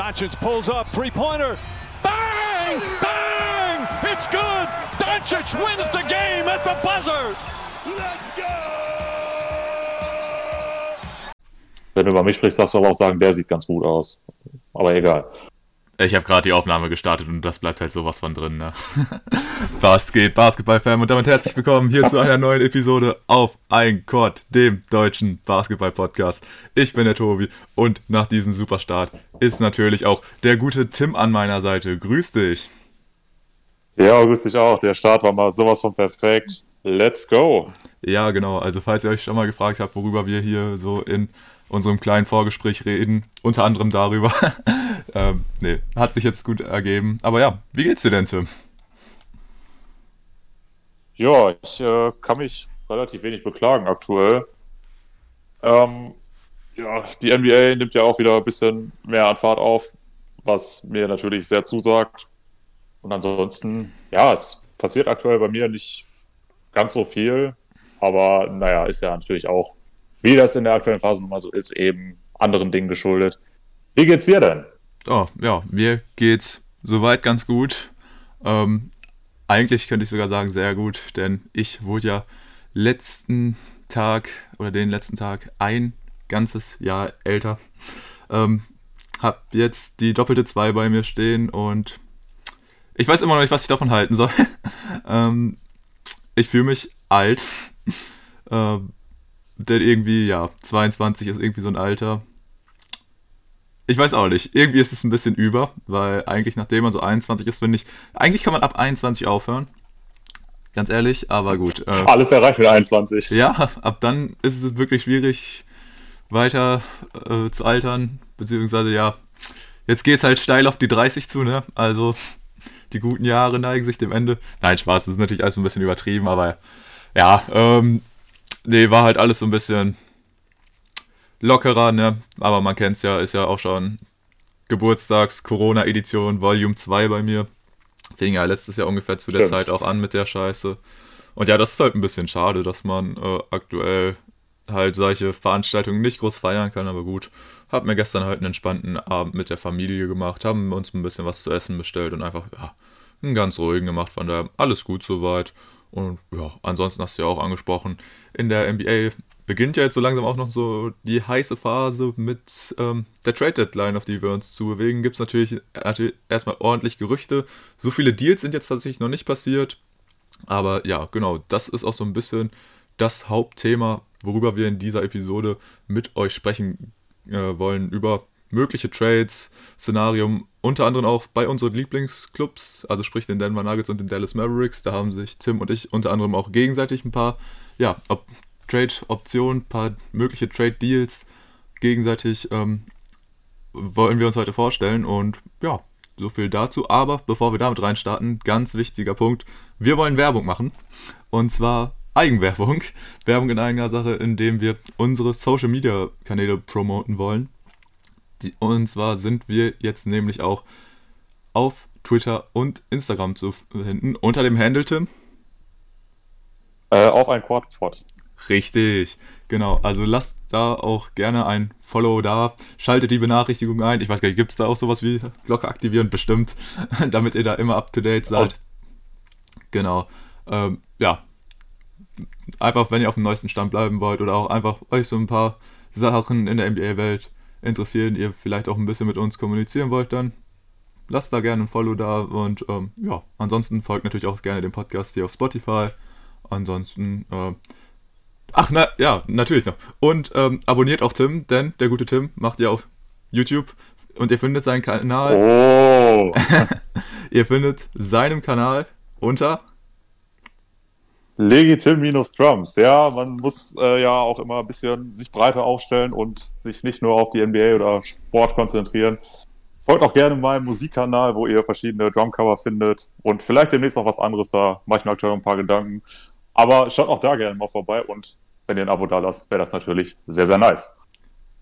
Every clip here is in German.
Doncic pulls up, three-pointer. Bang! Bang! It's good! Doncic wins the game at the buzzer! Let's go! Wenn du über mich sprichst, darfst du aber auch sagen, der sieht ganz gut aus. Aber egal. Ich habe gerade die Aufnahme gestartet und das bleibt halt sowas von drin. Ne? Was geht, Basketball-Fan? Und damit herzlich willkommen hier zu einer neuen Episode auf Ein Court, dem deutschen Basketball-Podcast. Ich bin der Tobi und nach diesem Superstart ist natürlich auch der gute Tim an meiner Seite. Grüß dich. Ja, grüß dich auch. Der Start war mal sowas von perfekt. Let's go. Ja, genau. Also falls ihr euch schon mal gefragt habt, worüber wir hier so in unserem kleinen Vorgespräch reden, unter anderem darüber. ähm, nee, hat sich jetzt gut ergeben. Aber ja, wie geht's dir denn, Tim? Ja, ich äh, kann mich relativ wenig beklagen aktuell. Ähm, ja, die NBA nimmt ja auch wieder ein bisschen mehr an Fahrt auf, was mir natürlich sehr zusagt. Und ansonsten, ja, es passiert aktuell bei mir nicht ganz so viel, aber naja, ist ja natürlich auch wie das in der aktuellen Phase nun mal so ist, eben anderen Dingen geschuldet. Wie geht's dir denn? Oh, ja, mir geht's soweit ganz gut. Ähm, eigentlich könnte ich sogar sagen, sehr gut, denn ich wurde ja letzten Tag oder den letzten Tag ein ganzes Jahr älter. Ähm, hab jetzt die doppelte 2 bei mir stehen und ich weiß immer noch nicht, was ich davon halten soll. ähm, ich fühle mich alt. ähm, denn irgendwie, ja, 22 ist irgendwie so ein Alter. Ich weiß auch nicht. Irgendwie ist es ein bisschen über, weil eigentlich, nachdem man so 21 ist, finde ich, eigentlich kann man ab 21 aufhören. Ganz ehrlich, aber gut. Äh, Alles erreicht mit 21. Ja, ab dann ist es wirklich schwierig, weiter äh, zu altern. Beziehungsweise, ja, jetzt geht es halt steil auf die 30 zu, ne? Also, die guten Jahre neigen sich dem Ende. Nein, Spaß, das ist natürlich alles ein bisschen übertrieben, aber ja, ähm, nee, war halt alles so ein bisschen lockerer, ne? Aber man kennt es ja, ist ja auch schon Geburtstags-Corona-Edition Volume 2 bei mir. Fing ja letztes Jahr ungefähr zu der Stimmt. Zeit auch an mit der Scheiße. Und ja, das ist halt ein bisschen schade, dass man äh, aktuell halt solche Veranstaltungen nicht groß feiern kann, aber gut. Hab mir gestern halt einen entspannten Abend mit der Familie gemacht, haben uns ein bisschen was zu essen bestellt und einfach, ja, einen ganz ruhigen gemacht. Von daher alles gut soweit. Und ja, ansonsten hast du ja auch angesprochen, in der NBA beginnt ja jetzt so langsam auch noch so die heiße Phase mit ähm, der Trade Deadline, auf die wir uns zu bewegen. Gibt es natürlich, natürlich erstmal ordentlich Gerüchte. So viele Deals sind jetzt tatsächlich noch nicht passiert. Aber ja, genau, das ist auch so ein bisschen das Hauptthema, worüber wir in dieser Episode mit euch sprechen äh, wollen. Über mögliche Trades, Szenarium, unter anderem auch bei unseren Lieblingsclubs, also sprich den Denver Nuggets und den Dallas Mavericks. Da haben sich Tim und ich unter anderem auch gegenseitig ein paar ja, Op Trade-Optionen, ein paar mögliche Trade-Deals gegenseitig ähm, wollen wir uns heute vorstellen. Und ja, so viel dazu. Aber bevor wir damit reinstarten, ganz wichtiger Punkt. Wir wollen Werbung machen. Und zwar Eigenwerbung. Werbung in eigener Sache, indem wir unsere Social-Media-Kanäle promoten wollen. Die, und zwar sind wir jetzt nämlich auch auf Twitter und Instagram zu finden unter dem Handle Tim. Äh, auf ein Quadpod. Richtig, genau. Also lasst da auch gerne ein Follow da. Schaltet die Benachrichtigung ein. Ich weiß gar nicht, gibt es da auch sowas wie Glocke aktivieren? Bestimmt, damit ihr da immer up to date seid. Oh. Genau. Ähm, ja. Einfach, wenn ihr auf dem neuesten Stand bleiben wollt oder auch einfach euch so ein paar Sachen in der NBA-Welt interessieren, ihr vielleicht auch ein bisschen mit uns kommunizieren wollt, dann lasst da gerne ein Follow da und ähm, ja, ansonsten folgt natürlich auch gerne dem Podcast hier auf Spotify. Ansonsten, äh, ach, na, ja, natürlich noch. Und ähm, abonniert auch Tim, denn der gute Tim macht ja auf YouTube und ihr findet seinen Kanal. Oh! ihr findet seinen Kanal unter Legitim-Drums. Ja, man muss äh, ja auch immer ein bisschen sich breiter aufstellen und sich nicht nur auf die NBA oder Sport konzentrieren. Folgt auch gerne meinem Musikkanal, wo ihr verschiedene Drumcover findet und vielleicht demnächst noch was anderes. Da mache ich mir aktuell ein paar Gedanken. Aber schaut auch da gerne mal vorbei und wenn ihr ein Abo da lasst, wäre das natürlich sehr, sehr nice.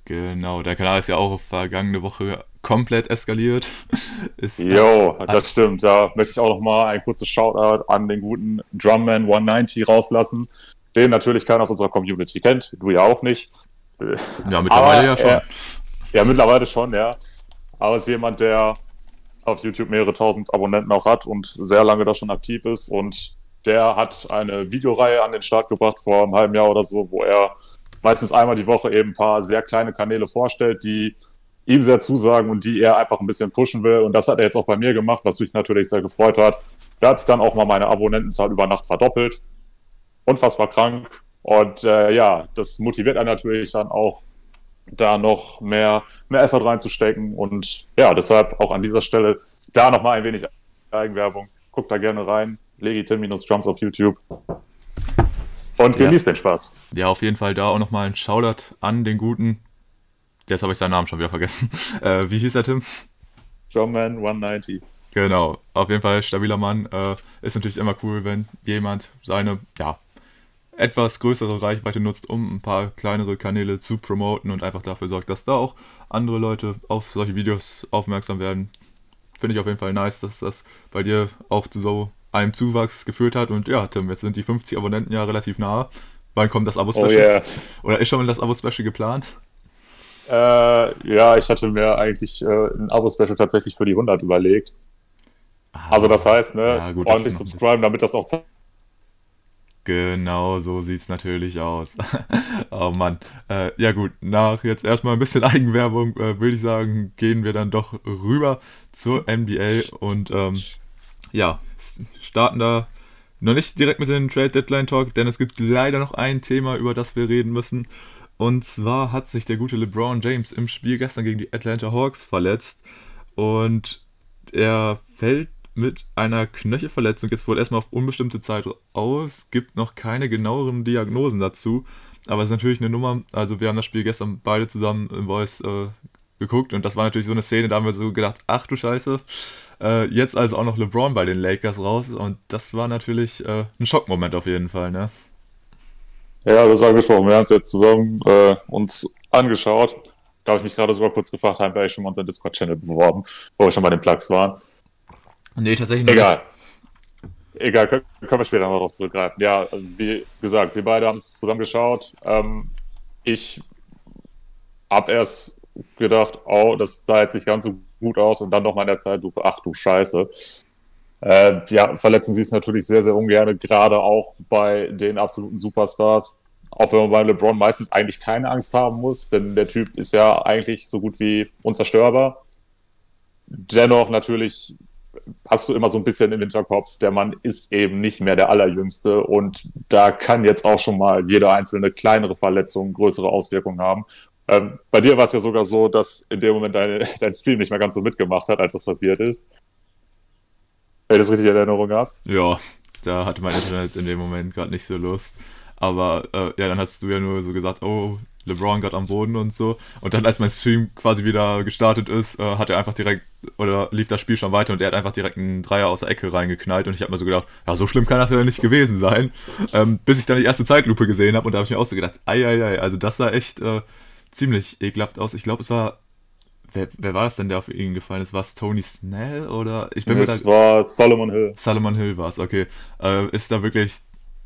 Genau, der Kanal ist ja auch vergangene Woche komplett eskaliert. Ist, jo, äh, das stimmt. Da möchte ich auch noch mal ein kurzes Shoutout an den guten Drumman 190 rauslassen, den natürlich keiner aus unserer Community kennt. Du ja auch nicht. Ja, mittlerweile Aber, ja schon. Er, ja, mittlerweile schon, ja. aber ist jemand, der auf YouTube mehrere tausend Abonnenten auch hat und sehr lange da schon aktiv ist. Und der hat eine Videoreihe an den Start gebracht vor einem halben Jahr oder so, wo er meistens einmal die Woche eben ein paar sehr kleine Kanäle vorstellt, die ihm sehr zusagen und die er einfach ein bisschen pushen will. Und das hat er jetzt auch bei mir gemacht, was mich natürlich sehr gefreut hat. Da hat es dann auch mal meine Abonnentenzahl über Nacht verdoppelt. Unfassbar krank. Und äh, ja, das motiviert einen natürlich dann auch, da noch mehr, mehr Effort reinzustecken. Und ja, deshalb auch an dieser Stelle da nochmal ein wenig Eigenwerbung. Guckt da gerne rein. Legitim-Drums auf YouTube. Und genießt ja. den Spaß. Ja, auf jeden Fall da auch nochmal ein Shoutout an den guten. Jetzt habe ich seinen Namen schon wieder vergessen. Äh, wie hieß er, Tim? Drumman 190. Genau, auf jeden Fall stabiler Mann. Äh, ist natürlich immer cool, wenn jemand seine, ja, etwas größere Reichweite nutzt, um ein paar kleinere Kanäle zu promoten und einfach dafür sorgt, dass da auch andere Leute auf solche Videos aufmerksam werden. Finde ich auf jeden Fall nice, dass das bei dir auch zu so einem Zuwachs geführt hat. Und ja, Tim, jetzt sind die 50 Abonnenten ja relativ nah. Wann kommt das Abo-Special? Oh yeah. Oder ist schon mal das Abo-Special geplant? Äh, ja, ich hatte mir eigentlich äh, ein Abo-Special tatsächlich für die 100 überlegt. Ah, also das heißt, ne, ja, gut, ordentlich subscriben, damit das auch Genau, so sieht es natürlich aus. oh Mann. Äh, ja gut, nach jetzt erstmal ein bisschen Eigenwerbung, äh, würde ich sagen, gehen wir dann doch rüber zur NBA und ähm, ja, starten da noch nicht direkt mit dem Trade Deadline Talk, denn es gibt leider noch ein Thema, über das wir reden müssen. Und zwar hat sich der gute LeBron James im Spiel gestern gegen die Atlanta Hawks verletzt und er fällt mit einer Knöchelverletzung jetzt wohl erstmal auf unbestimmte Zeit aus. Gibt noch keine genaueren Diagnosen dazu. Aber es ist natürlich eine Nummer. Also, wir haben das Spiel gestern beide zusammen im Voice äh, geguckt und das war natürlich so eine Szene, da haben wir so gedacht: Ach du Scheiße. Äh, jetzt also auch noch LeBron bei den Lakers raus und das war natürlich äh, ein Schockmoment auf jeden Fall, ne? Ja, das war gesprochen. Wir haben es jetzt zusammen äh, uns angeschaut. Da habe ich mich gerade sogar kurz gefragt, haben wir eigentlich schon mal unseren Discord-Channel beworben, wo wir schon bei den Plugs waren. Nee, tatsächlich Egal. Egal, können, können wir später noch darauf zurückgreifen. Ja, also wie gesagt, wir beide haben es zusammen geschaut. Ähm, ich habe erst gedacht, oh, das sah jetzt nicht ganz so gut aus und dann noch mal in der Zeit, du, ach du Scheiße. Äh, ja, verletzen sie es natürlich sehr, sehr ungern, gerade auch bei den absoluten Superstars. Auch wenn man bei LeBron meistens eigentlich keine Angst haben muss, denn der Typ ist ja eigentlich so gut wie unzerstörbar. Dennoch natürlich hast du immer so ein bisschen im Hinterkopf, der Mann ist eben nicht mehr der Allerjüngste und da kann jetzt auch schon mal jede einzelne kleinere Verletzung größere Auswirkungen haben. Ähm, bei dir war es ja sogar so, dass in dem Moment dein, dein Stream nicht mehr ganz so mitgemacht hat, als das passiert ist. Wenn ich das richtig in Erinnerung habe. Ja, da hatte mein Internet in dem Moment gerade nicht so Lust. Aber äh, ja, dann hast du ja nur so gesagt, oh, LeBron gerade am Boden und so. Und dann, als mein Stream quasi wieder gestartet ist, äh, hat er einfach direkt, oder lief das Spiel schon weiter und er hat einfach direkt einen Dreier aus der Ecke reingeknallt. Und ich habe mir so gedacht, ja, so schlimm kann das ja nicht gewesen sein. Ähm, bis ich dann die erste Zeitlupe gesehen habe und da habe ich mir auch so gedacht, ei, ei, ei, also das sah echt äh, ziemlich ekelhaft aus. Ich glaube, es war Wer, wer, war das denn, der auf ihn gefallen ist? War es Tony Snell oder? Ich bin es war Solomon Hill. Solomon Hill war es, okay. Äh, ist da wirklich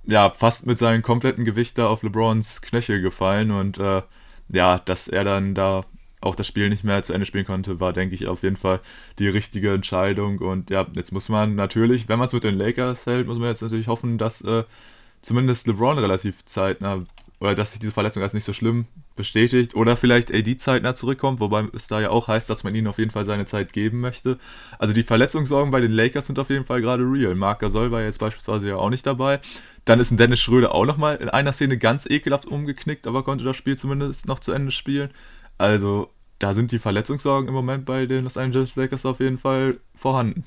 ja, fast mit seinem kompletten Gewicht da auf LeBrons Knöchel gefallen und äh, ja, dass er dann da auch das Spiel nicht mehr zu Ende spielen konnte, war, denke ich, auf jeden Fall die richtige Entscheidung. Und ja, jetzt muss man natürlich, wenn man es mit den Lakers hält, muss man jetzt natürlich hoffen, dass äh, zumindest LeBron relativ zeitnah oder dass sich diese Verletzung als nicht so schlimm bestätigt oder vielleicht AD zeitnah zurückkommt, wobei es da ja auch heißt, dass man ihnen auf jeden Fall seine Zeit geben möchte. Also die Verletzungssorgen bei den Lakers sind auf jeden Fall gerade real. Marc Gasol war jetzt beispielsweise ja auch nicht dabei. Dann ist ein Dennis Schröder auch nochmal in einer Szene ganz ekelhaft umgeknickt, aber konnte das Spiel zumindest noch zu Ende spielen. Also da sind die Verletzungssorgen im Moment bei den Los Angeles Lakers auf jeden Fall vorhanden.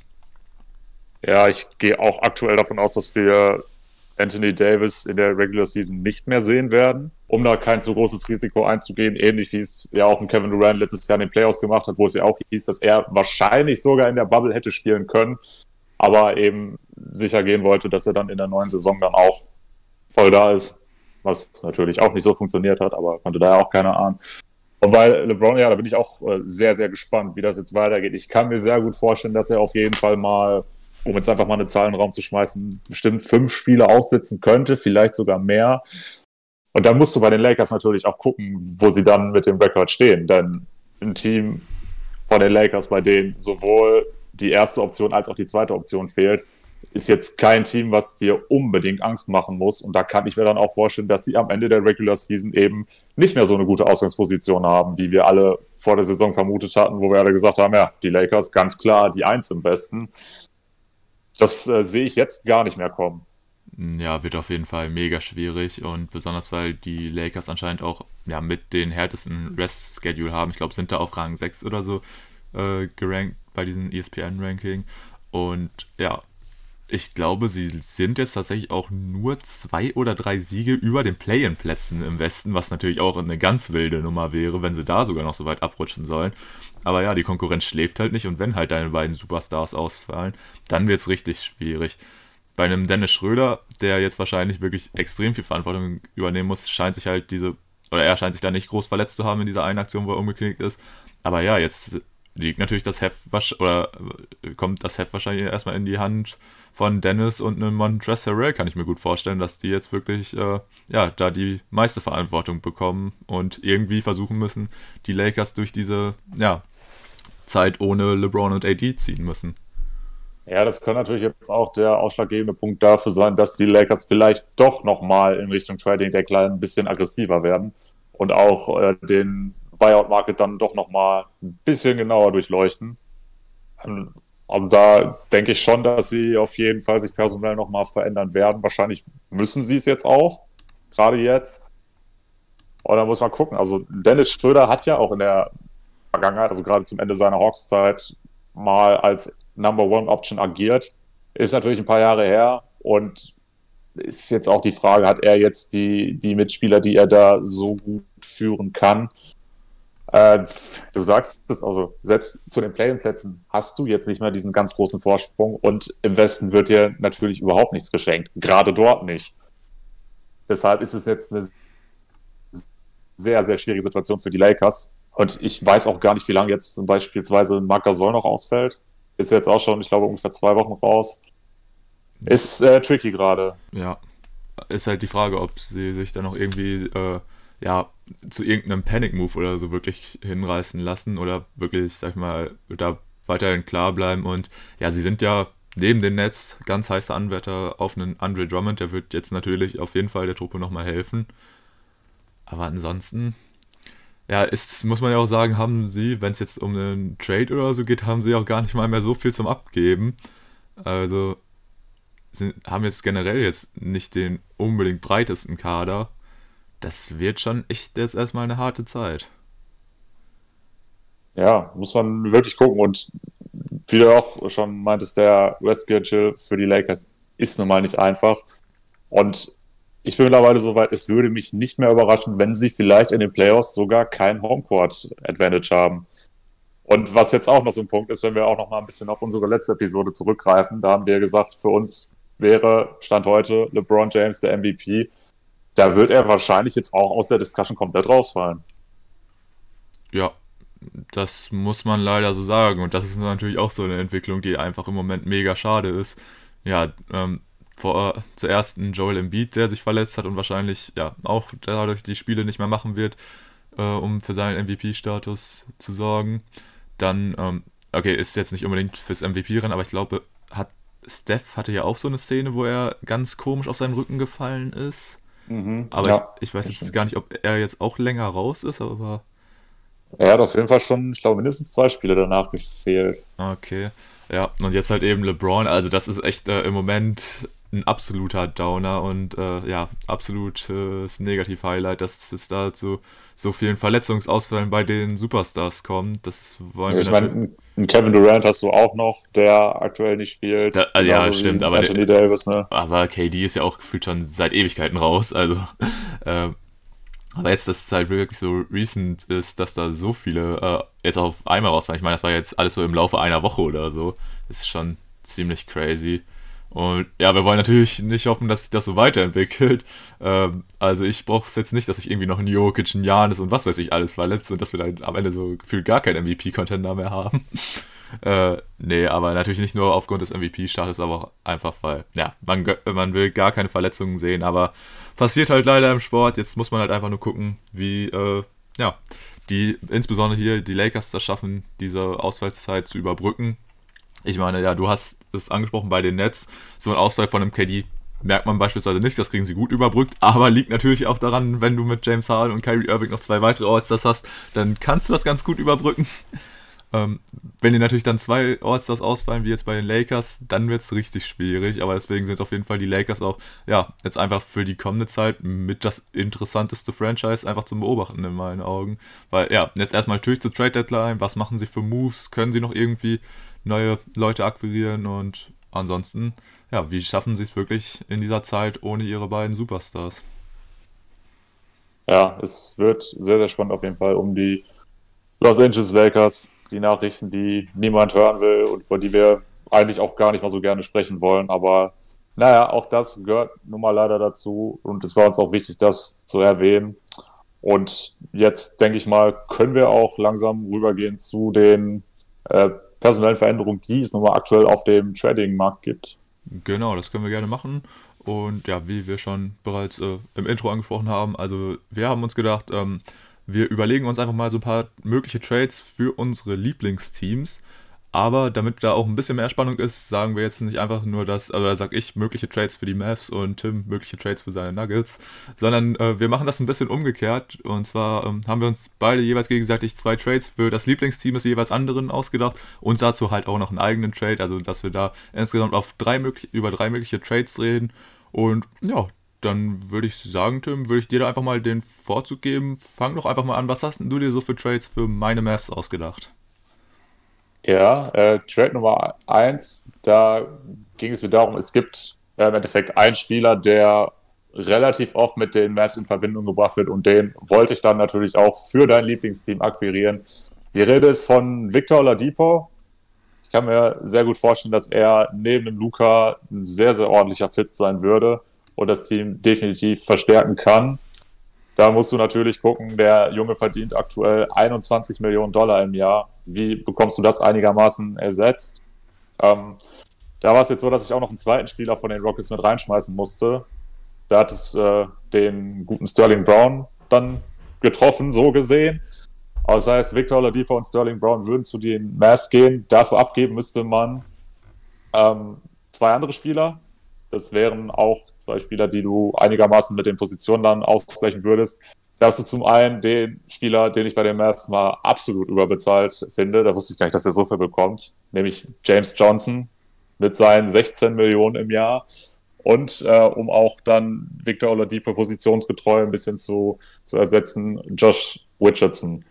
Ja, ich gehe auch aktuell davon aus, dass wir Anthony Davis in der Regular Season nicht mehr sehen werden, um da kein zu großes Risiko einzugehen. Ähnlich wie es ja auch ein Kevin Durant letztes Jahr in den Playoffs gemacht hat, wo es ja auch hieß, dass er wahrscheinlich sogar in der Bubble hätte spielen können, aber eben sicher gehen wollte, dass er dann in der neuen Saison dann auch voll da ist. Was natürlich auch nicht so funktioniert hat, aber konnte da ja auch keiner ahnen. Und bei LeBron, ja, da bin ich auch äh, sehr, sehr gespannt, wie das jetzt weitergeht. Ich kann mir sehr gut vorstellen, dass er auf jeden Fall mal um jetzt einfach mal eine Zahl in den Raum zu schmeißen, bestimmt fünf Spiele aussetzen könnte, vielleicht sogar mehr. Und dann musst du bei den Lakers natürlich auch gucken, wo sie dann mit dem Rekord stehen. Denn ein Team von den Lakers, bei denen sowohl die erste Option als auch die zweite Option fehlt, ist jetzt kein Team, was dir unbedingt Angst machen muss. Und da kann ich mir dann auch vorstellen, dass sie am Ende der Regular Season eben nicht mehr so eine gute Ausgangsposition haben, wie wir alle vor der Saison vermutet hatten, wo wir alle gesagt haben, ja, die Lakers ganz klar die Eins im Besten. Das äh, sehe ich jetzt gar nicht mehr kommen. Ja, wird auf jeden Fall mega schwierig und besonders weil die Lakers anscheinend auch ja, mit den härtesten Rest-Schedule haben. Ich glaube, sind da auf Rang 6 oder so äh, gerankt bei diesem ESPN-Ranking. Und ja, ich glaube, sie sind jetzt tatsächlich auch nur zwei oder drei Siege über den Play-in-Plätzen im Westen, was natürlich auch eine ganz wilde Nummer wäre, wenn sie da sogar noch so weit abrutschen sollen. Aber ja, die Konkurrenz schläft halt nicht und wenn halt deine beiden Superstars ausfallen, dann wird es richtig schwierig bei einem Dennis Schröder, der jetzt wahrscheinlich wirklich extrem viel Verantwortung übernehmen muss, scheint sich halt diese, oder er scheint sich da nicht groß verletzt zu haben in dieser einen Aktion, wo er umgeknickt ist. Aber ja, jetzt liegt natürlich das Heft, oder kommt das Heft wahrscheinlich erstmal in die Hand von Dennis und einem Montrezl Harrell, kann ich mir gut vorstellen, dass die jetzt wirklich, äh, ja, da die meiste Verantwortung bekommen und irgendwie versuchen müssen, die Lakers durch diese, ja, Zeit ohne LeBron und AD ziehen müssen. Ja, das kann natürlich jetzt auch der ausschlaggebende Punkt dafür sein, dass die Lakers vielleicht doch nochmal in Richtung Trading Deadline ein bisschen aggressiver werden und auch äh, den Buyout Market dann doch nochmal ein bisschen genauer durchleuchten. Und also da denke ich schon, dass sie auf jeden Fall sich personell nochmal verändern werden. Wahrscheinlich müssen sie es jetzt auch, gerade jetzt. Und da muss man gucken. Also Dennis Schröder hat ja auch in der Vergangenheit, also gerade zum Ende seiner Hawks-Zeit, mal als Number One Option agiert. Ist natürlich ein paar Jahre her und ist jetzt auch die Frage, hat er jetzt die, die Mitspieler, die er da so gut führen kann? Äh, du sagst es, also selbst zu den Play-in-Plätzen hast du jetzt nicht mehr diesen ganz großen Vorsprung und im Westen wird dir natürlich überhaupt nichts geschenkt, gerade dort nicht. Deshalb ist es jetzt eine sehr, sehr schwierige Situation für die Lakers. Und ich weiß auch gar nicht, wie lange jetzt zum beispielsweise Marc Gasol noch ausfällt. Ist jetzt auch schon, ich glaube, ungefähr zwei Wochen raus. Ist äh, tricky gerade. Ja. Ist halt die Frage, ob sie sich dann noch irgendwie äh, ja, zu irgendeinem Panic-Move oder so wirklich hinreißen lassen oder wirklich, sag ich mal, da weiterhin klar bleiben. Und ja, sie sind ja neben dem Netz ganz heiße Anwärter auf einen Andre Drummond. Der wird jetzt natürlich auf jeden Fall der Truppe nochmal helfen. Aber ansonsten, ja, ist, muss man ja auch sagen, haben sie, wenn es jetzt um einen Trade oder so geht, haben sie auch gar nicht mal mehr so viel zum Abgeben. Also sind, haben jetzt generell jetzt nicht den unbedingt breitesten Kader. Das wird schon echt jetzt erstmal eine harte Zeit. Ja, muss man wirklich gucken. Und wie du auch schon meintest, der Westgate für die Lakers ist nun mal nicht einfach. Und ich bin mittlerweile so weit, es würde mich nicht mehr überraschen, wenn sie vielleicht in den Playoffs sogar kein Homecourt-Advantage haben. Und was jetzt auch noch so ein Punkt ist, wenn wir auch noch mal ein bisschen auf unsere letzte Episode zurückgreifen, da haben wir gesagt, für uns wäre Stand heute LeBron James der MVP. Da wird er wahrscheinlich jetzt auch aus der Discussion komplett rausfallen. Ja, das muss man leider so sagen. Und das ist natürlich auch so eine Entwicklung, die einfach im Moment mega schade ist. Ja, ähm, vor, zuerst ein Joel Embiid, der sich verletzt hat und wahrscheinlich ja auch dadurch die Spiele nicht mehr machen wird, äh, um für seinen MVP-Status zu sorgen. Dann, ähm, okay, ist jetzt nicht unbedingt fürs MVP-Rennen, aber ich glaube, hat Steph hatte ja auch so eine Szene, wo er ganz komisch auf seinen Rücken gefallen ist. Mhm, aber ja, ich, ich, weiß jetzt gar nicht, ob er jetzt auch länger raus ist, aber. Er hat auf jeden Fall schon, ich glaube, mindestens zwei Spiele danach gefehlt. Okay. Ja, und jetzt halt eben LeBron. Also, das ist echt äh, im Moment ein absoluter Downer und äh, ja, absolutes äh, Negativ-Highlight, dass es da zu so vielen Verletzungsausfällen bei den Superstars kommt. Das wollen ja, wir ich meine, Kevin Durant hast du auch noch, der aktuell nicht spielt. Da, ja, stimmt, aber Anthony der, Davis, ne? Aber KD ist ja auch gefühlt schon seit Ewigkeiten raus, also äh, aber jetzt, dass es halt wirklich so recent ist, dass da so viele äh, jetzt auf einmal rausfallen. Ich meine, das war jetzt alles so im Laufe einer Woche oder so. Das ist schon ziemlich crazy. Und ja, wir wollen natürlich nicht hoffen, dass sich das so weiterentwickelt. Ähm, also ich brauche es jetzt nicht, dass sich irgendwie noch ein Jokic, ein Janis und was weiß ich alles verletzt und dass wir dann am Ende so gefühlt gar keinen MVP-Contender mehr haben. äh, nee, aber natürlich nicht nur aufgrund des MVP-Startes, aber auch einfach, weil, ja, man, man will gar keine Verletzungen sehen, aber passiert halt leider im Sport. Jetzt muss man halt einfach nur gucken, wie, äh, ja, die insbesondere hier die Lakers das schaffen, diese Ausfallszeit zu überbrücken. Ich meine, ja, du hast es angesprochen bei den Nets, so ein Ausfall von einem KD merkt man beispielsweise nicht, das kriegen sie gut überbrückt, aber liegt natürlich auch daran, wenn du mit James Harden und Kyrie Irving noch zwei weitere Allstars hast, dann kannst du das ganz gut überbrücken. Ähm, wenn dir natürlich dann zwei Allstars ausfallen, wie jetzt bei den Lakers, dann wird es richtig schwierig, aber deswegen sind auf jeden Fall die Lakers auch, ja, jetzt einfach für die kommende Zeit mit das interessanteste Franchise einfach zum Beobachten in meinen Augen. Weil, ja, jetzt erstmal natürlich zur Trade Deadline, was machen sie für Moves, können sie noch irgendwie neue Leute akquirieren und ansonsten, ja, wie schaffen sie es wirklich in dieser Zeit ohne ihre beiden Superstars? Ja, es wird sehr, sehr spannend auf jeden Fall um die Los Angeles Lakers. Die Nachrichten, die niemand hören will und über die wir eigentlich auch gar nicht mal so gerne sprechen wollen. Aber naja, auch das gehört nun mal leider dazu. Und es war uns auch wichtig, das zu erwähnen. Und jetzt, denke ich mal, können wir auch langsam rübergehen zu den äh, personellen Veränderungen, die es nun mal aktuell auf dem Trading-Markt gibt. Genau, das können wir gerne machen. Und ja, wie wir schon bereits äh, im Intro angesprochen haben, also wir haben uns gedacht, ähm, wir überlegen uns einfach mal so ein paar mögliche Trades für unsere Lieblingsteams. Aber damit da auch ein bisschen mehr Spannung ist, sagen wir jetzt nicht einfach nur das, also da sag ich mögliche Trades für die Mavs und Tim mögliche Trades für seine Nuggets, sondern äh, wir machen das ein bisschen umgekehrt. Und zwar ähm, haben wir uns beide jeweils gegenseitig zwei Trades für das Lieblingsteam des jeweils anderen ausgedacht und dazu halt auch noch einen eigenen Trade, also dass wir da insgesamt auf drei über drei mögliche Trades reden. Und ja, dann würde ich sagen, Tim, würde ich dir da einfach mal den Vorzug geben. Fang doch einfach mal an. Was hast du dir so für Trades für meine Mavs ausgedacht? Ja, äh, Trade Nummer eins, da ging es mir darum, es gibt äh, im Endeffekt einen Spieler, der relativ oft mit den Mavs in Verbindung gebracht wird und den wollte ich dann natürlich auch für dein Lieblingsteam akquirieren. Die Rede ist von Victor Ladipo. Ich kann mir sehr gut vorstellen, dass er neben dem Luca ein sehr, sehr ordentlicher Fit sein würde und das Team definitiv verstärken kann. Da musst du natürlich gucken, der Junge verdient aktuell 21 Millionen Dollar im Jahr. Wie bekommst du das einigermaßen ersetzt? Ähm, da war es jetzt so, dass ich auch noch einen zweiten Spieler von den Rockets mit reinschmeißen musste. Da hat es äh, den guten Sterling Brown dann getroffen, so gesehen. Das heißt, Victor Oladipo und Sterling Brown würden zu den Mavs gehen. Dafür abgeben müsste man ähm, zwei andere Spieler, das wären auch zwei Spieler, die du einigermaßen mit den Positionen dann ausgleichen würdest. Da hast du zum einen den Spieler, den ich bei den Mavs mal absolut überbezahlt finde. Da wusste ich gar nicht, dass er so viel bekommt. Nämlich James Johnson mit seinen 16 Millionen im Jahr. Und äh, um auch dann Victor Oladipo positionsgetreu ein bisschen zu, zu ersetzen, Josh Richardson.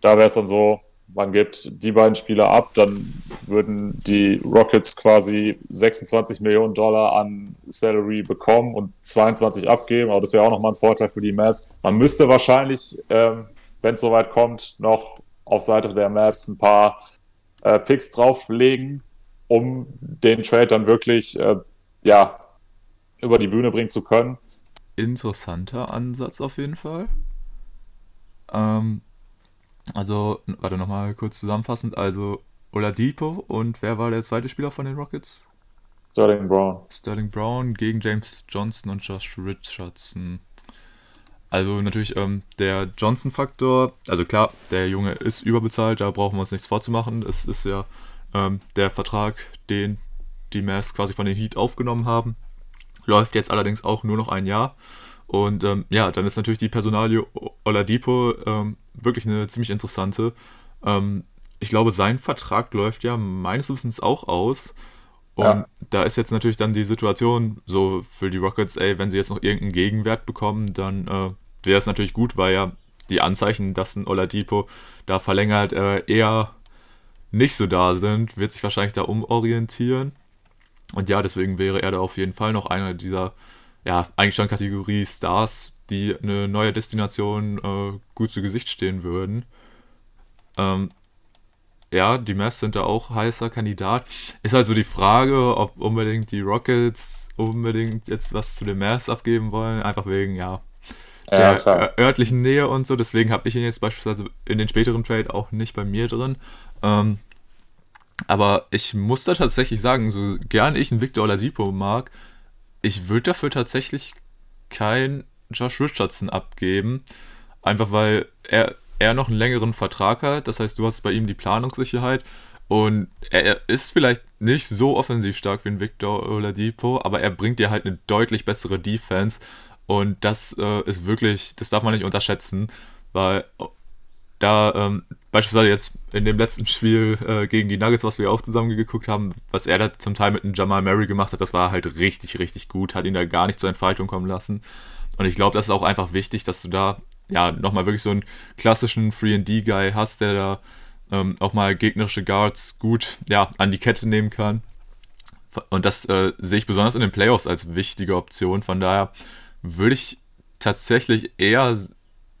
Da wäre es dann so, man gibt die beiden Spieler ab, dann würden die Rockets quasi 26 Millionen Dollar an Salary bekommen und 22 abgeben, aber das wäre auch nochmal ein Vorteil für die Mavs. Man müsste wahrscheinlich, ähm, wenn es soweit kommt, noch auf Seite der Mavs ein paar äh, Picks drauflegen, um den Trade dann wirklich äh, ja, über die Bühne bringen zu können. Interessanter Ansatz auf jeden Fall. Ähm, also, warte nochmal kurz zusammenfassend. Also, Oladipo und wer war der zweite Spieler von den Rockets? Sterling Brown. Sterling Brown gegen James Johnson und Josh Richardson. Also natürlich ähm, der Johnson-Faktor, also klar, der Junge ist überbezahlt, da brauchen wir uns nichts vorzumachen. Es ist ja ähm, der Vertrag, den die Mavs quasi von den Heat aufgenommen haben. Läuft jetzt allerdings auch nur noch ein Jahr. Und ähm, ja, dann ist natürlich die Personalie Oladipo ähm, wirklich eine ziemlich interessante. Ähm, ich glaube, sein Vertrag läuft ja meines Wissens auch aus. Und ja. da ist jetzt natürlich dann die Situation so für die Rockets, ey, wenn sie jetzt noch irgendeinen Gegenwert bekommen, dann äh, wäre es natürlich gut, weil ja die Anzeichen, dass ein Oladipo da verlängert, äh, eher nicht so da sind, wird sich wahrscheinlich da umorientieren. Und ja, deswegen wäre er da auf jeden Fall noch einer dieser ja, eigentlich schon Kategorie Stars, die eine neue Destination äh, gut zu Gesicht stehen würden. Ähm, ja, die Mavs sind da auch heißer Kandidat. Ist halt so die Frage, ob unbedingt die Rockets unbedingt jetzt was zu den Mavs abgeben wollen, einfach wegen, ja, der ja, örtlichen Nähe und so. Deswegen habe ich ihn jetzt beispielsweise in den späteren Trade auch nicht bei mir drin. Ähm, aber ich muss da tatsächlich sagen, so gern ich einen Victor Oladipo mag, ich würde dafür tatsächlich kein Josh Richardson abgeben. Einfach weil er er noch einen längeren Vertrag hat. Das heißt, du hast bei ihm die Planungssicherheit. Und er ist vielleicht nicht so offensiv stark wie ein Victor Oladipo, aber er bringt dir halt eine deutlich bessere Defense. Und das äh, ist wirklich, das darf man nicht unterschätzen, weil da ähm, beispielsweise jetzt in dem letzten Spiel äh, gegen die Nuggets, was wir auch zusammen geguckt haben, was er da zum Teil mit einem Jamal Murray gemacht hat, das war halt richtig, richtig gut, hat ihn da gar nicht zur Entfaltung kommen lassen. Und ich glaube, das ist auch einfach wichtig, dass du da ja nochmal wirklich so einen klassischen 3D-Guy hast, der da ähm, auch mal gegnerische Guards gut ja, an die Kette nehmen kann. Und das äh, sehe ich besonders in den Playoffs als wichtige Option. Von daher würde ich tatsächlich eher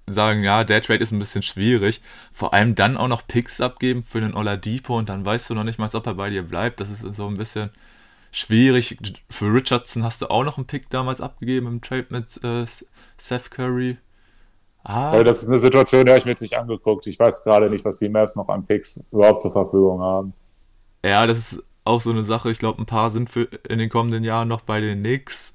sagen, ja, der Trade ist ein bisschen schwierig. Vor allem dann auch noch Picks abgeben für den Oladipo und dann weißt du noch nicht mal, ob er bei dir bleibt. Das ist so ein bisschen schwierig. Für Richardson hast du auch noch einen Pick damals abgegeben im Trade mit äh, Seth Curry. Ah. Das ist eine Situation, die habe ich mir jetzt nicht angeguckt. Ich weiß gerade nicht, was die Maps noch an Picks überhaupt zur Verfügung haben. Ja, das ist auch so eine Sache. Ich glaube, ein paar sind für in den kommenden Jahren noch bei den Knicks.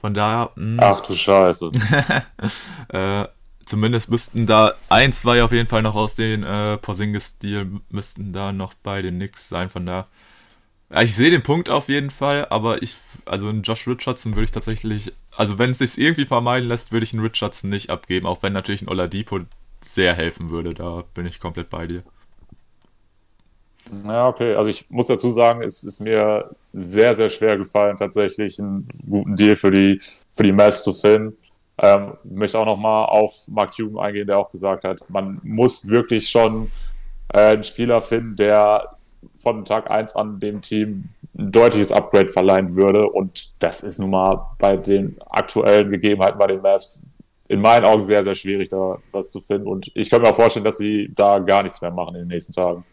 Von daher. Mh. Ach du Scheiße. äh, zumindest müssten da ein, zwei auf jeden Fall noch aus den äh, Porzingis-Stil müssten da noch bei den Knicks sein. Von daher ja, ich sehe den Punkt auf jeden Fall, aber ich, also einen Josh Richardson würde ich tatsächlich, also wenn es sich irgendwie vermeiden lässt, würde ich einen Richardson nicht abgeben, auch wenn natürlich ein Oladipo sehr helfen würde, da bin ich komplett bei dir. Ja, okay. Also ich muss dazu sagen, es ist mir sehr, sehr schwer gefallen, tatsächlich einen guten Deal für die, für die Mavs zu finden. Ähm, möchte auch nochmal auf Mark Cuban eingehen, der auch gesagt hat, man muss wirklich schon äh, einen Spieler finden, der von Tag 1 an dem Team ein deutliches Upgrade verleihen würde. Und das ist nun mal bei den aktuellen Gegebenheiten bei den Mavs in meinen Augen sehr, sehr schwierig, da was zu finden. Und ich kann mir auch vorstellen, dass sie da gar nichts mehr machen in den nächsten Tagen.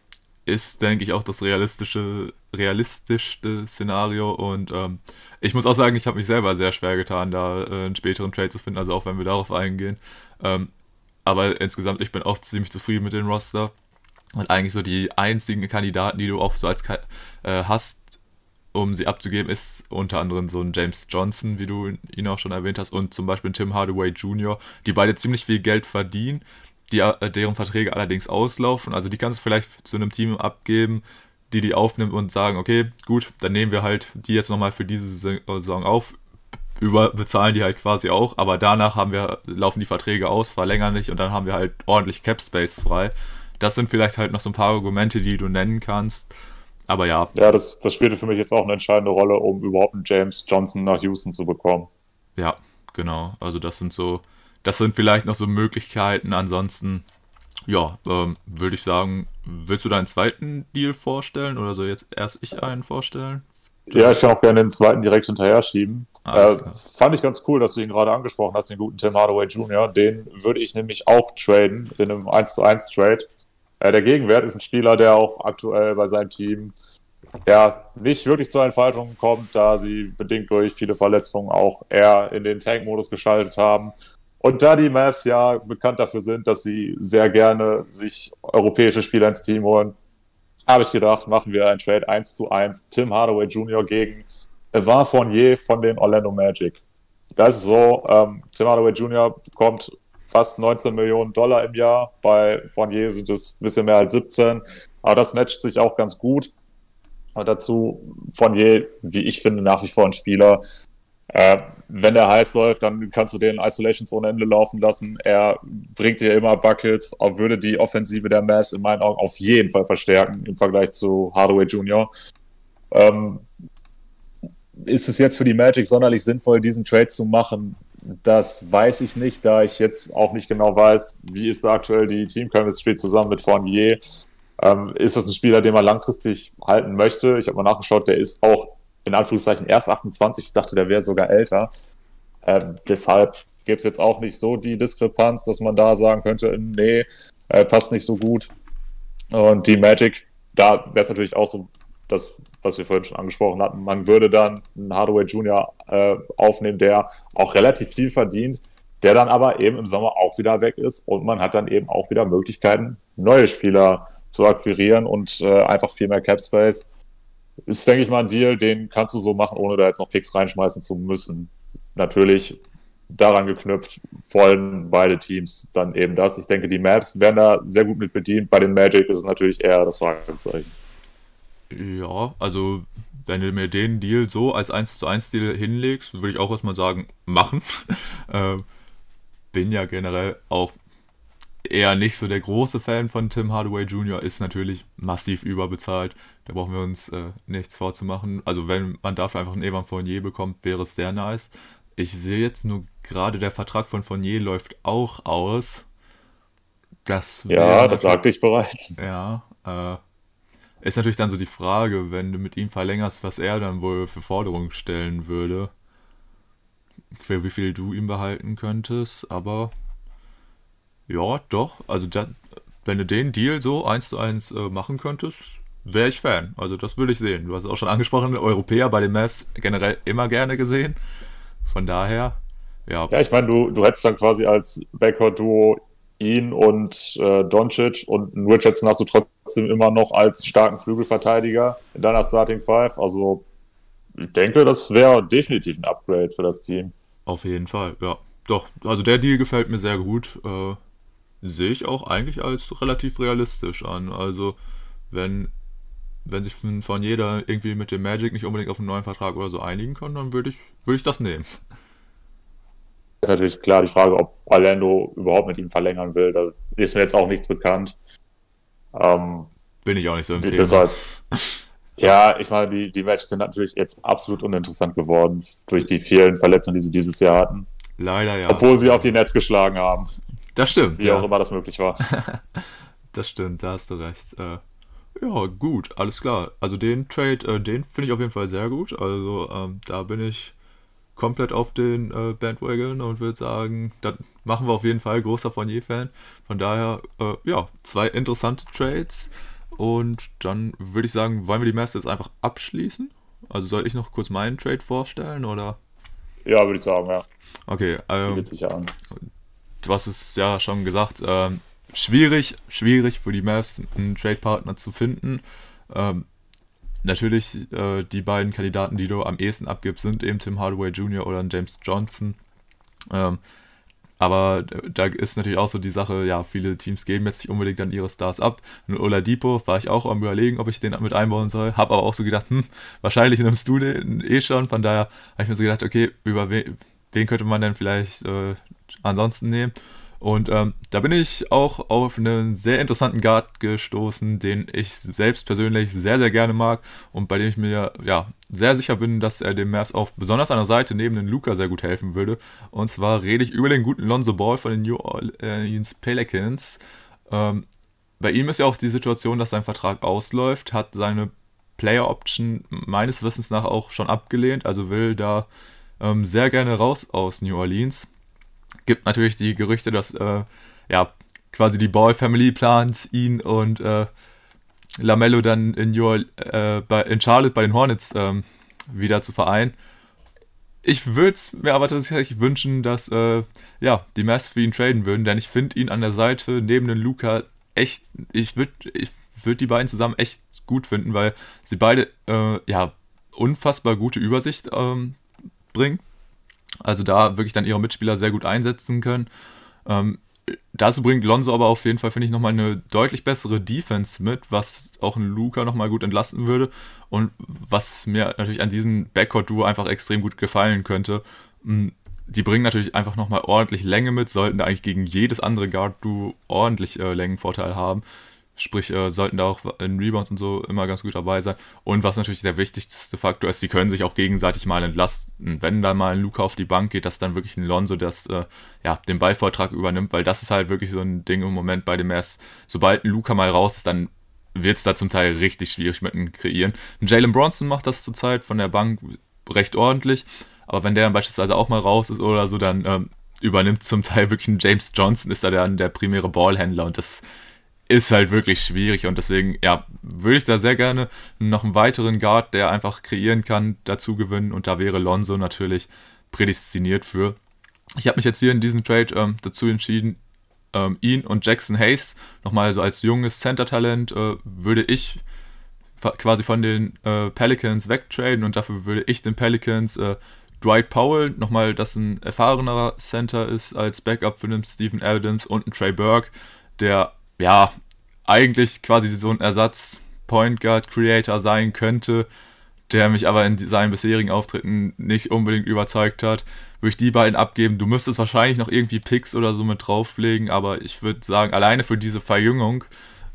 Ist, denke ich, auch das realistische, realistischste Szenario. Und ähm, ich muss auch sagen, ich habe mich selber sehr schwer getan, da äh, einen späteren Trade zu finden, also auch wenn wir darauf eingehen. Ähm, aber insgesamt, ich bin auch ziemlich zufrieden mit dem Roster. Und eigentlich so die einzigen Kandidaten, die du auch so als äh, hast, um sie abzugeben, ist unter anderem so ein James Johnson, wie du ihn auch schon erwähnt hast, und zum Beispiel ein Tim Hardaway Jr., die beide ziemlich viel Geld verdienen, die, äh, deren Verträge allerdings auslaufen. Also die kannst du vielleicht zu einem Team abgeben, die die aufnimmt und sagen, okay, gut, dann nehmen wir halt die jetzt nochmal für diese Saison auf, über bezahlen die halt quasi auch, aber danach haben wir, laufen die Verträge aus, verlängern nicht und dann haben wir halt ordentlich Cap Space frei das sind vielleicht halt noch so ein paar Argumente, die du nennen kannst. Aber ja. Ja, das, das spielte für mich jetzt auch eine entscheidende Rolle, um überhaupt einen James Johnson nach Houston zu bekommen. Ja, genau. Also das sind so, das sind vielleicht noch so Möglichkeiten. Ansonsten, ja, ähm, würde ich sagen, willst du deinen zweiten Deal vorstellen oder soll jetzt erst ich einen vorstellen? Ja, ich kann auch gerne den zweiten direkt hinterher schieben. Äh, fand ich ganz cool, dass du ihn gerade angesprochen hast, den guten Tim Hardaway Jr. Den würde ich nämlich auch traden in einem 1 zu 1 Trade. Äh, der Gegenwert ist ein Spieler, der auch aktuell bei seinem Team ja nicht wirklich zur Entfaltung kommt, da sie bedingt durch viele Verletzungen auch eher in den Tank-Modus geschaltet haben. Und da die Mavs ja bekannt dafür sind, dass sie sehr gerne sich europäische Spieler ins Team holen, habe ich gedacht, machen wir ein Trade 1 zu 1. Tim Hardaway Jr. gegen Evan Fournier von den Orlando Magic. Das ist so, ähm, Tim Hardaway Jr. bekommt fast 19 Millionen Dollar im Jahr. Bei Fournier sind es ein bisschen mehr als 17. Aber das matcht sich auch ganz gut. Und dazu Fournier, wie ich finde, nach wie vor ein Spieler. Äh, wenn der heiß läuft, dann kannst du den Isolations ohne Ende laufen lassen. Er bringt dir immer Buckets, würde die Offensive der Mavs in meinen Augen auf jeden Fall verstärken im Vergleich zu Hardaway Jr. Ähm, ist es jetzt für die Magic sonderlich sinnvoll, diesen Trade zu machen? Das weiß ich nicht, da ich jetzt auch nicht genau weiß, wie ist da aktuell die Team Chemistry zusammen mit Fournier. Ähm, ist das ein Spieler, den man langfristig halten möchte? Ich habe mal nachgeschaut, der ist auch in Anführungszeichen erst 28. Ich dachte, der wäre sogar älter. Ähm, deshalb gibt es jetzt auch nicht so die Diskrepanz, dass man da sagen könnte, nee, äh, passt nicht so gut. Und die Magic, da wäre es natürlich auch so das, was wir vorhin schon angesprochen hatten. Man würde dann einen Hardaway Jr. Äh, aufnehmen, der auch relativ viel verdient, der dann aber eben im Sommer auch wieder weg ist und man hat dann eben auch wieder Möglichkeiten, neue Spieler zu akquirieren und äh, einfach viel mehr Cap Space. Ist, denke ich mal, ein Deal, den kannst du so machen, ohne da jetzt noch Picks reinschmeißen zu müssen. Natürlich daran geknüpft, wollen beide Teams dann eben das. Ich denke, die Maps werden da sehr gut mit bedient. Bei den Magic ist es natürlich eher das Fragezeichen. Ja, also wenn du mir den Deal so als 1 zu 1 Deal hinlegst, würde ich auch erstmal sagen, machen. äh, bin ja generell auch eher nicht so der große Fan von Tim Hardaway Jr., ist natürlich massiv überbezahlt. Da brauchen wir uns äh, nichts vorzumachen. Also wenn man dafür einfach einen Evan Fournier bekommt, wäre es sehr nice. Ich sehe jetzt nur gerade, der Vertrag von Fournier läuft auch aus. Das ja, das sagte ich bereits. Ja, äh, ist natürlich dann so die Frage, wenn du mit ihm verlängerst, was er dann wohl für Forderungen stellen würde. Für wie viel du ihm behalten könntest, aber ja, doch. Also, da, wenn du den Deal so eins zu eins äh, machen könntest, wäre ich Fan. Also, das würde ich sehen. Du hast es auch schon angesprochen, Europäer bei den Mavs generell immer gerne gesehen. Von daher, ja. Ja, ich meine, du, du hättest dann quasi als Backcourt-Duo ihn und äh, Doncic und Richardson hast du trotzdem immer noch als starken Flügelverteidiger in deiner Starting Five. Also ich denke, das wäre definitiv ein Upgrade für das Team. Auf jeden Fall, ja. Doch, also der Deal gefällt mir sehr gut. Äh, sehe ich auch eigentlich als relativ realistisch an. Also wenn, wenn sich von, von jeder irgendwie mit dem Magic nicht unbedingt auf einen neuen Vertrag oder so einigen kann, dann würde ich, würd ich das nehmen. Ist natürlich klar die Frage, ob Orlando überhaupt mit ihm verlängern will. Da ist mir jetzt auch nichts bekannt. Ähm, Bin ich auch nicht so im Thema. Deshalb, ja, ich meine, die, die Matches sind natürlich jetzt absolut uninteressant geworden durch die vielen Verletzungen, die sie dieses Jahr hatten. Leider ja. Obwohl sie auch die Netz geschlagen haben. Das stimmt. Wie ja. auch immer das möglich war. das stimmt, da hast du recht. Äh, ja, gut, alles klar. Also den Trade, äh, den finde ich auf jeden Fall sehr gut. Also ähm, da bin ich komplett auf den äh, Bandwagon und würde sagen, das machen wir auf jeden Fall. Großer Fournier-Fan. Von daher, äh, ja, zwei interessante Trades. Und dann würde ich sagen, wollen wir die Mavs jetzt einfach abschließen? Also soll ich noch kurz meinen Trade vorstellen oder? Ja, würde ich sagen, ja. Okay, ähm, sich an du hast es ja schon gesagt, ähm, schwierig, schwierig für die Mavs einen Trade-Partner zu finden. Ähm, natürlich, äh, die beiden Kandidaten, die du am ehesten abgibst, sind eben Tim Hardaway Jr. oder James Johnson. Ähm, aber da ist natürlich auch so die Sache, ja, viele Teams geben jetzt nicht unbedingt dann ihre Stars ab. Und Oladipo war ich auch am überlegen, ob ich den mit einbauen soll. Hab aber auch so gedacht, hm, wahrscheinlich nimmst du den eh schon. Von daher habe ich mir so gedacht, okay, über wen, wen könnte man denn vielleicht äh, ansonsten nehmen. Und ähm, da bin ich auch auf einen sehr interessanten Guard gestoßen, den ich selbst persönlich sehr, sehr gerne mag und bei dem ich mir ja sehr sicher bin, dass er dem Mavs auch besonders an der Seite neben den Luca sehr gut helfen würde. Und zwar rede ich über den guten Lonzo Ball von den New Orleans Pelicans. Ähm, bei ihm ist ja auch die Situation, dass sein Vertrag ausläuft, hat seine Player Option meines Wissens nach auch schon abgelehnt, also will da ähm, sehr gerne raus aus New Orleans gibt natürlich die Gerüchte, dass äh, ja quasi die Ball Family plant, ihn und äh, Lamello dann in, Your, äh, bei, in Charlotte bei den Hornets ähm, wieder zu vereinen. Ich würde es mir aber tatsächlich wünschen, dass äh, ja, die Mavs für ihn traden würden, denn ich finde ihn an der Seite neben den Luca echt, ich würde ich würd die beiden zusammen echt gut finden, weil sie beide äh, ja unfassbar gute Übersicht ähm, bringen also da wirklich dann ihre Mitspieler sehr gut einsetzen können. Ähm, dazu bringt Lonzo aber auf jeden Fall, finde ich, nochmal eine deutlich bessere Defense mit, was auch ein Luca nochmal gut entlasten würde und was mir natürlich an diesem Backcourt-Duo einfach extrem gut gefallen könnte. Mm, die bringen natürlich einfach nochmal ordentlich Länge mit, sollten eigentlich gegen jedes andere Guard-Duo ordentlich äh, Längenvorteil haben. Sprich, äh, sollten da auch in Rebounds und so immer ganz gut dabei sein. Und was natürlich der wichtigste Faktor ist, sie können sich auch gegenseitig mal entlasten. Wenn da mal ein Luca auf die Bank geht, dass dann wirklich ein Lonzo das, äh, ja, den Ballvortrag übernimmt, weil das ist halt wirklich so ein Ding im Moment bei dem erst, sobald ein Luca mal raus ist, dann wird es da zum Teil richtig schwierig mit einem kreieren. Jalen Bronson macht das zurzeit von der Bank recht ordentlich, aber wenn der dann beispielsweise auch mal raus ist oder so, dann ähm, übernimmt zum Teil wirklich ein James Johnson, ist da dann der primäre Ballhändler und das ist halt wirklich schwierig und deswegen, ja, würde ich da sehr gerne noch einen weiteren Guard, der einfach kreieren kann, dazu gewinnen und da wäre Lonzo natürlich prädestiniert für. Ich habe mich jetzt hier in diesem Trade ähm, dazu entschieden, ähm, ihn und Jackson Hayes nochmal so als junges Center-Talent äh, würde ich quasi von den äh, Pelicans wegtraden und dafür würde ich den Pelicans äh, Dwight Powell, nochmal, das ein erfahrenerer Center ist als Backup für einen Stephen Adams und einen Trey Burke, der ja eigentlich quasi so ein Ersatz Point Guard Creator sein könnte, der mich aber in seinen bisherigen Auftritten nicht unbedingt überzeugt hat. Würde ich die beiden abgeben. Du müsstest wahrscheinlich noch irgendwie Picks oder so mit drauflegen, aber ich würde sagen, alleine für diese Verjüngung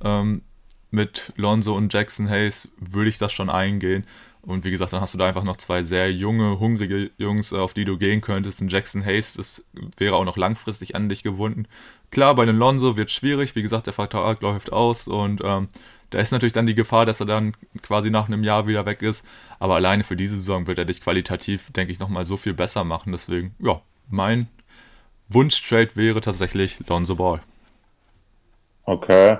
ähm, mit Lonzo und Jackson Hayes würde ich das schon eingehen. Und wie gesagt, dann hast du da einfach noch zwei sehr junge, hungrige Jungs, äh, auf die du gehen könntest. Ein Jackson Hayes, das wäre auch noch langfristig an dich gewunden. Klar, bei den Lonzo wird es schwierig. Wie gesagt, der Vertrag läuft aus und ähm, da ist natürlich dann die Gefahr, dass er dann quasi nach einem Jahr wieder weg ist. Aber alleine für diese Saison wird er dich qualitativ, denke ich, nochmal so viel besser machen. Deswegen, ja, mein Wunschtrade wäre tatsächlich Lonzo Ball. Okay.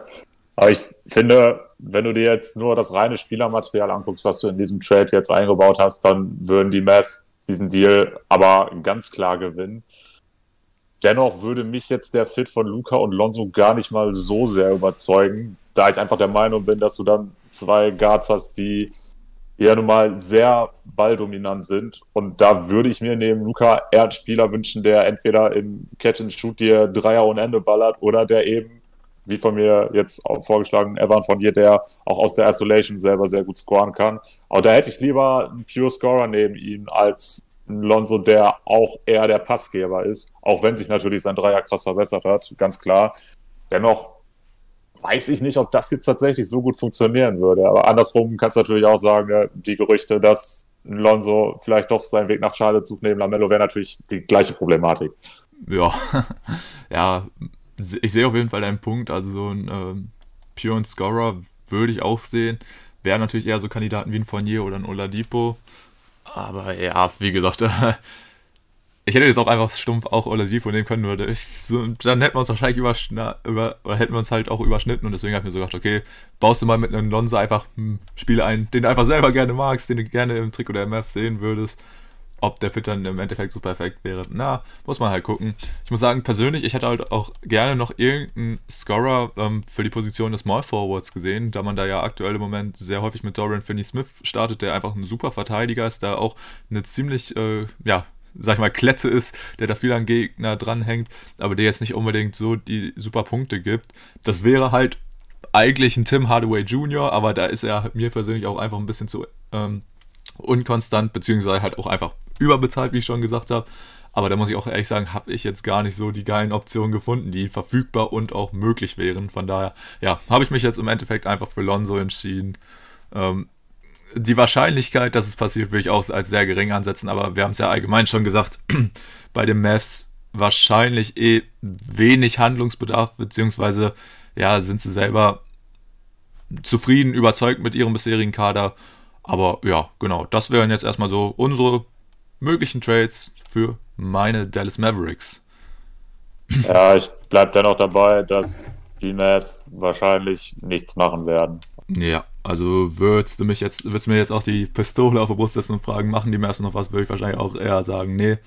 Aber ich finde, wenn du dir jetzt nur das reine Spielermaterial anguckst, was du in diesem Trade jetzt eingebaut hast, dann würden die Mavs diesen Deal aber ganz klar gewinnen. Dennoch würde mich jetzt der Fit von Luca und Lonzo gar nicht mal so sehr überzeugen, da ich einfach der Meinung bin, dass du dann zwei Guards hast, die ja nun mal sehr balldominant sind. Und da würde ich mir neben Luca eher einen Spieler wünschen, der entweder im Catch and Shoot dir Dreier ohne Ende ballert oder der eben, wie von mir jetzt auch vorgeschlagen, Evan von dir, der auch aus der Isolation selber sehr gut scoren kann. Aber da hätte ich lieber einen Pure Scorer neben ihm als Lonzo, der auch eher der Passgeber ist, auch wenn sich natürlich sein Dreier krass verbessert hat, ganz klar. Dennoch weiß ich nicht, ob das jetzt tatsächlich so gut funktionieren würde. Aber andersrum kannst du natürlich auch sagen, die Gerüchte, dass Lonzo vielleicht doch seinen Weg nach Charlotte sucht neben Lamello, wäre natürlich die gleiche Problematik. Ja, ja, ich sehe auf jeden Fall deinen Punkt. Also so ein ähm, Pure Scorer würde ich auch sehen. Wäre natürlich eher so Kandidaten wie ein Fournier oder ein Oladipo. Aber ja, wie gesagt, Ich hätte jetzt auch einfach stumpf auch Oladipo nehmen können, würde ich, so, dann hätten wir uns wahrscheinlich über, über, oder hätten wir uns halt auch überschnitten und deswegen habe ich mir so gedacht, okay, baust du mal mit einem Lonza einfach einen Spieler ein, den du einfach selber gerne magst, den du gerne im Trick oder MF sehen würdest. Ob der Fit dann im Endeffekt so perfekt wäre, na, muss man halt gucken. Ich muss sagen, persönlich, ich hätte halt auch gerne noch irgendeinen Scorer ähm, für die Position des Small Forwards gesehen, da man da ja aktuell im Moment sehr häufig mit Dorian Finney-Smith startet, der einfach ein super Verteidiger ist, da auch eine ziemlich, äh, ja, sag ich mal, Klette ist, der da viel an Gegner dranhängt, aber der jetzt nicht unbedingt so die super Punkte gibt. Das wäre halt eigentlich ein Tim Hardaway Jr., aber da ist er mir persönlich auch einfach ein bisschen zu ähm, unkonstant, beziehungsweise halt auch einfach überbezahlt, wie ich schon gesagt habe. Aber da muss ich auch ehrlich sagen, habe ich jetzt gar nicht so die geilen Optionen gefunden, die verfügbar und auch möglich wären. Von daher, ja, habe ich mich jetzt im Endeffekt einfach für Lonzo entschieden. Ähm, die Wahrscheinlichkeit, dass es passiert, würde ich auch als sehr gering ansetzen, aber wir haben es ja allgemein schon gesagt, bei den Mavs wahrscheinlich eh wenig Handlungsbedarf, beziehungsweise ja, sind sie selber zufrieden, überzeugt mit ihrem bisherigen Kader. Aber ja, genau, das wären jetzt erstmal so unsere möglichen Trades für meine Dallas Mavericks. Ja, ich bleibe dennoch dabei, dass die Mavs wahrscheinlich nichts machen werden. Ja, also würdest du mich jetzt, würdest du mir jetzt auch die Pistole auf der Brust setzen und fragen, machen die Mavs noch was, würde ich wahrscheinlich auch eher sagen, nee.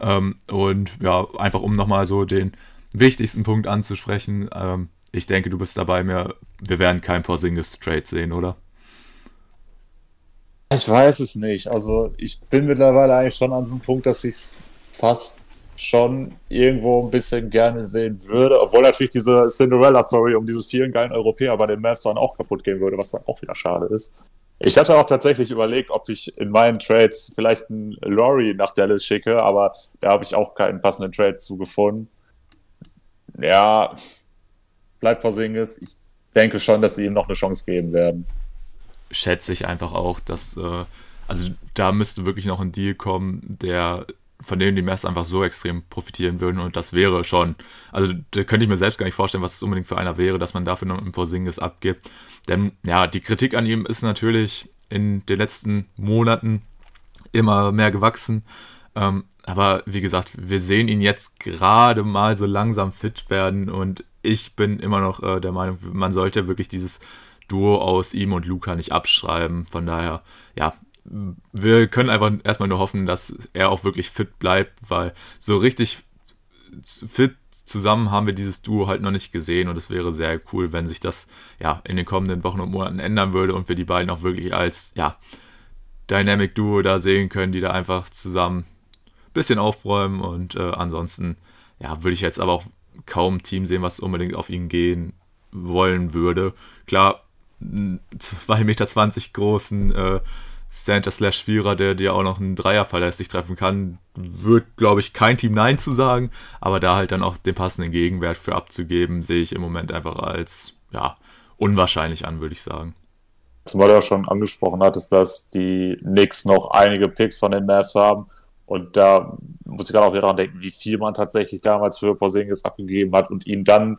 Ähm, und ja, einfach um nochmal so den wichtigsten Punkt anzusprechen, ähm, ich denke, du bist dabei mir, wir werden kein Porzingis Trade sehen, oder? Ich weiß es nicht. Also ich bin mittlerweile eigentlich schon an so einem Punkt, dass ich es fast schon irgendwo ein bisschen gerne sehen würde, obwohl natürlich diese Cinderella-Story um diese vielen geilen Europäer bei den Mavs dann auch kaputt gehen würde, was dann auch wieder schade ist. Ich hatte auch tatsächlich überlegt, ob ich in meinen Trades vielleicht einen Laurie nach Dallas schicke, aber da habe ich auch keinen passenden Trade zugefunden. Ja, bleibt Porzingis. Ich denke schon, dass sie ihm noch eine Chance geben werden. Schätze ich einfach auch, dass, äh, also da müsste wirklich noch ein Deal kommen, der von denen die Mavs einfach so extrem profitieren würden und das wäre schon, also da könnte ich mir selbst gar nicht vorstellen, was es unbedingt für einer wäre, dass man dafür noch ein Porzingis abgibt. Denn ja, die Kritik an ihm ist natürlich in den letzten Monaten immer mehr gewachsen. Ähm, aber wie gesagt, wir sehen ihn jetzt gerade mal so langsam fit werden und ich bin immer noch äh, der Meinung, man sollte wirklich dieses Duo aus ihm und Luca nicht abschreiben. Von daher, ja, wir können einfach erstmal nur hoffen, dass er auch wirklich fit bleibt, weil so richtig fit zusammen haben wir dieses Duo halt noch nicht gesehen und es wäre sehr cool, wenn sich das ja in den kommenden Wochen und Monaten ändern würde und wir die beiden auch wirklich als ja Dynamic Duo da sehen können, die da einfach zusammen bisschen aufräumen und äh, ansonsten, ja, würde ich jetzt aber auch kaum ein Team sehen, was unbedingt auf ihn gehen wollen würde. Klar, 2,20 Meter großen äh, Center slash Vierer, der dir auch noch einen Dreier verlässlich treffen kann, wird, glaube ich, kein Team Nein zu sagen, aber da halt dann auch den passenden Gegenwert für abzugeben, sehe ich im Moment einfach als, ja, unwahrscheinlich an, würde ich sagen. Zumal du ja schon angesprochen hattest, dass die Knicks noch einige Picks von den Mavs haben und da muss ich gerade auch wieder daran denken, wie viel man tatsächlich damals für Porzingis abgegeben hat und ihn dann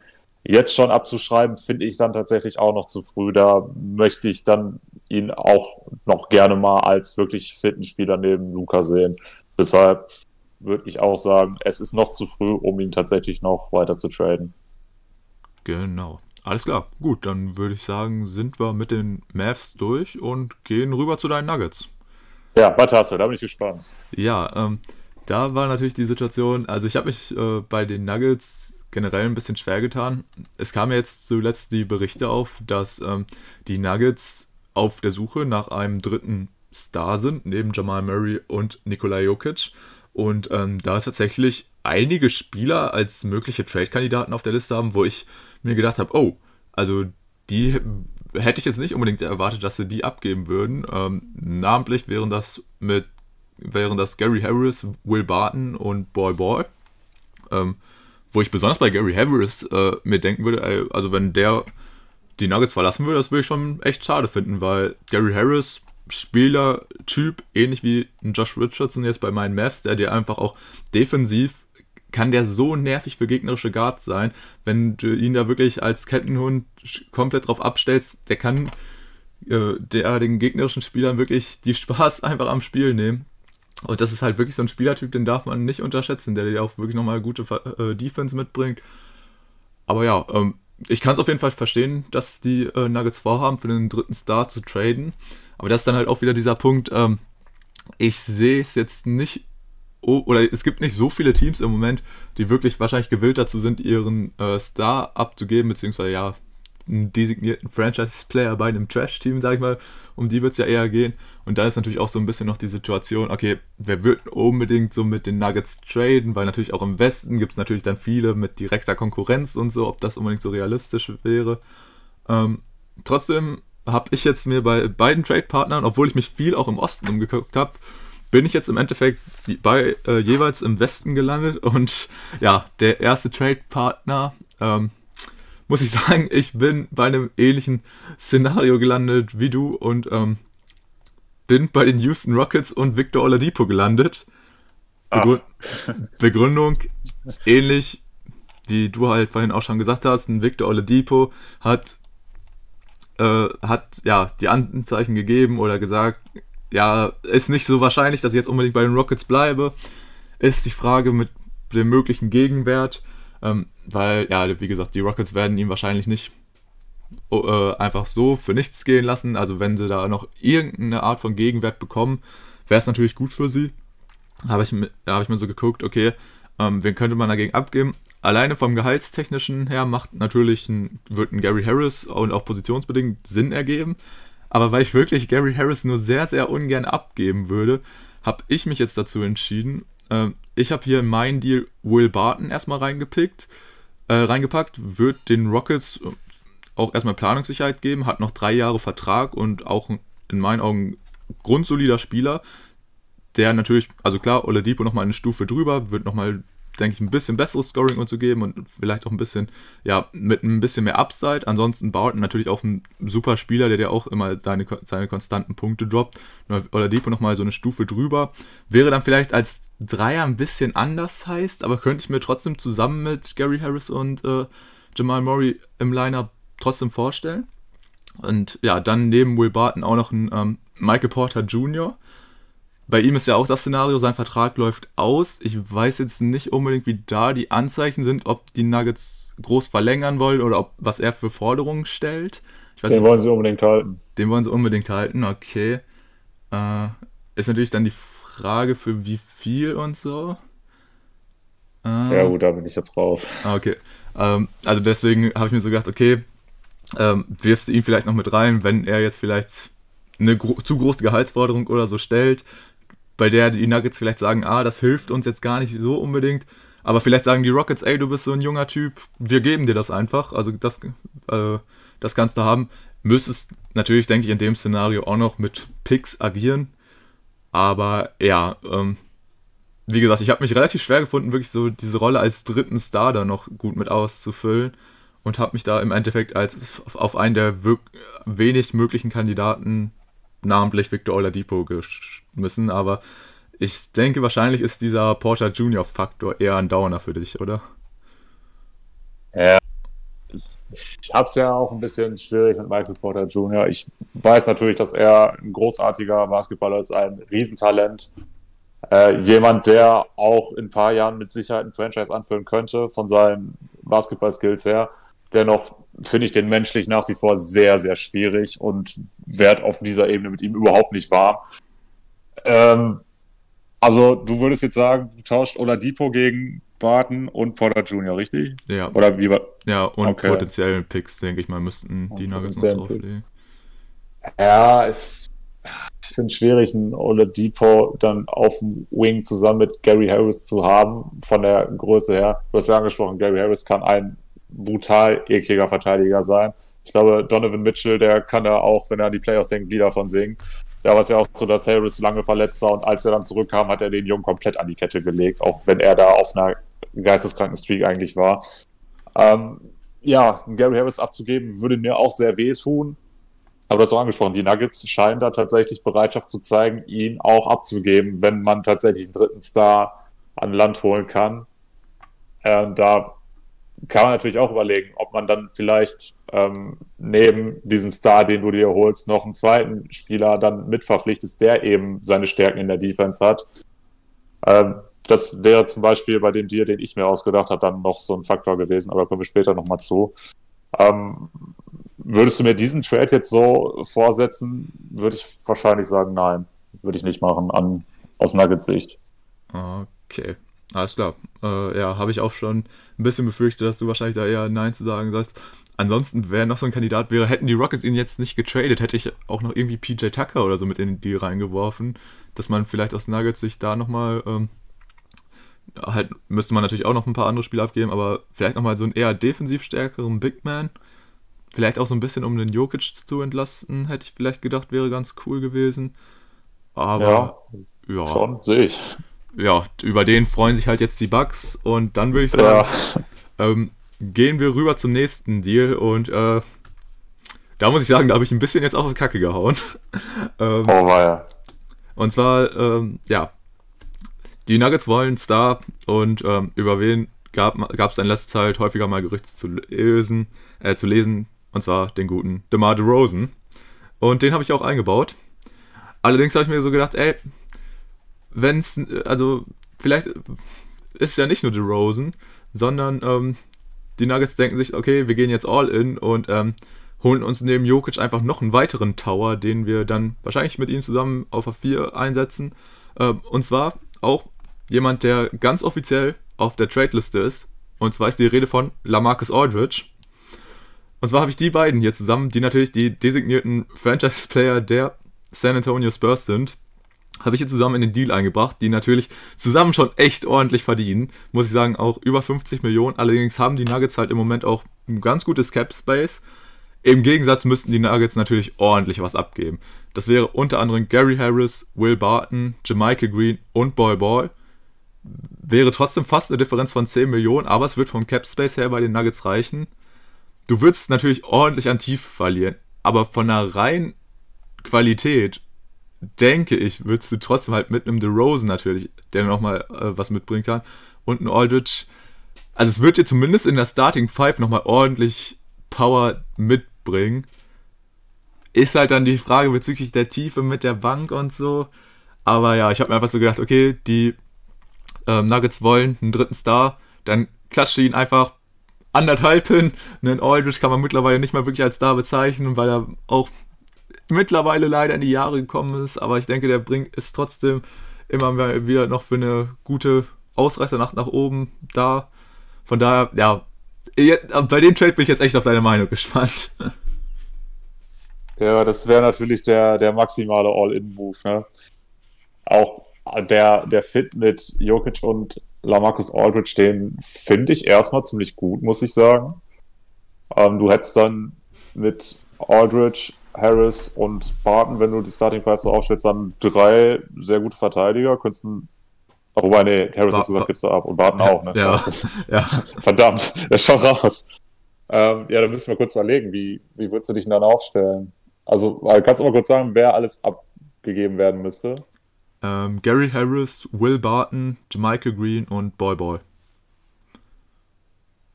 jetzt schon abzuschreiben, finde ich dann tatsächlich auch noch zu früh. Da möchte ich dann ihn auch noch gerne mal als wirklich fitten Spieler neben Luca sehen. Deshalb würde ich auch sagen, es ist noch zu früh, um ihn tatsächlich noch weiter zu traden. Genau. Alles klar. Gut, dann würde ich sagen, sind wir mit den Mavs durch und gehen rüber zu deinen Nuggets. Ja, was hast du? Da bin ich gespannt. Ja, ähm, da war natürlich die Situation, also ich habe mich äh, bei den Nuggets generell ein bisschen schwer getan. Es kam jetzt zuletzt die Berichte auf, dass ähm, die Nuggets auf der Suche nach einem dritten Star sind, neben Jamal Murray und Nikola Jokic. Und ähm, da es tatsächlich einige Spieler als mögliche Trade-Kandidaten auf der Liste haben, wo ich mir gedacht habe, oh, also die hätte ich jetzt nicht unbedingt erwartet, dass sie die abgeben würden. Ähm, namentlich wären das mit wären das Gary Harris, Will Barton und Boy Boy. Ähm, wo ich besonders bei Gary Harris äh, mir denken würde, ey, also wenn der die Nuggets verlassen würde, das würde ich schon echt schade finden, weil Gary Harris, Spielertyp, ähnlich wie Josh Richardson jetzt bei meinen Mavs, der dir einfach auch defensiv kann der so nervig für gegnerische Guards sein, wenn du ihn da wirklich als Kettenhund komplett drauf abstellst, der kann äh, der den gegnerischen Spielern wirklich die Spaß einfach am Spiel nehmen. Und das ist halt wirklich so ein Spielertyp, den darf man nicht unterschätzen, der dir auch wirklich nochmal gute äh, Defense mitbringt. Aber ja, ähm, ich kann es auf jeden Fall verstehen, dass die äh, Nuggets vorhaben, für den dritten Star zu traden. Aber das ist dann halt auch wieder dieser Punkt, ähm, ich sehe es jetzt nicht, oh, oder es gibt nicht so viele Teams im Moment, die wirklich wahrscheinlich gewillt dazu sind, ihren äh, Star abzugeben, beziehungsweise ja, einen designierten Franchise-Player bei einem Trash-Team, sag ich mal, um die wird es ja eher gehen. Und da ist natürlich auch so ein bisschen noch die Situation, okay, wer wird unbedingt so mit den Nuggets traden, weil natürlich auch im Westen gibt es natürlich dann viele mit direkter Konkurrenz und so, ob das unbedingt so realistisch wäre. Ähm, trotzdem habe ich jetzt mir bei beiden Trade-Partnern, obwohl ich mich viel auch im Osten umgeguckt habe, bin ich jetzt im Endeffekt bei äh, jeweils im Westen gelandet und ja, der erste Trade-Partner, ähm, muss ich sagen, ich bin bei einem ähnlichen Szenario gelandet wie du und ähm, bin bei den Houston Rockets und Victor Oladipo gelandet. Begrü Begründung ähnlich wie du halt vorhin auch schon gesagt hast, ein Victor Oladipo hat, äh, hat ja die Anzeichen gegeben oder gesagt, ja, ist nicht so wahrscheinlich, dass ich jetzt unbedingt bei den Rockets bleibe. Ist die Frage mit dem möglichen Gegenwert. Ähm, weil, ja, wie gesagt, die Rockets werden ihn wahrscheinlich nicht äh, einfach so für nichts gehen lassen. Also wenn sie da noch irgendeine Art von Gegenwert bekommen, wäre es natürlich gut für sie. Habe ich, da habe ich mir so geguckt, okay, ähm, wen könnte man dagegen abgeben? Alleine vom Gehaltstechnischen her macht natürlich ein, wird ein Gary Harris und auch positionsbedingt Sinn ergeben. Aber weil ich wirklich Gary Harris nur sehr, sehr ungern abgeben würde, habe ich mich jetzt dazu entschieden, ähm, ich habe hier in meinen Deal Will Barton erstmal reingepickt, äh, reingepackt, wird den Rockets auch erstmal Planungssicherheit geben, hat noch drei Jahre Vertrag und auch in meinen Augen grundsolider Spieler, der natürlich, also klar, Oladipo nochmal eine Stufe drüber, wird nochmal denke ich, ein bisschen besseres Scoring und zu geben und vielleicht auch ein bisschen, ja, mit ein bisschen mehr Upside. Ansonsten Barton natürlich auch ein super Spieler, der dir auch immer seine, seine konstanten Punkte droppt. Oder Depot nochmal so eine Stufe drüber. Wäre dann vielleicht als Dreier ein bisschen anders heißt, aber könnte ich mir trotzdem zusammen mit Gary Harris und äh, Jamal Murray im Lineup trotzdem vorstellen. Und ja, dann neben Will Barton auch noch ein ähm, Michael Porter Jr., bei ihm ist ja auch das Szenario, sein Vertrag läuft aus. Ich weiß jetzt nicht unbedingt, wie da die Anzeichen sind, ob die Nuggets groß verlängern wollen oder ob, was er für Forderungen stellt. den nicht, wollen sie unbedingt halten. Den wollen sie unbedingt halten, okay. Äh, ist natürlich dann die Frage, für wie viel und so. Äh, ja, gut, da bin ich jetzt raus. Okay. Ähm, also deswegen habe ich mir so gedacht, okay, ähm, wirfst du ihn vielleicht noch mit rein, wenn er jetzt vielleicht eine gro zu große Gehaltsforderung oder so stellt, bei der die Nuggets vielleicht sagen, ah, das hilft uns jetzt gar nicht so unbedingt. Aber vielleicht sagen die Rockets, ey, du bist so ein junger Typ, wir geben dir das einfach. Also das, äh, das kannst du haben. Müsstest natürlich, denke ich, in dem Szenario auch noch mit Picks agieren. Aber ja, ähm, wie gesagt, ich habe mich relativ schwer gefunden, wirklich so diese Rolle als dritten Star da noch gut mit auszufüllen und habe mich da im Endeffekt als auf einen der wenig möglichen Kandidaten, namentlich Victor Oladipo, geschmissen. Aber ich denke, wahrscheinlich ist dieser Porter Junior Faktor eher ein Downer für dich, oder? Ja. Ich habe es ja auch ein bisschen schwierig mit Michael Porter Jr. Ich weiß natürlich, dass er ein großartiger Basketballer ist, ein Riesentalent. Äh, jemand, der auch in ein paar Jahren mit Sicherheit ein Franchise anführen könnte, von seinen Basketball-Skills her. Dennoch finde ich den menschlich nach wie vor sehr, sehr schwierig und werde auf dieser Ebene mit ihm überhaupt nicht warm. Ähm, also, du würdest jetzt sagen, du tauscht Oladipo gegen Barton und Porter Jr., richtig? Ja. Oder wie war Ja, und okay. potenziell Picks, denke ich mal, müssten die Nuggets noch drauflegen. Ja, es ich finde es schwierig, einen Oladipo dann auf dem Wing zusammen mit Gary Harris zu haben, von der Größe her. Du hast ja angesprochen, Gary Harris kann ein brutal ekliger Verteidiger sein. Ich glaube, Donovan Mitchell, der kann da auch, wenn er an die Playoffs denkt, Lieder von singen. Da war es ja auch so, dass Harris lange verletzt war und als er dann zurückkam, hat er den Jungen komplett an die Kette gelegt, auch wenn er da auf einer geisteskranken Streak eigentlich war. Ähm, ja, Gary Harris abzugeben, würde mir auch sehr wehtun. Aber das auch angesprochen, die Nuggets scheinen da tatsächlich Bereitschaft zu zeigen, ihn auch abzugeben, wenn man tatsächlich einen dritten Star an Land holen kann. Äh, da kann man natürlich auch überlegen, ob man dann vielleicht ähm, neben diesem Star, den du dir holst, noch einen zweiten Spieler dann mitverpflichtest, der eben seine Stärken in der Defense hat. Ähm, das wäre zum Beispiel bei dem Deal, den ich mir ausgedacht habe, dann noch so ein Faktor gewesen, aber kommen wir später nochmal zu. Ähm, Würdest du mir diesen Trade jetzt so vorsetzen, würde ich wahrscheinlich sagen, nein. Würde ich nicht machen, an, aus Nuggets Sicht. Okay, alles klar. Äh, ja, habe ich auch schon ein bisschen befürchtet, dass du wahrscheinlich da eher Nein zu sagen sollst. Ansonsten, wer noch so ein Kandidat wäre, hätten die Rockets ihn jetzt nicht getradet, hätte ich auch noch irgendwie PJ Tucker oder so mit in den Deal reingeworfen, dass man vielleicht aus Nuggets sich da nochmal, ähm, halt müsste man natürlich auch noch ein paar andere Spiele abgeben, aber vielleicht nochmal so einen eher defensiv stärkeren Big Man Vielleicht auch so ein bisschen, um den Jokic zu entlasten, hätte ich vielleicht gedacht, wäre ganz cool gewesen. Aber ja, ja. schon, sehe ich. Ja, über den freuen sich halt jetzt die Bugs. Und dann würde ich sagen, ja. ähm, gehen wir rüber zum nächsten Deal. Und äh, da muss ich sagen, da habe ich ein bisschen jetzt auf die Kacke gehauen. ähm, oh, ja. Und zwar, ähm, ja, die Nuggets wollen Star und ähm, über wen gab es in letzter Zeit häufiger mal Gerüchte zu lesen, äh, zu lesen, und zwar den guten DeMar DeRozan. Und den habe ich auch eingebaut. Allerdings habe ich mir so gedacht, ey, wenn es, also vielleicht ist es ja nicht nur DeRozan, sondern ähm, die Nuggets denken sich, okay, wir gehen jetzt all in und ähm, holen uns neben Jokic einfach noch einen weiteren Tower, den wir dann wahrscheinlich mit ihm zusammen auf A4 einsetzen. Ähm, und zwar auch jemand, der ganz offiziell auf der Trade-Liste ist. Und zwar ist die Rede von Lamarcus Aldridge. Und zwar habe ich die beiden hier zusammen, die natürlich die designierten Franchise-Player der San Antonio Spurs sind, habe ich hier zusammen in den Deal eingebracht, die natürlich zusammen schon echt ordentlich verdienen. Muss ich sagen, auch über 50 Millionen. Allerdings haben die Nuggets halt im Moment auch ein ganz gutes Cap-Space. Im Gegensatz müssten die Nuggets natürlich ordentlich was abgeben. Das wäre unter anderem Gary Harris, Will Barton, Jamaica Green und Boy Ball. Wäre trotzdem fast eine Differenz von 10 Millionen, aber es wird vom Cap Space her bei den Nuggets reichen. Du würdest natürlich ordentlich an Tiefe verlieren, aber von der reinen Qualität, denke ich, würdest du trotzdem halt mit einem DeRozan natürlich, der nochmal äh, was mitbringen kann, und einem Aldridge. Also es wird dir zumindest in der Starting Five nochmal ordentlich Power mitbringen. Ist halt dann die Frage bezüglich der Tiefe mit der Bank und so. Aber ja, ich habe mir einfach so gedacht, okay, die ähm, Nuggets wollen einen dritten Star, dann klatscht ihn einfach anderthalb hin. Einen Aldridge kann man mittlerweile nicht mehr wirklich als Star bezeichnen, weil er auch mittlerweile leider in die Jahre gekommen ist. Aber ich denke, der bringt ist trotzdem immer wieder noch für eine gute Ausreißernacht nach oben da. Von daher, ja, bei dem Trade bin ich jetzt echt auf deine Meinung gespannt. Ja, das wäre natürlich der, der maximale All-In-Move. Ne? Auch der, der Fit mit Jokic und Lamarcus Aldridge, den finde ich erstmal ziemlich gut, muss ich sagen. Ähm, du hättest dann mit Aldridge, Harris und Barton, wenn du die Starting Five so aufstellst, dann drei sehr gute Verteidiger. Könntest du Wobei, nee, Harris hat gesagt, gibt's da ab. Und Barton auch, ne? Ja. ja. Verdammt, der ist schon raus. Ähm, ja, dann müssen wir kurz überlegen, wie, wie würdest du dich denn dann aufstellen? Also, kannst du mal kurz sagen, wer alles abgegeben werden müsste? Ähm, Gary Harris, Will Barton, Jamaica Green und Boy Boy.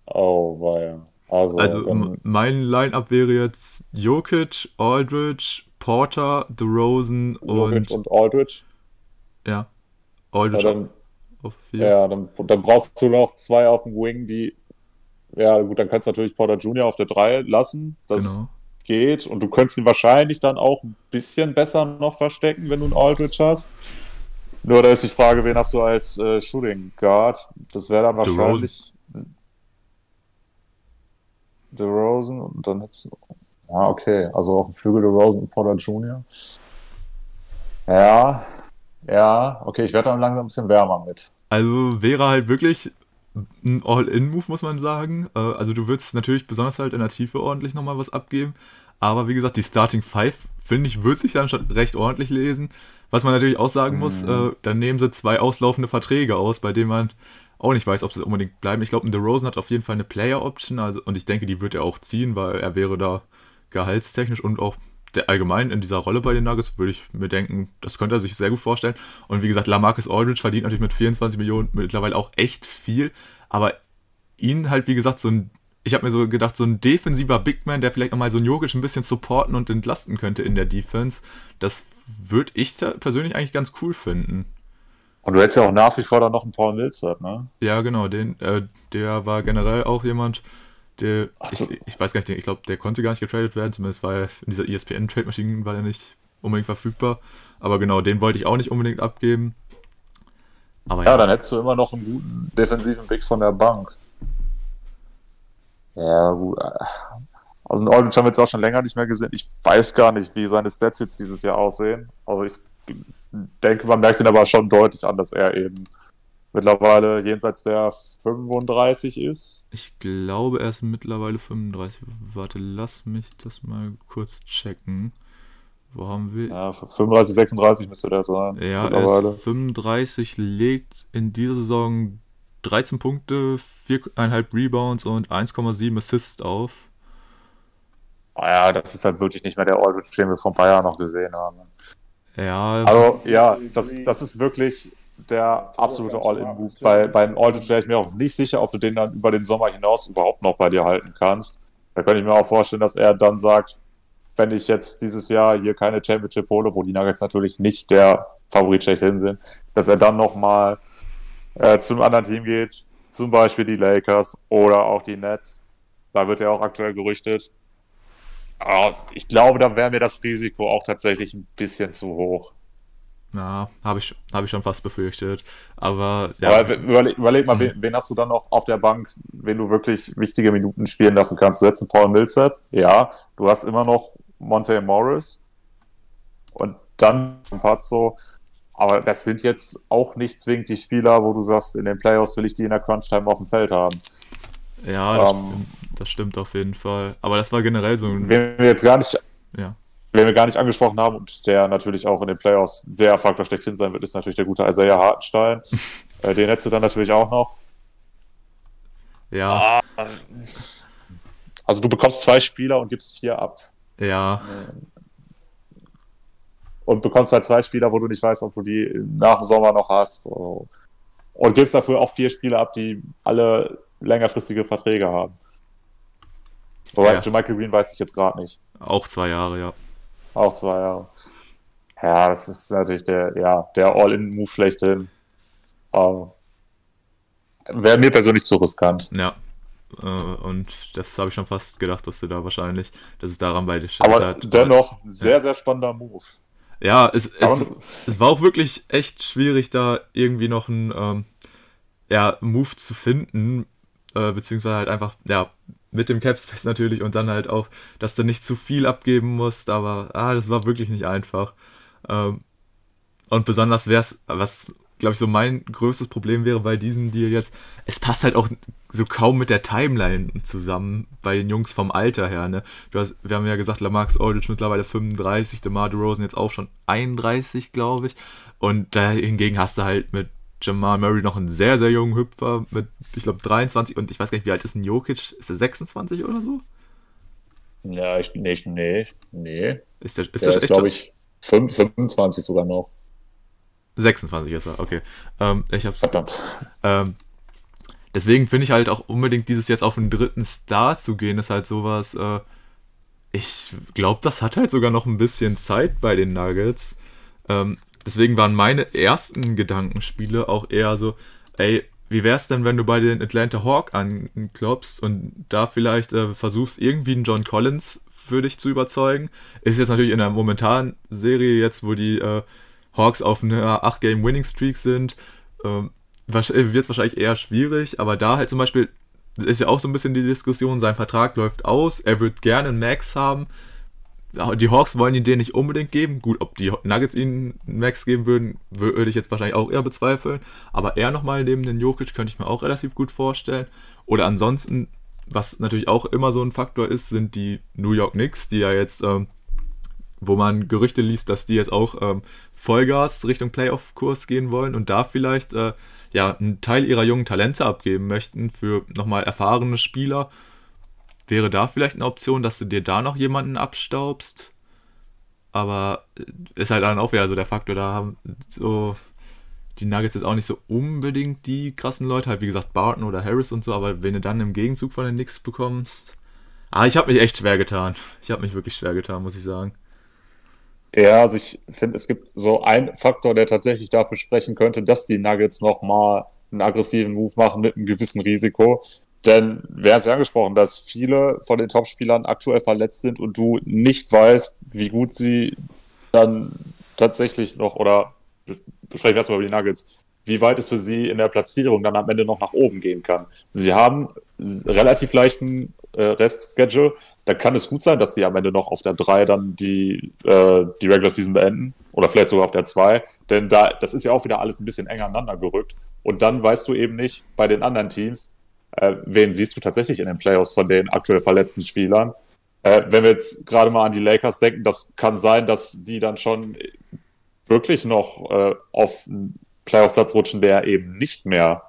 Oh, war ja. Also, also mein Line-Up wäre jetzt Jokic, Aldridge, Porter, DeRozan und. Jokic und Aldridge? Ja. Aldridge ja, dann, auf vier. Ja, dann, dann brauchst du noch zwei auf dem Wing, die. Ja, gut, dann kannst du natürlich Porter Jr. auf der 3 lassen. Das genau. geht. Und du könntest ihn wahrscheinlich dann auch ein bisschen besser noch verstecken, wenn du einen Aldridge hast. Nur da ist die Frage, wen hast du als äh, Shooting Guard? Das wäre dann wahrscheinlich. The Rosen und dann hättest du. Ja, okay. Also auf dem Flügel The Rosen und Porter Jr. Ja, ja, okay, ich werde dann langsam ein bisschen wärmer mit. Also wäre halt wirklich ein All-In-Move, muss man sagen. Äh, also du würdest natürlich besonders halt in der Tiefe ordentlich nochmal was abgeben. Aber wie gesagt, die Starting Five, finde ich, würde sich dann schon recht ordentlich lesen. Was man natürlich auch sagen muss, mhm. äh, dann nehmen sie zwei auslaufende Verträge aus, bei denen man auch nicht weiß, ob sie unbedingt bleiben. Ich glaube, The Rosen hat auf jeden Fall eine Player-Option, also, und ich denke, die wird er auch ziehen, weil er wäre da gehaltstechnisch und auch der, allgemein in dieser Rolle bei den Nuggets würde ich mir denken, das könnte er sich sehr gut vorstellen. Und wie gesagt, Lamarcus Aldridge verdient natürlich mit 24 Millionen mittlerweile auch echt viel, aber ihn halt, wie gesagt, so ein, ich habe mir so gedacht, so ein defensiver Big Man, der vielleicht auch mal so ein Jokic ein bisschen supporten und entlasten könnte in der Defense, das würde ich persönlich eigentlich ganz cool finden. Und du hättest ja auch nach wie vor dann noch einen Paul Millsap, ne? Ja, genau, den, äh, der war generell auch jemand, der, ich, ich, weiß gar nicht, ich glaube, der konnte gar nicht getradet werden, zumindest war er in dieser ESPN-Trade-Maschine war er nicht unbedingt verfügbar. Aber genau, den wollte ich auch nicht unbedingt abgeben. Aber ja, ja, dann hättest du immer noch einen guten defensiven Blick von der Bank. Ja, gut. Also, einen Aldridge haben wir jetzt auch schon länger nicht mehr gesehen. Ich weiß gar nicht, wie seine Stats jetzt dieses Jahr aussehen. Aber ich denke, man merkt ihn aber schon deutlich an, dass er eben mittlerweile jenseits der 35 ist. Ich glaube, er ist mittlerweile 35. Warte, lass mich das mal kurz checken. Wo haben wir? Ja, 35, 36 müsste der sein. Ja, er ist 35, legt in dieser Saison 13 Punkte, 4,5 Rebounds und 1,7 Assists auf. Naja, ah das ist halt wirklich nicht mehr der Aldridge, den wir vor ein paar Jahren noch gesehen haben. Ja. Also, ja, das, das ist wirklich der absolute All-In-Move. Bei, beim Aldridge wäre ich mir auch nicht sicher, ob du den dann über den Sommer hinaus überhaupt noch bei dir halten kannst. Da könnte ich mir auch vorstellen, dass er dann sagt, wenn ich jetzt dieses Jahr hier keine Championship hole, wo die Nuggets natürlich nicht der Favorit schlechthin sind, dass er dann nochmal äh, zu einem anderen Team geht, zum Beispiel die Lakers oder auch die Nets. Da wird er auch aktuell gerüchtet. Aber ich glaube, da wäre mir das Risiko auch tatsächlich ein bisschen zu hoch. Na, habe ich, hab ich schon fast befürchtet. Aber, ja. Aber überleg, überleg mal, wen, wen, hast du dann noch auf der Bank, wenn du wirklich wichtige Minuten spielen lassen kannst? Du hättest einen Paul Millsap, ja. Du hast immer noch Monte Morris und dann ein Pazzo. Aber das sind jetzt auch nicht zwingend die Spieler, wo du sagst, in den Playoffs will ich die in der Crunch-Time auf dem Feld haben. Ja, das, ähm, stimmt, das stimmt auf jeden Fall. Aber das war generell so ein. Wenn wir jetzt gar nicht ja den wir gar nicht angesprochen haben und der natürlich auch in den Playoffs der Faktor schlechthin sein wird, ist natürlich der gute Isaiah Hartenstein. äh, den hättest du dann natürlich auch noch. Ja. Ah. Also du bekommst zwei Spieler und gibst vier ab. Ja. Und bekommst halt zwei Spieler, wo du nicht weißt, ob du die nach dem Sommer noch hast. Und gibst dafür auch vier Spieler ab, die alle längerfristige Verträge haben. Wobei ja. Michael Green weiß ich jetzt gerade nicht. Auch zwei Jahre, ja. Auch zwei Jahre. Ja, das ist natürlich der, ja, der All-In-Move schlechthin. Aber wäre mir persönlich zu riskant. Ja. Äh, und das habe ich schon fast gedacht, dass du da wahrscheinlich, dass es daran beide Aber hat. dennoch, sehr, ja. sehr spannender Move. Ja, es, es, es, war auch wirklich echt schwierig, da irgendwie noch einen ähm, ja, Move zu finden, äh, beziehungsweise halt einfach, ja, mit dem Capspace natürlich und dann halt auch, dass du nicht zu viel abgeben musst, aber ah, das war wirklich nicht einfach. Ähm, Und besonders wäre es, was glaube ich so mein größtes Problem wäre bei diesem Deal jetzt, es passt halt auch so kaum mit der Timeline zusammen bei den Jungs vom Alter her. Ne? Hast, wir haben ja gesagt, Lamarcus Aldridge mittlerweile 35, DeMar DeRozan jetzt auch schon 31, glaube ich. Und da hingegen hast du halt mit Jamal Murray noch einen sehr, sehr jungen Hüpfer mit, ich glaube, 23 und ich weiß gar nicht, wie alt ist ein Jokic? Ist er 26 oder so? Ja, ich, nee, nee, nee. Ist der, ist der, der ist, glaube ich, 25 sogar noch. 26 ist er, okay. Ähm, ich hab's. Verdammt. Ähm, deswegen finde ich halt auch unbedingt dieses jetzt auf den dritten Star zu gehen, ist halt sowas. Äh, ich glaube, das hat halt sogar noch ein bisschen Zeit bei den Nuggets. Ähm, deswegen waren meine ersten Gedankenspiele auch eher so, ey, wie wär's denn, wenn du bei den Atlanta Hawk anklopfst und da vielleicht äh, versuchst, irgendwie einen John Collins für dich zu überzeugen? Ist jetzt natürlich in der momentanen Serie jetzt, wo die äh, Hawks auf einer 8-Game-Winning-Streak sind, ähm, wird es wahrscheinlich eher schwierig, aber da halt zum Beispiel ist ja auch so ein bisschen die Diskussion, sein Vertrag läuft aus, er wird gerne einen Max haben. Die Hawks wollen ihn den nicht unbedingt geben. Gut, ob die Nuggets ihn einen Max geben würden, würde ich jetzt wahrscheinlich auch eher bezweifeln. Aber er nochmal neben den Jokic könnte ich mir auch relativ gut vorstellen. Oder ansonsten, was natürlich auch immer so ein Faktor ist, sind die New York Knicks, die ja jetzt, ähm, wo man Gerüchte liest, dass die jetzt auch ähm, Vollgas Richtung Playoff-Kurs gehen wollen und da vielleicht äh, ja, einen Teil ihrer jungen Talente abgeben möchten für nochmal erfahrene Spieler. Wäre da vielleicht eine Option, dass du dir da noch jemanden abstaubst? Aber äh, ist halt dann auch wieder so der Faktor, da haben so die Nuggets jetzt auch nicht so unbedingt die krassen Leute, halt wie gesagt Barton oder Harris und so, aber wenn du dann im Gegenzug von den Knicks bekommst. Ah, ich habe mich echt schwer getan. Ich habe mich wirklich schwer getan, muss ich sagen. Ja, also ich finde, es gibt so einen Faktor, der tatsächlich dafür sprechen könnte, dass die Nuggets nochmal einen aggressiven Move machen mit einem gewissen Risiko. Denn wir haben es ja angesprochen, dass viele von den Topspielern aktuell verletzt sind und du nicht weißt, wie gut sie dann tatsächlich noch, oder besprechen wir erstmal über die Nuggets, wie weit es für sie in der Platzierung dann am Ende noch nach oben gehen kann. Sie haben relativ leichten äh, Rest-Schedule, dann kann es gut sein, dass sie am Ende noch auf der 3 dann die, äh, die Regular Season beenden. Oder vielleicht sogar auf der 2. Denn da, das ist ja auch wieder alles ein bisschen enger aneinander gerückt. Und dann weißt du eben nicht bei den anderen Teams, äh, wen siehst du tatsächlich in den Playoffs von den aktuell verletzten Spielern. Äh, wenn wir jetzt gerade mal an die Lakers denken, das kann sein, dass die dann schon wirklich noch äh, auf einen Playoff-Platz rutschen, der eben nicht mehr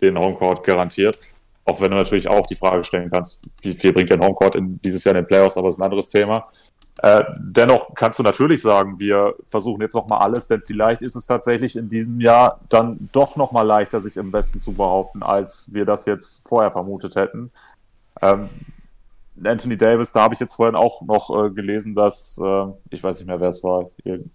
den Homecourt garantiert. Auch wenn du natürlich auch die Frage stellen kannst, wie viel bringt denn Homecourt in dieses Jahr in den Playoffs, aber das ist ein anderes Thema. Äh, dennoch kannst du natürlich sagen, wir versuchen jetzt nochmal alles, denn vielleicht ist es tatsächlich in diesem Jahr dann doch nochmal leichter, sich im Westen zu behaupten, als wir das jetzt vorher vermutet hätten. Ähm, Anthony Davis, da habe ich jetzt vorhin auch noch äh, gelesen, dass, äh, ich weiß nicht mehr, wer es war,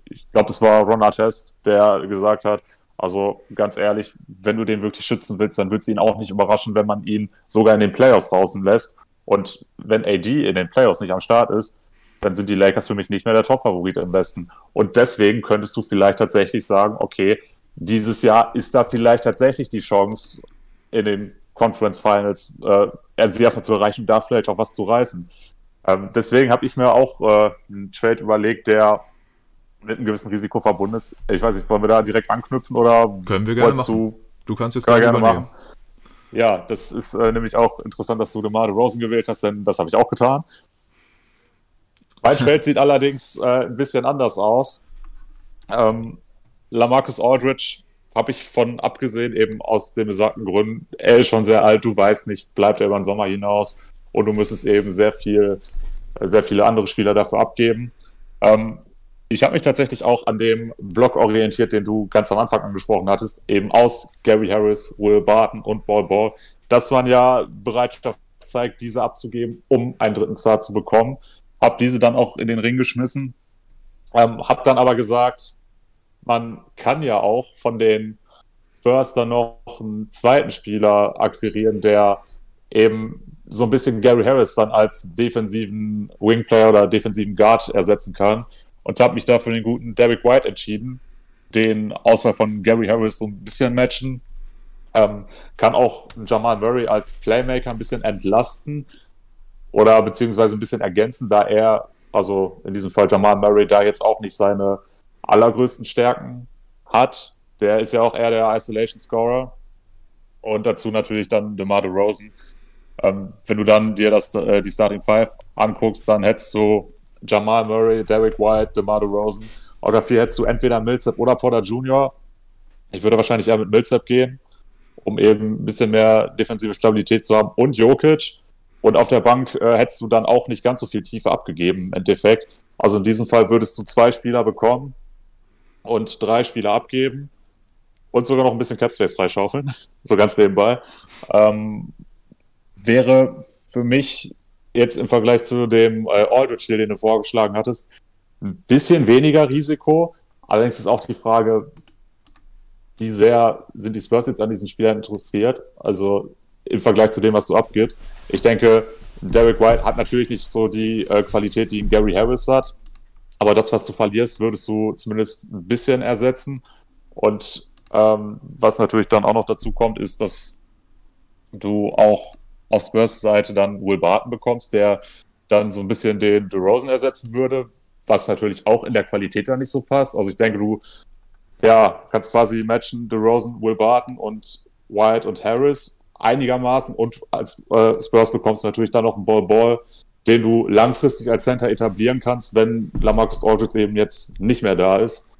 ich glaube, es war Ron Artest, der gesagt hat, also ganz ehrlich, wenn du den wirklich schützen willst, dann wird es ihn auch nicht überraschen, wenn man ihn sogar in den Playoffs draußen lässt. Und wenn AD in den Playoffs nicht am Start ist, dann sind die Lakers für mich nicht mehr der Top-Favorit im Westen. Und deswegen könntest du vielleicht tatsächlich sagen, okay, dieses Jahr ist da vielleicht tatsächlich die Chance, in den Conference Finals äh, sie erstmal zu erreichen, da vielleicht auch was zu reißen. Ähm, deswegen habe ich mir auch äh, einen Trade überlegt, der mit einem gewissen Risiko verbunden ist. Ich weiß nicht, wollen wir da direkt anknüpfen oder können wir gerne machen. Du, du kannst jetzt gerne machen. Ja, das ist äh, nämlich auch interessant, dass du DeMar Rosen gewählt hast, denn das habe ich auch getan. Mein Trade sieht allerdings äh, ein bisschen anders aus. Ähm, Lamarcus Aldridge habe ich von abgesehen, eben aus den besagten Gründen. Er ist schon sehr alt, du weißt nicht, bleibt er über den Sommer hinaus und du müsstest eben sehr viel, sehr viele andere Spieler dafür abgeben. Ähm, ich habe mich tatsächlich auch an dem Block orientiert, den du ganz am Anfang angesprochen hattest, eben aus Gary Harris, Will Barton und Ball Ball. Das waren ja Bereitschaft zeigt, diese abzugeben, um einen dritten Star zu bekommen. Hab diese dann auch in den Ring geschmissen. Ähm, hab dann aber gesagt, man kann ja auch von den Spurs dann noch einen zweiten Spieler akquirieren, der eben so ein bisschen Gary Harris dann als defensiven Wingplayer oder defensiven Guard ersetzen kann und habe mich da für den guten Derek White entschieden, den Auswahl von Gary Harris so ein bisschen matchen. Ähm, kann auch Jamal Murray als Playmaker ein bisschen entlasten oder beziehungsweise ein bisschen ergänzen, da er, also in diesem Fall Jamal Murray, da jetzt auch nicht seine allergrößten Stärken hat, der ist ja auch eher der Isolation Scorer. Und dazu natürlich dann DeMar DeRozan. Ähm, wenn du dann dir das, äh, die Starting Five anguckst, dann hättest du Jamal Murray, Derek White, DeMar DeRozan. Auch dafür hättest du entweder Millsap oder Porter Jr. Ich würde wahrscheinlich eher mit Millsap gehen, um eben ein bisschen mehr defensive Stabilität zu haben. Und Jokic. Und auf der Bank äh, hättest du dann auch nicht ganz so viel Tiefe abgegeben, im Endeffekt. Also in diesem Fall würdest du zwei Spieler bekommen und drei Spieler abgeben und sogar noch ein bisschen Capspace freischaufeln, so ganz nebenbei. Ähm, wäre für mich jetzt im Vergleich zu dem äh, Aldridge, den du vorgeschlagen hattest, ein bisschen weniger Risiko. Allerdings ist auch die Frage, wie sehr sind die Spurs jetzt an diesen Spielern interessiert? Also im Vergleich zu dem, was du abgibst. Ich denke, Derek White hat natürlich nicht so die äh, Qualität, die Gary Harris hat. Aber das, was du verlierst, würdest du zumindest ein bisschen ersetzen. Und ähm, was natürlich dann auch noch dazu kommt, ist, dass du auch auf Spurs Seite dann Will Barton bekommst, der dann so ein bisschen den DeRozan ersetzen würde, was natürlich auch in der Qualität dann nicht so passt. Also ich denke, du ja, kannst quasi matchen DeRozan, Will Barton und White und Harris einigermaßen und als äh, Spurs bekommst du natürlich dann noch einen Ball-Ball, den du langfristig als Center etablieren kannst, wenn Lamarcus Aldridge eben jetzt nicht mehr da ist.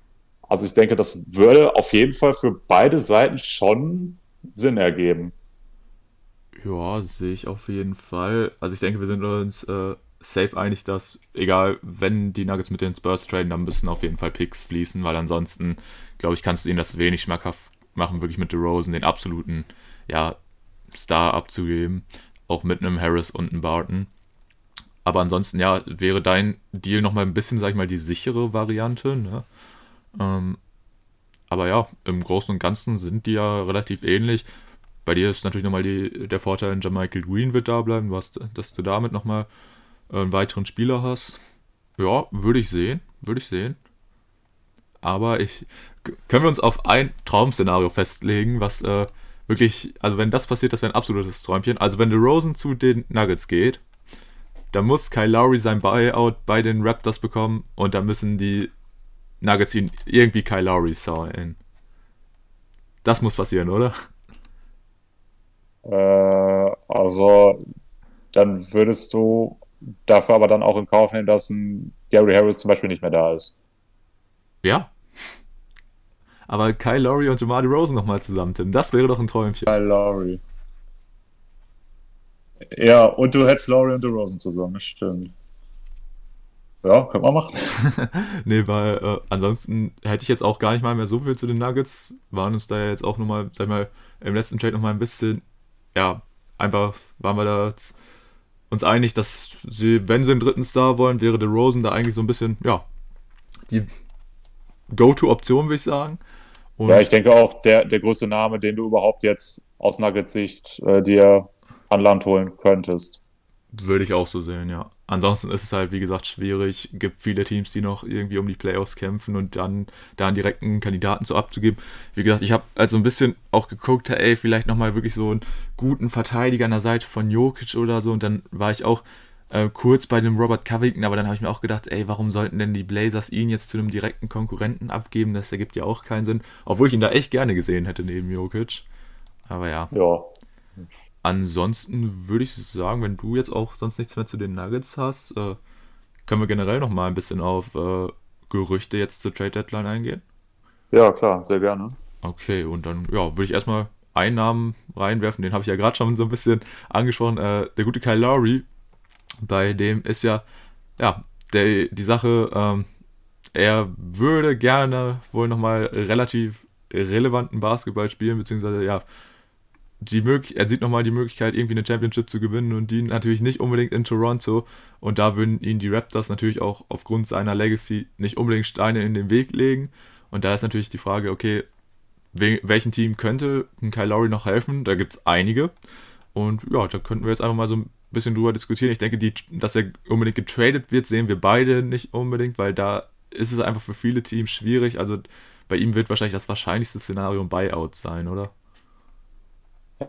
Also ich denke, das würde auf jeden Fall für beide Seiten schon Sinn ergeben. Ja, sehe ich auf jeden Fall. Also ich denke, wir sind uns äh, safe einig, dass egal, wenn die Nuggets mit den Spurs traden, dann müssen auf jeden Fall Picks fließen, weil ansonsten, glaube ich, kannst du ihnen das wenig schmackhaft machen, wirklich mit DeRozan den absoluten, ja, Star abzugeben. Auch mit einem Harris und einem Barton. Aber ansonsten, ja, wäre dein Deal nochmal ein bisschen, sag ich mal, die sichere Variante, ne? Ähm, aber ja, im Großen und Ganzen sind die ja relativ ähnlich. Bei dir ist natürlich nochmal der Vorteil, Jamichael Green wird da bleiben, was, dass du damit nochmal einen weiteren Spieler hast. Ja, würde ich sehen, würde ich sehen. Aber ich können wir uns auf ein Traum-Szenario festlegen, was äh, wirklich, also wenn das passiert, das wäre ein absolutes Träumchen. Also wenn Rosen zu den Nuggets geht, dann muss Kyle Lowry sein Buyout bei den Raptors bekommen und dann müssen die Nuggets ihn irgendwie Kyle Lowry sein. Das muss passieren, oder? Äh, also dann würdest du dafür aber dann auch in Kauf nehmen, dass ein Gary Harris zum Beispiel nicht mehr da ist. Ja. Aber Kyle Lowry und Jamal Rosen nochmal zusammen, Tim, das wäre doch ein Träumchen. Kyle Lowry. Ja, und du hättest Lowry und Rosen zusammen, stimmt. Ja, können wir machen. nee, weil äh, ansonsten hätte ich jetzt auch gar nicht mal mehr so viel zu den Nuggets. Waren uns da jetzt auch nochmal, sag ich mal, im letzten Trade nochmal ein bisschen, ja, einfach waren wir da uns einig, dass sie, wenn sie einen dritten Star wollen, wäre der Rosen da eigentlich so ein bisschen, ja, die Go-To-Option, würde ich sagen. Und ja, ich denke auch, der, der größte Name, den du überhaupt jetzt aus Nuggets-Sicht äh, dir an Land holen könntest. Würde ich auch so sehen, ja. Ansonsten ist es halt, wie gesagt, schwierig. Gibt viele Teams, die noch irgendwie um die Playoffs kämpfen und dann da einen direkten Kandidaten so abzugeben. Wie gesagt, ich habe also ein bisschen auch geguckt, ey, vielleicht nochmal wirklich so einen guten Verteidiger an der Seite von Jokic oder so. Und dann war ich auch äh, kurz bei dem Robert Covington, aber dann habe ich mir auch gedacht, ey, warum sollten denn die Blazers ihn jetzt zu einem direkten Konkurrenten abgeben? Das ergibt ja auch keinen Sinn. Obwohl ich ihn da echt gerne gesehen hätte neben Jokic. Aber ja. Ja. Ansonsten würde ich sagen, wenn du jetzt auch sonst nichts mehr zu den Nuggets hast, äh, können wir generell noch mal ein bisschen auf äh, Gerüchte jetzt zur Trade Deadline eingehen. Ja, klar, sehr gerne. Okay, und dann ja, würde ich erstmal einen Namen reinwerfen, den habe ich ja gerade schon so ein bisschen angesprochen. Äh, der gute Kyle Lowry, bei dem ist ja, ja, der, die Sache, ähm, er würde gerne wohl nochmal relativ relevanten Basketball spielen, beziehungsweise ja, die möglich er sieht nochmal die Möglichkeit, irgendwie eine Championship zu gewinnen und die natürlich nicht unbedingt in Toronto. Und da würden ihn die Raptors natürlich auch aufgrund seiner Legacy nicht unbedingt Steine in den Weg legen. Und da ist natürlich die Frage, okay, welchem Team könnte Kyle Lowry noch helfen? Da gibt es einige. Und ja, da könnten wir jetzt einfach mal so ein bisschen drüber diskutieren. Ich denke, die, dass er unbedingt getradet wird, sehen wir beide nicht unbedingt, weil da ist es einfach für viele Teams schwierig. Also bei ihm wird wahrscheinlich das wahrscheinlichste Szenario ein Buyout sein, oder?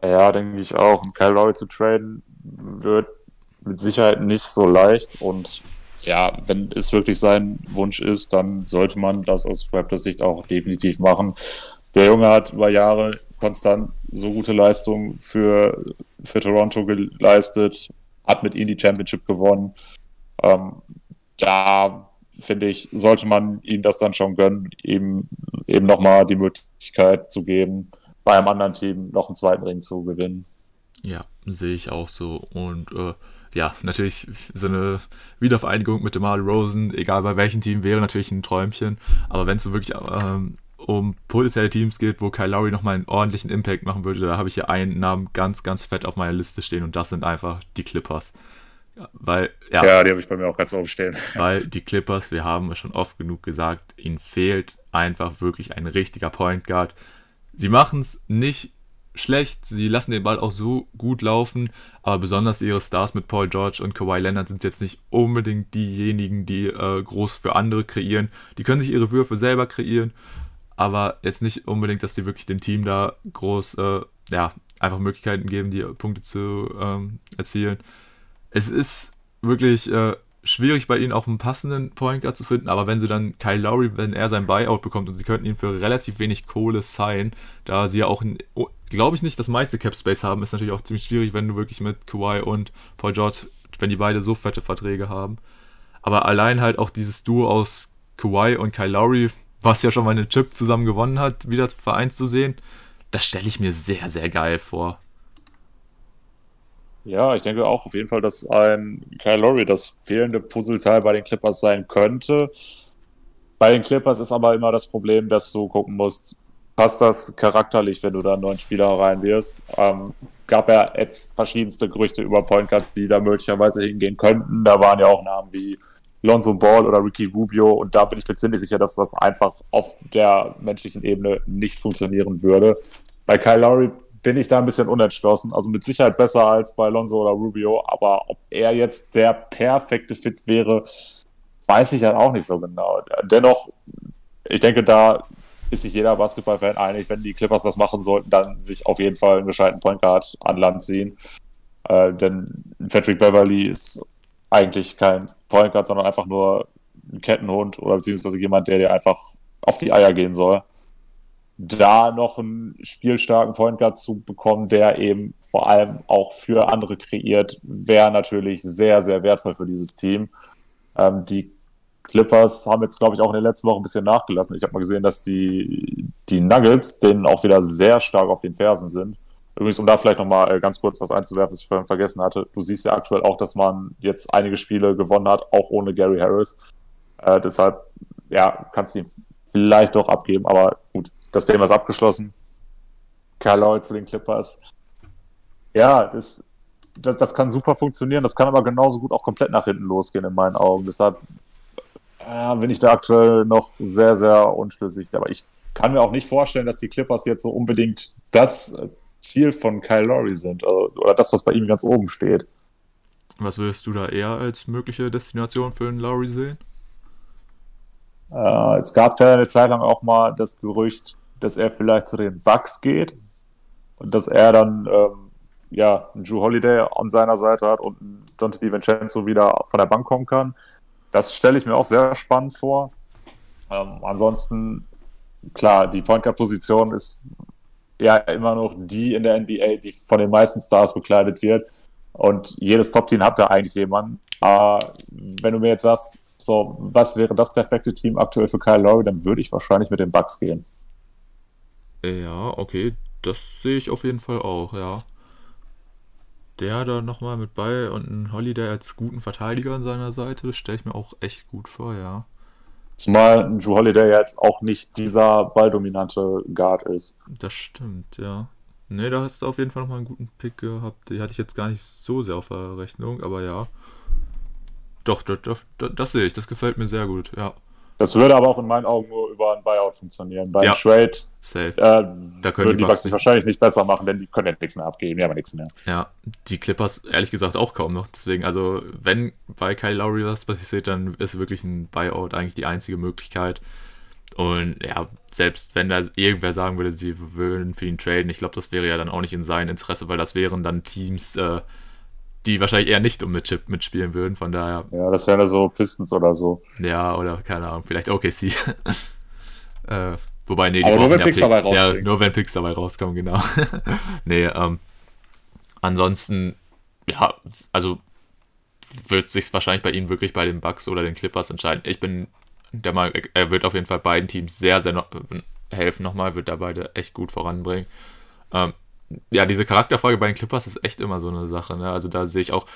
Ja, denke ich auch. Und Kyle Lowry zu traden wird mit Sicherheit nicht so leicht. Und ja, wenn es wirklich sein Wunsch ist, dann sollte man das aus Raptors Sicht auch definitiv machen. Der Junge hat über Jahre konstant so gute Leistungen für, für Toronto geleistet, hat mit ihnen die Championship gewonnen. Ähm, da finde ich, sollte man ihm das dann schon gönnen, ihm eben nochmal die Möglichkeit zu geben, bei einem anderen Team noch einen zweiten Ring zu gewinnen. Ja, sehe ich auch so. Und äh, ja, natürlich so eine Wiedervereinigung mit DeMar Rosen, egal bei welchem Team, wäre natürlich ein Träumchen. Aber wenn es so wirklich ähm, um potenzielle Teams geht, wo Kyle Lowry nochmal einen ordentlichen Impact machen würde, da habe ich hier einen Namen ganz, ganz fett auf meiner Liste stehen und das sind einfach die Clippers. Weil, ja, ja, die habe ich bei mir auch ganz oben stehen. Weil die Clippers, wir haben schon oft genug gesagt, ihnen fehlt einfach wirklich ein richtiger Point Guard. Sie machen es nicht schlecht, sie lassen den Ball auch so gut laufen, aber besonders ihre Stars mit Paul George und Kawhi Leonard sind jetzt nicht unbedingt diejenigen, die äh, groß für andere kreieren. Die können sich ihre Würfe selber kreieren, aber jetzt nicht unbedingt, dass die wirklich dem Team da groß, äh, ja, einfach Möglichkeiten geben, die Punkte zu ähm, erzielen es ist wirklich äh, schwierig bei ihnen auch einen passenden Point Guard zu finden, aber wenn sie dann Kyle Lowry, wenn er sein Buyout bekommt und sie könnten ihn für relativ wenig Kohle sein, da sie ja auch, oh, glaube ich nicht, das meiste Cap Space haben, ist natürlich auch ziemlich schwierig, wenn du wirklich mit Kawhi und Paul George, wenn die beide so fette Verträge haben. Aber allein halt auch dieses Duo aus Kawhi und Kyle Lowry, was ja schon mal eine Chip zusammen gewonnen hat, wieder vereint zu sehen, das stelle ich mir sehr, sehr geil vor. Ja, ich denke auch auf jeden Fall, dass ein Kyle Lowry das fehlende Puzzleteil bei den Clippers sein könnte. Bei den Clippers ist aber immer das Problem, dass du gucken musst, passt das charakterlich, wenn du da einen neuen Spieler reinwirfst. Ähm, gab ja jetzt verschiedenste Gerüchte über Point Guards, die da möglicherweise hingehen könnten. Da waren ja auch Namen wie Lonzo Ball oder Ricky Rubio und da bin ich mir ziemlich sicher, dass das einfach auf der menschlichen Ebene nicht funktionieren würde. Bei Kyle Lowry bin ich da ein bisschen unentschlossen. Also mit Sicherheit besser als bei Alonso oder Rubio, aber ob er jetzt der perfekte Fit wäre, weiß ich halt auch nicht so genau. Dennoch, ich denke, da ist sich jeder Basketballfan einig, wenn die Clippers was machen sollten, dann sich auf jeden Fall einen gescheiten Point Guard an Land ziehen. Äh, denn Patrick Beverly ist eigentlich kein Point Guard, sondern einfach nur ein Kettenhund oder beziehungsweise jemand, der dir einfach auf die Eier gehen soll da noch einen spielstarken Point Guard zu bekommen, der eben vor allem auch für andere kreiert, wäre natürlich sehr, sehr wertvoll für dieses Team. Ähm, die Clippers haben jetzt, glaube ich, auch in den letzten Wochen ein bisschen nachgelassen. Ich habe mal gesehen, dass die, die Nuggets denen auch wieder sehr stark auf den Fersen sind. Übrigens, um da vielleicht nochmal äh, ganz kurz was einzuwerfen, was ich vorhin vergessen hatte. Du siehst ja aktuell auch, dass man jetzt einige Spiele gewonnen hat, auch ohne Gary Harris. Äh, deshalb, ja, kannst du ihn vielleicht doch abgeben, aber gut, das Thema ist abgeschlossen. Kyle zu den Clippers. Ja, das, das, das, kann super funktionieren, das kann aber genauso gut auch komplett nach hinten losgehen in meinen Augen. Deshalb äh, bin ich da aktuell noch sehr, sehr unschlüssig. Aber ich kann mir auch nicht vorstellen, dass die Clippers jetzt so unbedingt das Ziel von Kyle Lowry sind also, oder das, was bei ihm ganz oben steht. Was würdest du da eher als mögliche Destination für einen Lowry sehen? Äh, es gab ja eine Zeit lang auch mal das Gerücht, dass er vielleicht zu den Bucks geht und dass er dann ähm, ja einen Drew Holiday an seiner Seite hat und Dante DiVincenzo wieder von der Bank kommen kann. Das stelle ich mir auch sehr spannend vor. Ähm, ansonsten, klar, die Point Guard Position ist ja immer noch die in der NBA, die von den meisten Stars bekleidet wird. Und jedes Top-Team hat da eigentlich jemanden. Aber wenn du mir jetzt sagst, so, was wäre das perfekte Team aktuell für Kyle Lowry, dann würde ich wahrscheinlich mit den Bucks gehen. Ja, okay, das sehe ich auf jeden Fall auch, ja. Der da nochmal mit bei und ein Holiday als guten Verteidiger an seiner Seite, das stelle ich mir auch echt gut vor, ja. Zumal Drew Holiday jetzt auch nicht dieser balldominante Guard ist. Das stimmt, ja. Ne, da hast du auf jeden Fall nochmal einen guten Pick gehabt. Die hatte ich jetzt gar nicht so sehr auf der Rechnung, aber ja. Doch, das, das, das, sehe ich. Das gefällt mir sehr gut, ja. Das würde aber auch in meinen Augen nur über ein Buyout funktionieren. Bei ja. Trade Safe. Äh, da können würden die Bucks sich wahrscheinlich nicht besser machen, denn die können ja nichts mehr abgeben, die haben nichts mehr. Ja, die Clippers ehrlich gesagt auch kaum noch. Deswegen, also wenn bei Kyle Lowry was passiert, dann ist wirklich ein Buyout eigentlich die einzige Möglichkeit. Und ja, selbst wenn da irgendwer sagen würde, sie würden für ihn traden, ich glaube, das wäre ja dann auch nicht in seinem Interesse, weil das wären dann Teams, äh, die wahrscheinlich eher nicht um mit Chip mitspielen würden, von daher. Ja, das wären so Pistons oder so. Ja, oder keine Ahnung, vielleicht OKC. äh, wobei, nee, die Aber nur wenn ja Picks dabei Ja, rauskommen. nur wenn Picks dabei rauskommen, genau. nee, ähm, ansonsten, ja, also wird sich wahrscheinlich bei ihnen wirklich bei den Bucks oder den Clippers entscheiden. Ich bin der Meinung, er wird auf jeden Fall beiden Teams sehr, sehr no helfen nochmal, wird da beide echt gut voranbringen. Ähm, ja, diese Charakterfrage bei den Clippers ist echt immer so eine Sache. Ne? Also da sehe ich auch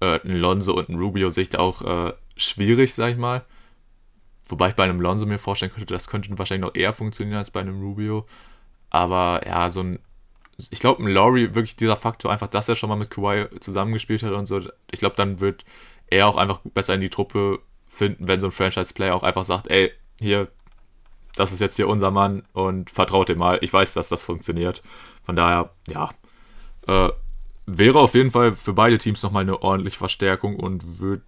äh, einen Lonzo und einen Rubio sehe ich da auch äh, schwierig, sag ich mal. Wobei ich bei einem Lonzo mir vorstellen könnte, das könnte wahrscheinlich noch eher funktionieren als bei einem Rubio. Aber ja, so ein, ich glaube, ein Laurie, wirklich dieser Faktor, einfach, dass er schon mal mit Kawhi zusammengespielt hat und so, ich glaube, dann wird er auch einfach besser in die Truppe finden, wenn so ein Franchise-Player auch einfach sagt, ey, hier, das ist jetzt hier unser Mann und vertraut ihm mal. Ich weiß, dass das funktioniert. Von daher, ja, äh, wäre auf jeden Fall für beide Teams nochmal eine ordentliche Verstärkung und würde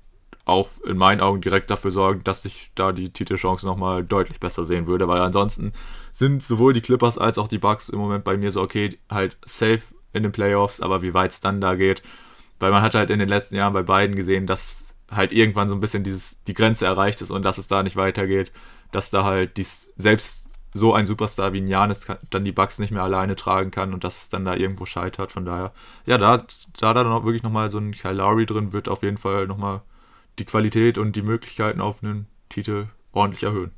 auch in meinen Augen direkt dafür sorgen, dass ich da die Titelchance nochmal deutlich besser sehen würde, weil ansonsten sind sowohl die Clippers als auch die Bucks im Moment bei mir so, okay, halt safe in den Playoffs, aber wie weit es dann da geht, weil man hat halt in den letzten Jahren bei beiden gesehen, dass halt irgendwann so ein bisschen dieses, die Grenze erreicht ist und dass es da nicht weitergeht, dass da halt dies, selbst so ein Superstar wie Janis dann die Bucks nicht mehr alleine tragen kann und dass es dann da irgendwo scheitert. Von daher, ja, da, da dann auch wirklich nochmal so ein Kyle Lowry drin wird auf jeden Fall nochmal die Qualität und die Möglichkeiten auf einen Titel ordentlich erhöhen.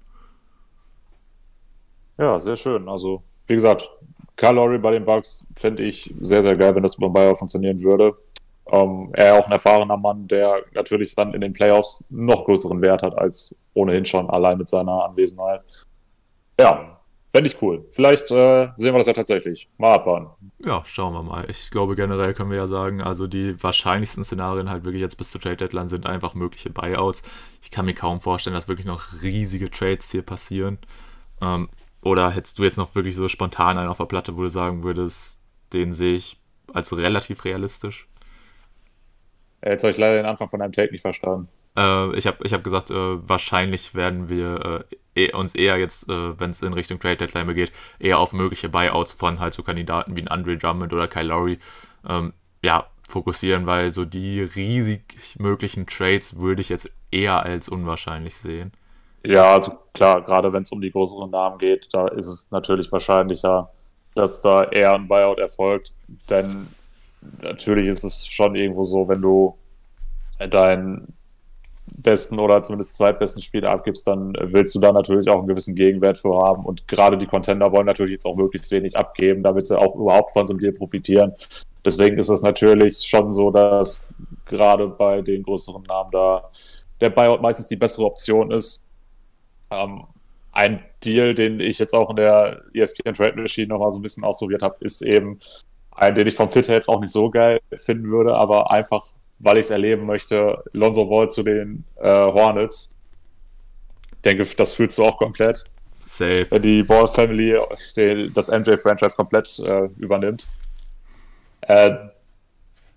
Ja, sehr schön. Also, wie gesagt, Kyle Lowry bei den Bucks fände ich sehr, sehr geil, wenn das beim Bayer funktionieren würde. Ähm, er auch ein erfahrener Mann, der natürlich dann in den Playoffs noch größeren Wert hat als ohnehin schon allein mit seiner Anwesenheit. Ja, fände ich cool. Vielleicht äh, sehen wir das ja tatsächlich. Mal abwarten. Ja, schauen wir mal. Ich glaube, generell können wir ja sagen, also die wahrscheinlichsten Szenarien halt wirklich jetzt bis zur Trade Deadline sind einfach mögliche Buyouts. Ich kann mir kaum vorstellen, dass wirklich noch riesige Trades hier passieren. Ähm, oder hättest du jetzt noch wirklich so spontan einen auf der Platte, wo du sagen würdest, den sehe ich als relativ realistisch? Jetzt habe ich leider den Anfang von deinem Take nicht verstanden. Äh, ich habe ich hab gesagt, äh, wahrscheinlich werden wir äh, uns eher jetzt, äh, wenn es in Richtung Trade Deadline geht, eher auf mögliche Buyouts von halt so Kandidaten wie ein Andre Drummond oder Kyle Lowry ähm, ja, fokussieren, weil so die riesig möglichen Trades würde ich jetzt eher als unwahrscheinlich sehen. Ja, also klar, gerade wenn es um die größeren Namen geht, da ist es natürlich wahrscheinlicher, dass da eher ein Buyout erfolgt, denn natürlich ist es schon irgendwo so, wenn du deinen besten oder zumindest zweitbesten Spieler abgibst, dann willst du da natürlich auch einen gewissen Gegenwert für haben. Und gerade die Contender wollen natürlich jetzt auch möglichst wenig abgeben, damit sie auch überhaupt von so einem Deal profitieren. Deswegen ist es natürlich schon so, dass gerade bei den größeren Namen da der Buyout meistens die bessere Option ist. Ähm, ein Deal, den ich jetzt auch in der ESPN Trade Machine nochmal so ein bisschen ausprobiert habe, ist eben ein, den ich vom Fit her jetzt auch nicht so geil finden würde, aber einfach, weil ich es erleben möchte, Lonzo Ball zu den äh, Hornets. Ich denke, das fühlst du auch komplett. Safe. Wenn die Ball Family die, das MJ-Franchise komplett äh, übernimmt. Äh,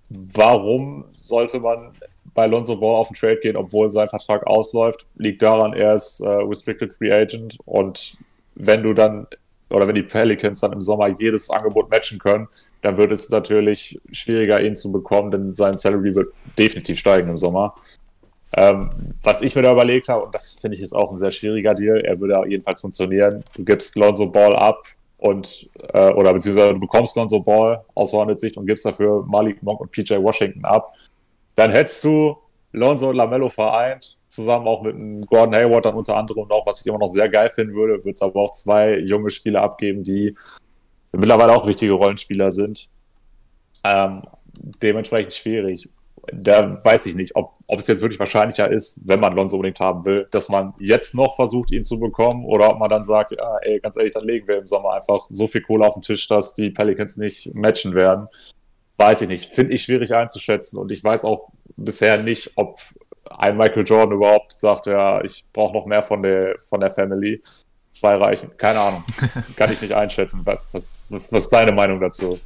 warum sollte man bei Lonzo Ball auf den Trade gehen, obwohl sein Vertrag ausläuft? Liegt daran, er ist äh, Restricted Free Agent und wenn du dann oder wenn die Pelicans dann im Sommer jedes Angebot matchen können, dann wird es natürlich schwieriger, ihn zu bekommen, denn sein Salary wird definitiv steigen im Sommer. Ähm, was ich mir da überlegt habe, und das finde ich ist auch ein sehr schwieriger Deal, er würde jedenfalls funktionieren, du gibst Lonzo Ball ab und, äh, oder beziehungsweise du bekommst Lonzo Ball aus Hornets Sicht und gibst dafür Malik Monk und PJ Washington ab, dann hättest du Lonzo und Lamello vereint, zusammen auch mit Gordon Hayward dann unter anderem noch, was ich immer noch sehr geil finden würde, würde es aber auch zwei junge Spieler abgeben, die mittlerweile auch wichtige Rollenspieler sind. Ähm, dementsprechend schwierig. Da weiß ich nicht, ob, ob es jetzt wirklich wahrscheinlicher ist, wenn man Lonzo unbedingt haben will, dass man jetzt noch versucht, ihn zu bekommen, oder ob man dann sagt, ja, ey, ganz ehrlich, dann legen wir im Sommer einfach so viel Kohle auf den Tisch, dass die Pelicans nicht matchen werden. Weiß ich nicht. Finde ich schwierig einzuschätzen und ich weiß auch bisher nicht, ob ein Michael Jordan überhaupt sagt, ja, ich brauche noch mehr von der, von der Family. Zwei reichen. Keine Ahnung. Kann ich nicht einschätzen. Was, was, was, was ist deine Meinung dazu?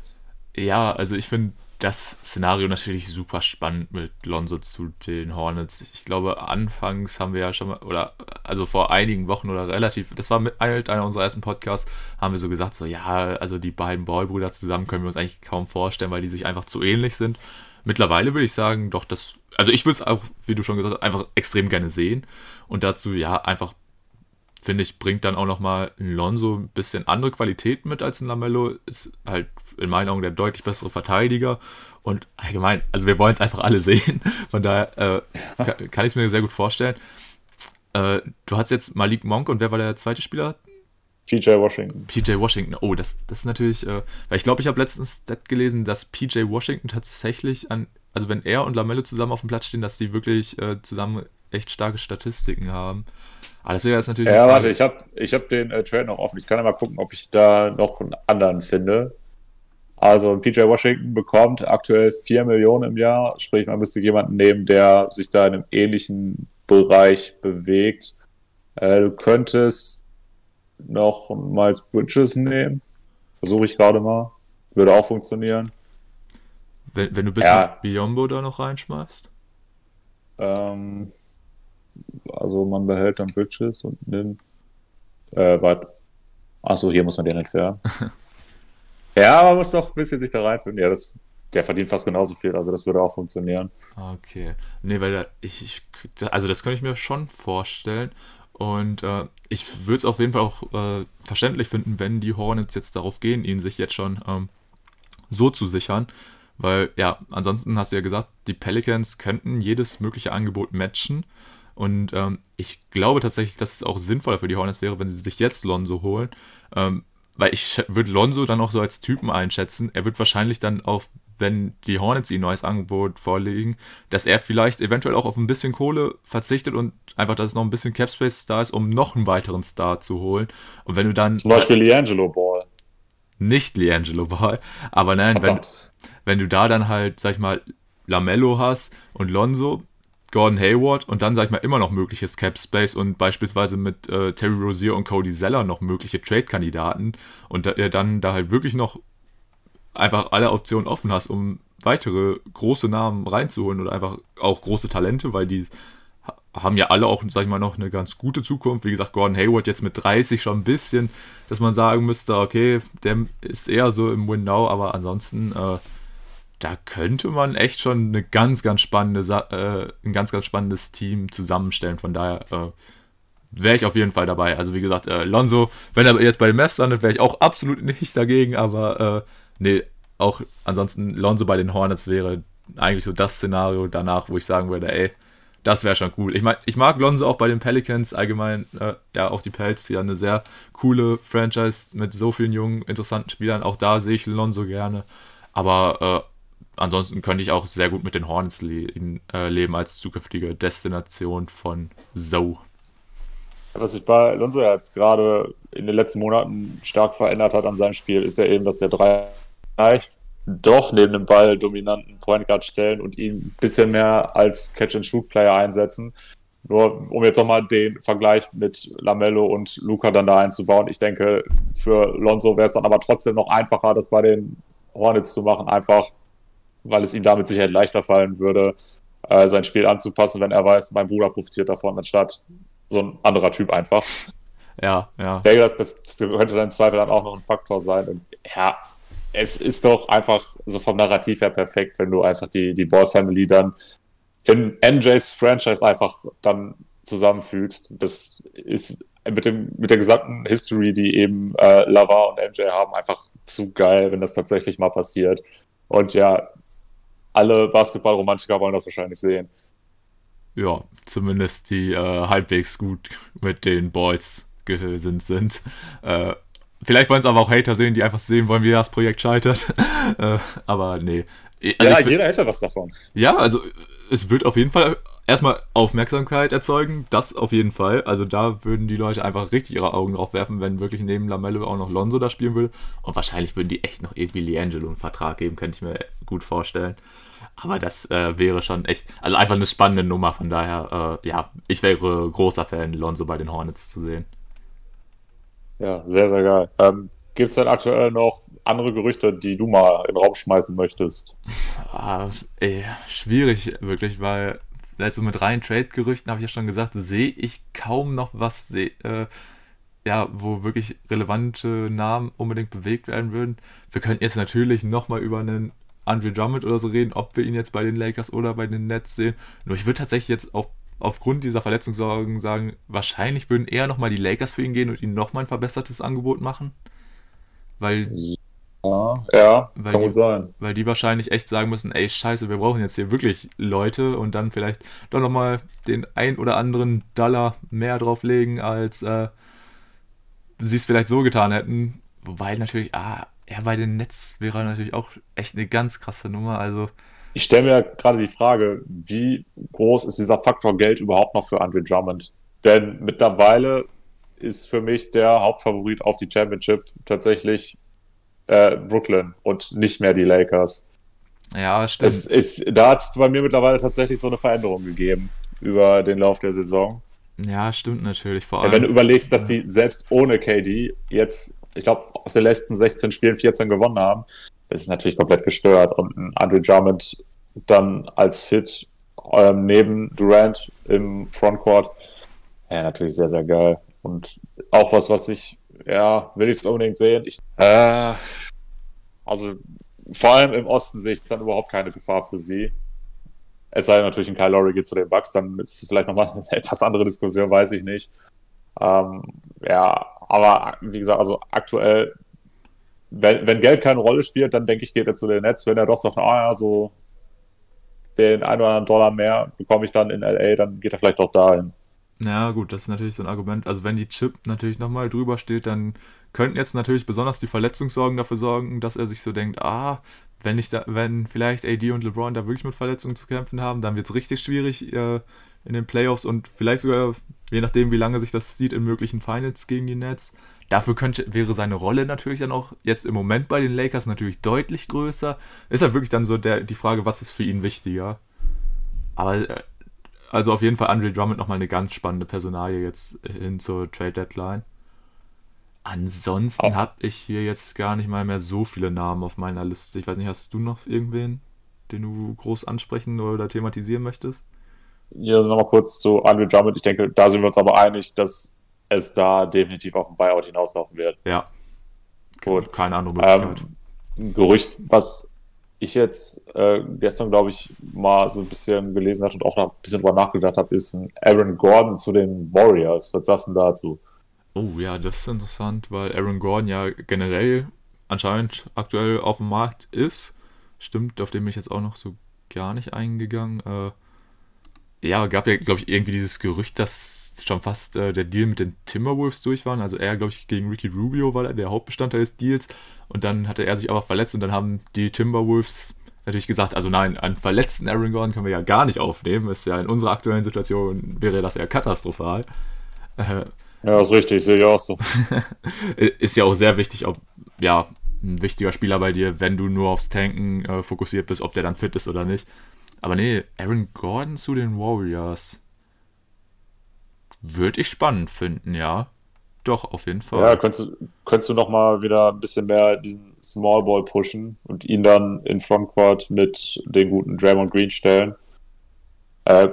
Ja, also ich finde das Szenario natürlich super spannend mit Lonzo zu den Hornets. Ich glaube, anfangs haben wir ja schon mal, oder also vor einigen Wochen oder relativ, das war mit einer unserer ersten Podcasts, haben wir so gesagt, so ja, also die beiden Ballbrüder zusammen können wir uns eigentlich kaum vorstellen, weil die sich einfach zu ähnlich sind. mittlerweile würde ich sagen, doch, das, also ich würde es auch, wie du schon gesagt hast, einfach extrem gerne sehen. Und dazu, ja, einfach, finde ich, bringt dann auch nochmal ein Lonzo ein bisschen andere Qualitäten mit als ein Lamello. Ist halt in meinen Augen der deutlich bessere Verteidiger. Und allgemein, also wir wollen es einfach alle sehen. Von daher äh, kann, kann ich es mir sehr gut vorstellen. Äh, du hast jetzt Malik Monk und wer war der zweite Spieler? PJ Washington. PJ Washington, oh, das, das ist natürlich, äh, weil ich glaube, ich habe letztens Stat gelesen, dass PJ Washington tatsächlich an, also wenn er und Lamello zusammen auf dem Platz stehen, dass die wirklich äh, zusammen echt starke Statistiken haben. Aber das wäre jetzt natürlich. Ja, warte, ich habe ich hab den äh, Trade noch offen. Ich kann ja mal gucken, ob ich da noch einen anderen finde. Also PJ Washington bekommt aktuell 4 Millionen im Jahr, sprich man müsste jemanden nehmen, der sich da in einem ähnlichen Bereich bewegt. Äh, du könntest noch Miles Bridges nehmen. Versuche ich gerade mal. Würde auch funktionieren. Wenn, wenn du bis ja. Biombo da noch reinschmeißt? Ähm, also man behält dann Bridges und nimmt. Äh, warte. Achso, hier muss man den entfernen. ja, man muss doch ein bisschen sich da reinfinden. Ja, das, der verdient fast genauso viel, also das würde auch funktionieren. Okay. Nee, weil da, ich, ich also das könnte ich mir schon vorstellen. Und äh, ich würde es auf jeden Fall auch äh, verständlich finden, wenn die Hornets jetzt darauf gehen, ihn sich jetzt schon ähm, so zu sichern. Weil, ja, ansonsten hast du ja gesagt, die Pelicans könnten jedes mögliche Angebot matchen. Und ähm, ich glaube tatsächlich, dass es auch sinnvoller für die Hornets wäre, wenn sie sich jetzt Lonzo holen. Ähm, weil ich würde Lonzo dann auch so als Typen einschätzen. Er wird wahrscheinlich dann auf wenn die Hornets ihm ein neues Angebot vorlegen, dass er vielleicht eventuell auch auf ein bisschen Kohle verzichtet und einfach, dass noch ein bisschen Capspace da ist, um noch einen weiteren Star zu holen. Und wenn du dann. Zum Beispiel Liangelo Ball. Nicht Liangelo Ball, aber nein, wenn, wenn du da dann halt, sag ich mal, Lamello hast und Lonzo, Gordon Hayward und dann, sag ich mal, immer noch mögliches Cap Space und beispielsweise mit äh, Terry Rozier und Cody Zeller noch mögliche Trade-Kandidaten und da, dann da halt wirklich noch einfach alle Optionen offen hast, um weitere große Namen reinzuholen oder einfach auch große Talente, weil die haben ja alle auch, sag ich mal, noch eine ganz gute Zukunft. Wie gesagt, Gordon Hayward jetzt mit 30 schon ein bisschen, dass man sagen müsste, okay, der ist eher so im Win-Now, aber ansonsten, äh, da könnte man echt schon eine ganz, ganz spannende, äh, ein ganz, ganz spannendes Team zusammenstellen. Von daher äh, wäre ich auf jeden Fall dabei. Also wie gesagt, äh, Lonzo, wenn er jetzt bei den Mavs landet, wäre ich auch absolut nicht dagegen, aber äh, nee, auch ansonsten Lonzo bei den Hornets wäre eigentlich so das Szenario danach, wo ich sagen würde, ey, das wäre schon cool. Ich meine, ich mag Lonzo auch bei den Pelicans allgemein, äh, ja, auch die Pelz, die ja eine sehr coole Franchise mit so vielen jungen, interessanten Spielern. Auch da sehe ich Lonzo gerne. Aber äh, ansonsten könnte ich auch sehr gut mit den Hornets le äh, leben als zukünftige Destination von Zoe. Was sich bei Lonzo jetzt gerade in den letzten Monaten stark verändert hat an seinem Spiel, ist ja eben, dass der Dreier doch neben dem Ball dominanten Point Guard stellen und ihn ein bisschen mehr als Catch-and-Shoot-Player einsetzen. Nur um jetzt nochmal den Vergleich mit Lamello und Luca dann da einzubauen. Ich denke, für Lonzo wäre es dann aber trotzdem noch einfacher, das bei den Hornets zu machen, einfach weil es ihm damit sicher leichter fallen würde, äh, sein Spiel anzupassen, wenn er weiß, mein Bruder profitiert davon, anstatt so ein anderer Typ einfach. Ja, ja. Ich denke, das, das könnte dann im Zweifel dann auch noch ein Faktor sein. Und ja, es ist doch einfach so vom Narrativ her perfekt, wenn du einfach die, die Ball Family dann in NJs Franchise einfach dann zusammenfügst. Das ist mit, dem, mit der gesamten History, die eben äh, Lava und MJ haben, einfach zu geil, wenn das tatsächlich mal passiert. Und ja, alle Basketball-Romantiker wollen das wahrscheinlich sehen. Ja, zumindest die äh, halbwegs gut mit den Boys gesinnt sind. Äh, Vielleicht wollen es aber auch Hater sehen, die einfach sehen wollen, wie das Projekt scheitert. äh, aber nee. Also ja, jeder hätte was davon. Ja, also es wird auf jeden Fall erstmal Aufmerksamkeit erzeugen, das auf jeden Fall. Also da würden die Leute einfach richtig ihre Augen drauf werfen, wenn wirklich neben Lamello auch noch Lonzo da spielen würde. Und wahrscheinlich würden die echt noch irgendwie Liangelo einen Vertrag geben, könnte ich mir gut vorstellen. Aber das äh, wäre schon echt, also einfach eine spannende Nummer. Von daher, äh, ja, ich wäre großer Fan, Lonzo bei den Hornets zu sehen. Ja, sehr, sehr geil. Ähm, Gibt es denn aktuell noch andere Gerüchte, die du mal in den Raum schmeißen möchtest? Ah, ey, schwierig, wirklich, weil also mit reinen Trade-Gerüchten habe ich ja schon gesagt, sehe ich kaum noch was, äh, ja, wo wirklich relevante Namen unbedingt bewegt werden würden. Wir könnten jetzt natürlich nochmal über einen Andre Drummond oder so reden, ob wir ihn jetzt bei den Lakers oder bei den Nets sehen. Nur ich würde tatsächlich jetzt auch aufgrund dieser Verletzungssorgen sagen, wahrscheinlich würden eher nochmal die Lakers für ihn gehen und ihm nochmal ein verbessertes Angebot machen. Weil. Ja, ja weil kann die, gut sein. Weil die wahrscheinlich echt sagen müssen, ey, scheiße, wir brauchen jetzt hier wirklich Leute und dann vielleicht doch nochmal den ein oder anderen Dollar mehr drauflegen, als äh, sie es vielleicht so getan hätten. Wobei natürlich, ah, er bei den Netz wäre natürlich auch echt eine ganz krasse Nummer. Also ich stelle mir gerade die Frage, wie groß ist dieser Faktor Geld überhaupt noch für Andre Drummond? Denn mittlerweile ist für mich der Hauptfavorit auf die Championship tatsächlich äh, Brooklyn und nicht mehr die Lakers. Ja, stimmt. Es ist, da hat es bei mir mittlerweile tatsächlich so eine Veränderung gegeben über den Lauf der Saison. Ja, stimmt natürlich. Vor allem, ja, wenn du überlegst, dass die selbst ohne KD jetzt, ich glaube, aus den letzten 16 Spielen 14 gewonnen haben, das ist natürlich komplett gestört. Und ein Andre Drummond dann als Fit ähm, neben Durant im Frontcourt, ja, natürlich sehr, sehr geil. Und auch was, was ich, ja, will ich es unbedingt sehen. Ich, äh, also vor allem im Osten sehe ich dann überhaupt keine Gefahr für sie. Es sei denn natürlich, ein Kyle Lowry geht zu den Bucks, dann ist es vielleicht nochmal eine etwas andere Diskussion, weiß ich nicht. Ähm, ja, aber wie gesagt, also aktuell wenn, wenn Geld keine Rolle spielt, dann denke ich, geht er zu den Nets. Wenn er doch sagt, ah ja, so den einen oder anderen Dollar mehr bekomme ich dann in LA, dann geht er vielleicht doch dahin. Ja, gut, das ist natürlich so ein Argument. Also, wenn die Chip natürlich nochmal drüber steht, dann könnten jetzt natürlich besonders die Verletzungssorgen dafür sorgen, dass er sich so denkt, ah, wenn ich da, wenn vielleicht AD und LeBron da wirklich mit Verletzungen zu kämpfen haben, dann wird es richtig schwierig äh, in den Playoffs und vielleicht sogar, je nachdem, wie lange sich das sieht, in möglichen Finals gegen die Nets. Dafür könnte, wäre seine Rolle natürlich dann auch jetzt im Moment bei den Lakers natürlich deutlich größer. Ist halt wirklich dann so der, die Frage, was ist für ihn wichtiger. Aber äh, also auf jeden Fall Andre Drummond nochmal eine ganz spannende Personalie jetzt hin zur Trade Deadline. Ansonsten oh. habe ich hier jetzt gar nicht mal mehr so viele Namen auf meiner Liste. Ich weiß nicht, hast du noch irgendwen, den du groß ansprechen oder thematisieren möchtest? Ja, nochmal kurz zu Andre Drummond. Ich denke, da sind wir uns aber einig, dass es da definitiv auf ein Buyout hinauslaufen wird. Ja. Gut. Keine andere Möglichkeit. Ähm, Gerücht, was ich jetzt äh, gestern, glaube ich, mal so ein bisschen gelesen habe und auch noch ein bisschen drüber nachgedacht habe, ist ein Aaron Gordon zu den Warriors. Was sagst du dazu? Oh ja, das ist interessant, weil Aaron Gordon ja generell anscheinend aktuell auf dem Markt ist. Stimmt, auf den bin ich jetzt auch noch so gar nicht eingegangen. Äh, ja, gab ja, glaube ich, irgendwie dieses Gerücht, dass schon fast äh, der Deal mit den Timberwolves durch waren. Also er, glaube ich, gegen Ricky Rubio war der Hauptbestandteil des Deals. Und dann hatte er sich aber verletzt und dann haben die Timberwolves natürlich gesagt, also nein, einen verletzten Aaron Gordon können wir ja gar nicht aufnehmen. Ist ja in unserer aktuellen Situation wäre das eher katastrophal. Äh, ja, ist richtig, sehe ich auch so. ist ja auch sehr wichtig, ob, ja, ein wichtiger Spieler bei dir, wenn du nur aufs Tanken äh, fokussiert bist, ob der dann fit ist oder nicht. Aber nee, Aaron Gordon zu den Warriors. Würde ich spannend finden, ja. Doch, auf jeden Fall. Ja, könntest du, könntest du noch mal wieder ein bisschen mehr diesen Small Ball pushen und ihn dann in Frontcourt mit den guten Draymond Green stellen. Äh,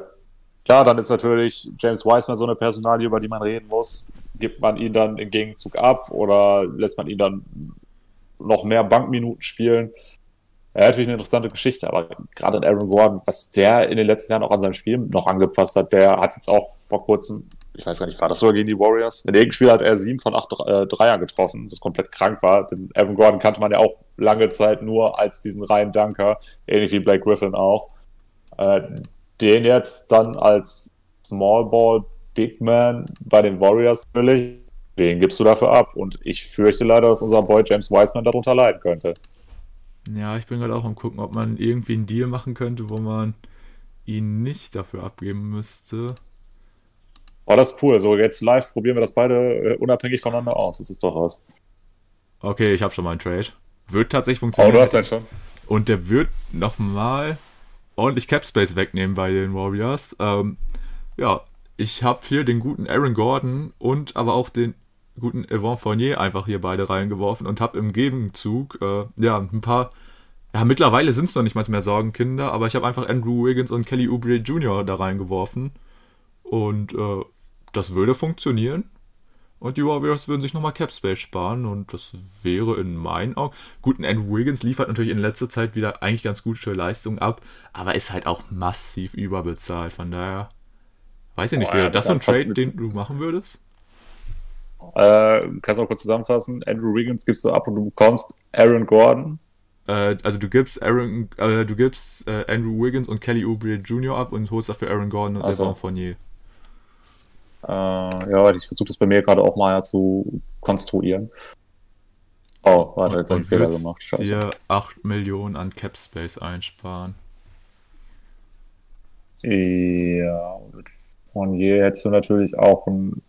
klar, dann ist natürlich James Wiseman so eine Personalie, über die man reden muss. Gibt man ihn dann im Gegenzug ab oder lässt man ihn dann noch mehr Bankminuten spielen? Er hat natürlich eine interessante Geschichte, aber gerade in Aaron Gordon, was der in den letzten Jahren auch an seinem Spiel noch angepasst hat, der hat jetzt auch vor kurzem ich weiß gar nicht, war das sogar gegen die Warriors? In irgendeinem Spiel hat er sieben von acht äh, Dreier getroffen, was komplett krank war. Den Evan Gordon kannte man ja auch lange Zeit nur als diesen reinen Dunker, ähnlich wie Blake Griffin auch. Äh, den jetzt dann als Small Ball Big Man bei den Warriors natürlich, wen gibst du dafür ab? Und ich fürchte leider, dass unser Boy James Wiseman darunter leiden könnte. Ja, ich bin gerade auch am gucken, ob man irgendwie einen Deal machen könnte, wo man ihn nicht dafür abgeben müsste. Oh, das ist cool. So, jetzt live probieren wir das beide äh, unabhängig voneinander aus. Das ist doch was. Okay, ich habe schon mal einen Trade. Wird tatsächlich funktionieren. Oh, du hast den schon. Und der wird nochmal ordentlich Cap Space wegnehmen bei den Warriors. Ähm, ja, ich habe hier den guten Aaron Gordon und aber auch den guten Evan Fournier einfach hier beide reingeworfen und habe im Gegenzug äh, ja ein paar. Ja, mittlerweile sind es noch nicht mal mehr Sorgenkinder, aber ich habe einfach Andrew Wiggins und Kelly Oubre Jr. da reingeworfen. Und äh, das würde funktionieren. Und die Warriors würden sich nochmal Cap Space sparen und das wäre in meinen Augen. Gut, ein Andrew Wiggins liefert natürlich in letzter Zeit wieder eigentlich ganz gute Leistungen ab, aber ist halt auch massiv überbezahlt. Von daher weiß ich nicht, wäre das so ein Trade, den du machen würdest? Äh, kannst du auch kurz zusammenfassen? Andrew Wiggins gibst du ab und du bekommst Aaron Gordon. Äh, also du gibst Aaron, äh, du gibst äh, Andrew Wiggins und Kelly Oubre Jr. ab und holst dafür Aaron Gordon und also. Evan Fournier. Äh, ja, ich versuche das bei mir gerade auch mal zu konstruieren. Oh, warte, jetzt habe ich Fehler gemacht. Scheiße. dir 8 Millionen an Cap Space einsparen. Ja, mit Fournier hättest du natürlich auch ein.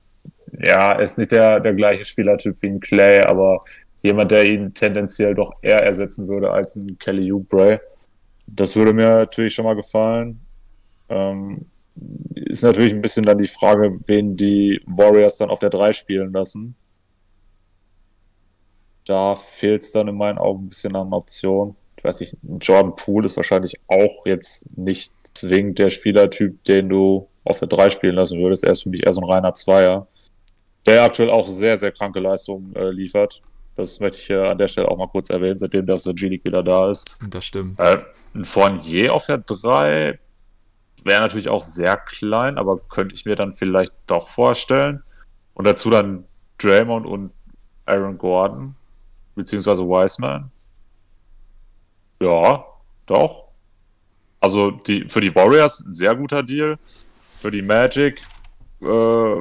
Ja, ist nicht der, der gleiche Spielertyp wie ein Clay, aber jemand, der ihn tendenziell doch eher ersetzen würde als ein Kelly Oubre. Das würde mir natürlich schon mal gefallen. Ähm, ist natürlich ein bisschen dann die Frage, wen die Warriors dann auf der 3 spielen lassen. Da fehlt es dann in meinen Augen ein bisschen an Option. Ich weiß nicht, Jordan Poole ist wahrscheinlich auch jetzt nicht zwingend der Spielertyp, den du auf der 3 spielen lassen würdest. Er ist für mich eher so ein reiner Zweier, der aktuell auch sehr, sehr kranke Leistungen äh, liefert. Das möchte ich äh, an der Stelle auch mal kurz erwähnen, seitdem der G-League wieder da ist. Das stimmt. Äh, ein Fournier auf der 3 wäre natürlich auch sehr klein, aber könnte ich mir dann vielleicht doch vorstellen. Und dazu dann Draymond und Aaron Gordon, beziehungsweise Wiseman. Ja, doch. Also die, für die Warriors ein sehr guter Deal. Für die Magic, äh,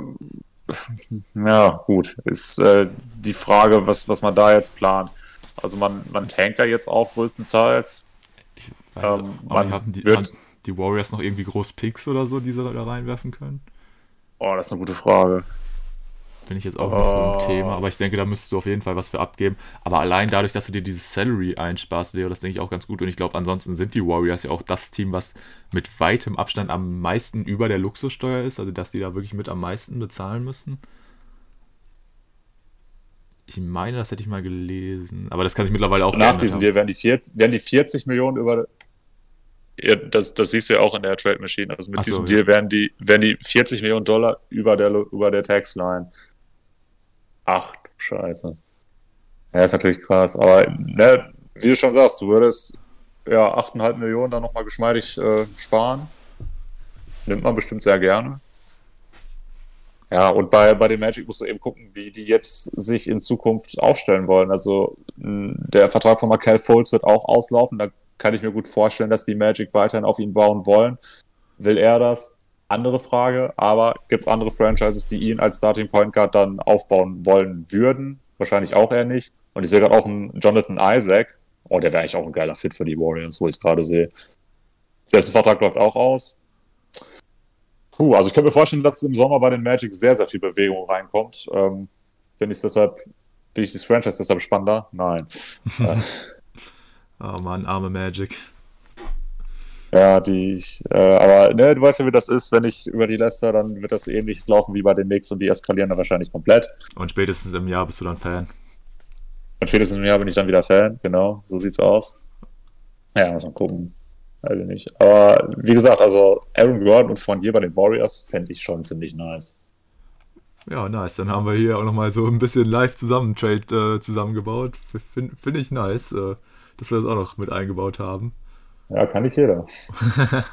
ja, gut, ist äh, die Frage, was, was man da jetzt plant. Also man, man tankt ja jetzt auch größtenteils. Ich weiß, ähm, man haben die, wird, die Warriors noch irgendwie groß Picks oder so, die sie da reinwerfen können? Oh, das ist eine gute Frage. Bin ich jetzt auch nicht so im oh. Thema, aber ich denke, da müsstest du auf jeden Fall was für abgeben. Aber allein dadurch, dass du dir dieses Salary einsparst, wäre das, denke ich, auch ganz gut. Und ich glaube, ansonsten sind die Warriors ja auch das Team, was mit weitem Abstand am meisten über der Luxussteuer ist, also dass die da wirklich mit am meisten bezahlen müssen. Ich meine, das hätte ich mal gelesen, aber das kann ich mittlerweile auch Nach diesem Deal werden die, 40, werden die 40 Millionen über, ja, das, das siehst du ja auch in der Trade Machine. Also mit Ach diesem so, Deal ja. werden, die, werden die 40 Millionen Dollar über der, über der Taxline. Ach, scheiße. Ja, ist natürlich krass. Aber ne, wie du schon sagst, du würdest ja 8,5 Millionen dann nochmal geschmeidig äh, sparen. Nimmt man bestimmt sehr gerne. Ja, und bei, bei den Magic musst du eben gucken, wie die jetzt sich in Zukunft aufstellen wollen. Also der Vertrag von Markel Foles wird auch auslaufen. Da kann ich mir gut vorstellen, dass die Magic weiterhin auf ihn bauen wollen. Will er das? Andere Frage, aber gibt es andere Franchises, die ihn als Starting Point Guard dann aufbauen wollen würden? Wahrscheinlich auch eher nicht. Und ich sehe gerade auch einen Jonathan Isaac. Oh, der wäre eigentlich auch ein geiler Fit für die Warriors, wo ich es gerade sehe. Dessen Vertrag läuft auch aus. Puh, also ich kann mir vorstellen, dass im Sommer bei den Magic sehr, sehr viel Bewegung reinkommt. Ähm, Finde ich deshalb, finde ich das Franchise deshalb spannender? Nein. Äh, Oh Mann, arme Magic. Ja, die, äh, aber ne, du weißt ja, wie das ist, wenn ich über die Leicester, dann wird das ähnlich laufen wie bei den Knicks und die eskalieren dann wahrscheinlich komplett. Und spätestens im Jahr bist du dann Fan. Und spätestens im Jahr bin ich dann wieder Fan, genau, so sieht's aus. Ja, muss man gucken. Weiß ich nicht. Aber wie gesagt, also Aaron Gordon und von hier bei den Warriors fände ich schon ziemlich nice. Ja, nice. Dann haben wir hier auch nochmal so ein bisschen live zusammen Trade äh, zusammengebaut. Finde find ich nice. Äh, dass wir das auch noch mit eingebaut haben. Ja, kann nicht jeder.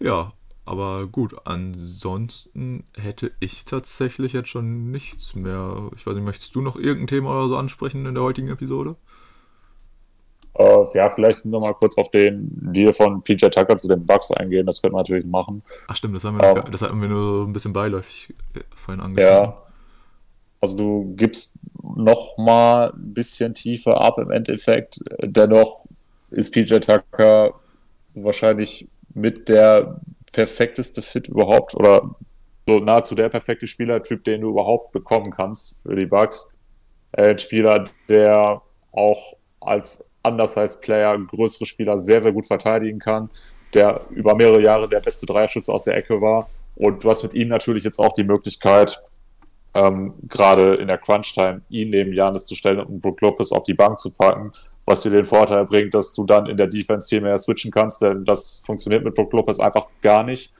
ja, aber gut, ansonsten hätte ich tatsächlich jetzt schon nichts mehr. Ich weiß nicht, möchtest du noch irgendein Thema oder so ansprechen in der heutigen Episode? Uh, ja, vielleicht nochmal kurz auf den Deal von PJ Tucker zu den Bugs eingehen. Das könnte man natürlich machen. Ach stimmt, das haben wir, um, das hatten wir nur ein bisschen beiläufig äh, vorhin angesprochen. Ja, also du gibst noch mal ein bisschen tiefer ab im Endeffekt. Dennoch ist PJ Tucker wahrscheinlich mit der perfekteste Fit überhaupt oder so nahezu der perfekte Spielertyp, den du überhaupt bekommen kannst für die Bucks. Ein Spieler, der auch als undersized Player größere Spieler sehr, sehr gut verteidigen kann, der über mehrere Jahre der beste Dreierschütze aus der Ecke war. Und du hast mit ihm natürlich jetzt auch die Möglichkeit, ähm, gerade in der Crunch-Time ihn neben Janis zu stellen und Brook Lopez auf die Bank zu packen, was dir den Vorteil bringt, dass du dann in der Defense viel mehr switchen kannst, denn das funktioniert mit Brook Lopez einfach gar nicht.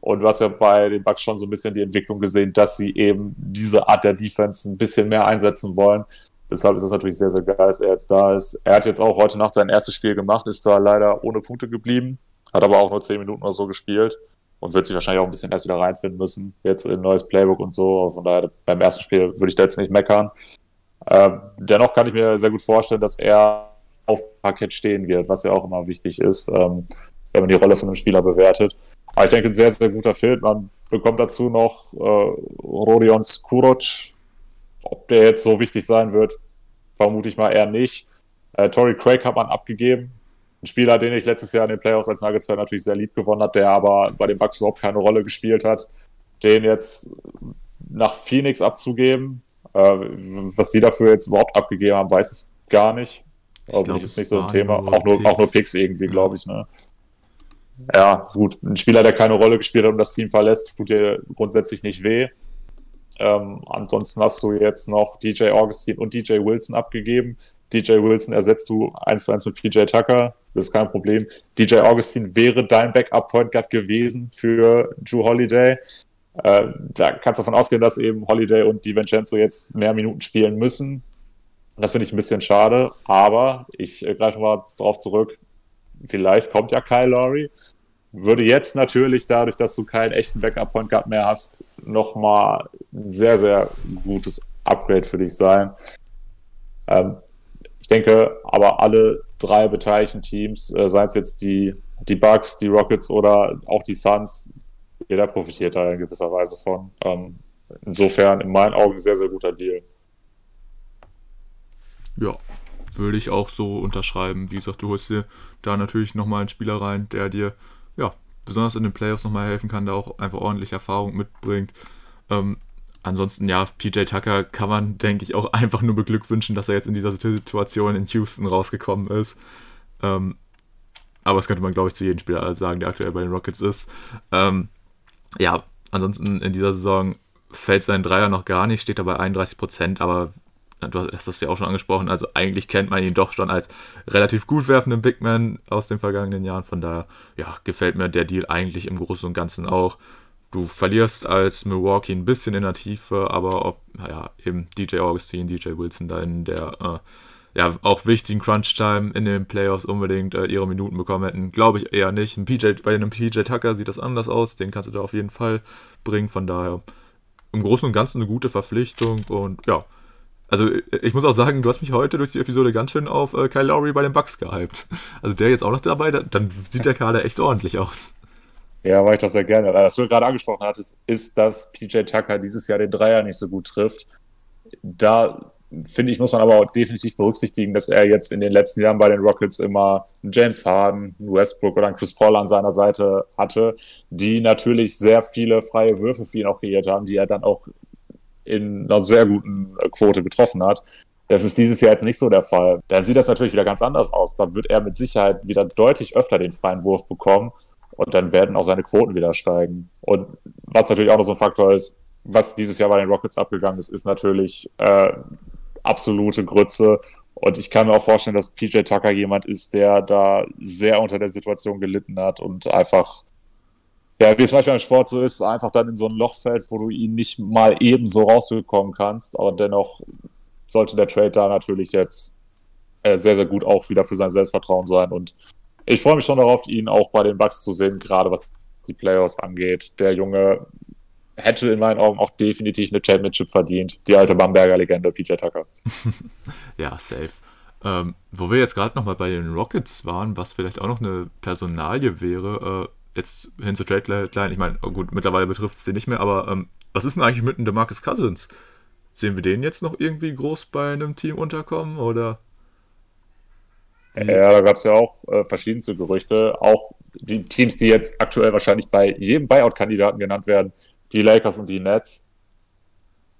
Und du hast ja bei den Bucks schon so ein bisschen die Entwicklung gesehen, dass sie eben diese Art der Defense ein bisschen mehr einsetzen wollen. Deshalb ist es natürlich sehr, sehr geil, dass er jetzt da ist. Er hat jetzt auch heute Nacht sein erstes Spiel gemacht, ist da leider ohne Punkte geblieben, hat aber auch nur zehn Minuten oder so gespielt und wird sich wahrscheinlich auch ein bisschen erst wieder reinfinden müssen. Jetzt in ein neues Playbook und so. Von daher, beim ersten Spiel würde ich da jetzt nicht meckern. Ähm, dennoch kann ich mir sehr gut vorstellen, dass er auf Parkett stehen wird, was ja auch immer wichtig ist, ähm, wenn man die Rolle von einem Spieler bewertet. Aber ich denke, ein sehr, sehr guter Fit. Man bekommt dazu noch äh, Rodion Skuroc. Ob der jetzt so wichtig sein wird, vermute ich mal eher nicht. Äh, Tory Craig hat man abgegeben. Ein Spieler, den ich letztes Jahr in den Playoffs als Nuggets-Fan natürlich sehr lieb gewonnen hat, der aber bei den Bucks überhaupt keine Rolle gespielt hat. Den jetzt nach Phoenix abzugeben, äh, was sie dafür jetzt überhaupt abgegeben haben, weiß ich gar nicht. Ich bin ich jetzt nicht so ein Thema. Auch nur, auch nur Picks irgendwie, ja. glaube ich. Ne? Ja, gut. Ein Spieler, der keine Rolle gespielt hat und das Team verlässt, tut dir grundsätzlich nicht weh. Ähm, ansonsten hast du jetzt noch DJ Augustine und DJ Wilson abgegeben. DJ Wilson ersetzt du 1 zu 1 mit PJ Tucker. Das ist kein Problem. DJ Augustine wäre dein Backup-Point Guard gewesen für Drew Holiday. Äh, da kannst du davon ausgehen, dass eben Holiday und DiVincenzo jetzt mehr Minuten spielen müssen. Das finde ich ein bisschen schade, aber ich äh, greife mal darauf zurück. Vielleicht kommt ja Kyle Lowry. Würde jetzt natürlich dadurch, dass du keinen echten Backup-Point Guard mehr hast, nochmal ein sehr, sehr gutes Upgrade für dich sein. Ähm, ich denke aber alle drei beteiligten Teams, äh, seien es jetzt die, die Bucks, die Rockets oder auch die Suns, jeder profitiert da in gewisser Weise von. Ähm, insofern in meinen Augen sehr, sehr guter Deal. Ja, würde ich auch so unterschreiben. Wie gesagt, du holst dir da natürlich nochmal einen Spieler rein, der dir, ja, besonders in den Playoffs nochmal helfen kann, der auch einfach ordentlich Erfahrung mitbringt. Ähm, ansonsten, ja, PJ Tucker kann man, denke ich, auch einfach nur beglückwünschen, dass er jetzt in dieser Situation in Houston rausgekommen ist. Ähm, aber das könnte man, glaube ich, zu jedem Spieler sagen, der aktuell bei den Rockets ist. Ähm, ja, ansonsten in dieser Saison fällt sein Dreier noch gar nicht, steht er bei 31 Prozent, aber du hast das ja auch schon angesprochen, also eigentlich kennt man ihn doch schon als relativ gut werfenden Big Man aus den vergangenen Jahren. Von daher, ja, gefällt mir der Deal eigentlich im Großen und Ganzen auch. Du verlierst als Milwaukee ein bisschen in der Tiefe, aber ob, naja, eben DJ Augustine, DJ Wilson da in der äh, ja, auch wichtigen Crunch-Time in den Playoffs unbedingt äh, ihre Minuten bekommen hätten, glaube ich eher nicht. Ein PJ, bei einem PJ Tucker sieht das anders aus, den kannst du da auf jeden Fall bringen. Von daher im Großen und Ganzen eine gute Verpflichtung und ja, also ich muss auch sagen, du hast mich heute durch die Episode ganz schön auf äh, Kyle Lowry bei den Bucks gehypt. Also der jetzt auch noch dabei, dann sieht der Kader echt ordentlich aus. Ja, weil ich das sehr gerne. Was du gerade angesprochen hattest, ist, dass PJ Tucker dieses Jahr den Dreier nicht so gut trifft. Da finde ich, muss man aber auch definitiv berücksichtigen, dass er jetzt in den letzten Jahren bei den Rockets immer einen James Harden, einen Westbrook oder einen Chris Paul an seiner Seite hatte, die natürlich sehr viele freie Würfe für ihn auch kreiert haben, die er dann auch in einer sehr guten Quote getroffen hat. Das ist dieses Jahr jetzt nicht so der Fall. Dann sieht das natürlich wieder ganz anders aus. Dann wird er mit Sicherheit wieder deutlich öfter den freien Wurf bekommen und dann werden auch seine Quoten wieder steigen. Und was natürlich auch noch so ein Faktor ist, was dieses Jahr bei den Rockets abgegangen ist, ist natürlich äh, absolute Grütze. Und ich kann mir auch vorstellen, dass PJ Tucker jemand ist, der da sehr unter der Situation gelitten hat und einfach ja, wie es manchmal im Sport so ist, einfach dann in so ein Loch fällt, wo du ihn nicht mal eben so rausbekommen kannst. Aber dennoch sollte der Trade da natürlich jetzt äh, sehr, sehr gut auch wieder für sein Selbstvertrauen sein. Und ich freue mich schon darauf, ihn auch bei den Bucks zu sehen, gerade was die Playoffs angeht. Der Junge hätte in meinen Augen auch definitiv eine Championship verdient. Die alte Bamberger Legende, PJ Tucker. ja, safe. Ähm, wo wir jetzt gerade nochmal bei den Rockets waren, was vielleicht auch noch eine Personalie wäre, äh, jetzt hin zu Trade Klein, ich meine, oh gut, mittlerweile betrifft es den nicht mehr, aber ähm, was ist denn eigentlich mit dem DeMarcus Cousins? Sehen wir den jetzt noch irgendwie groß bei einem Team unterkommen oder? Ja, da gab es ja auch äh, verschiedenste Gerüchte. Auch die Teams, die jetzt aktuell wahrscheinlich bei jedem Buyout-Kandidaten genannt werden, die Lakers und die Nets.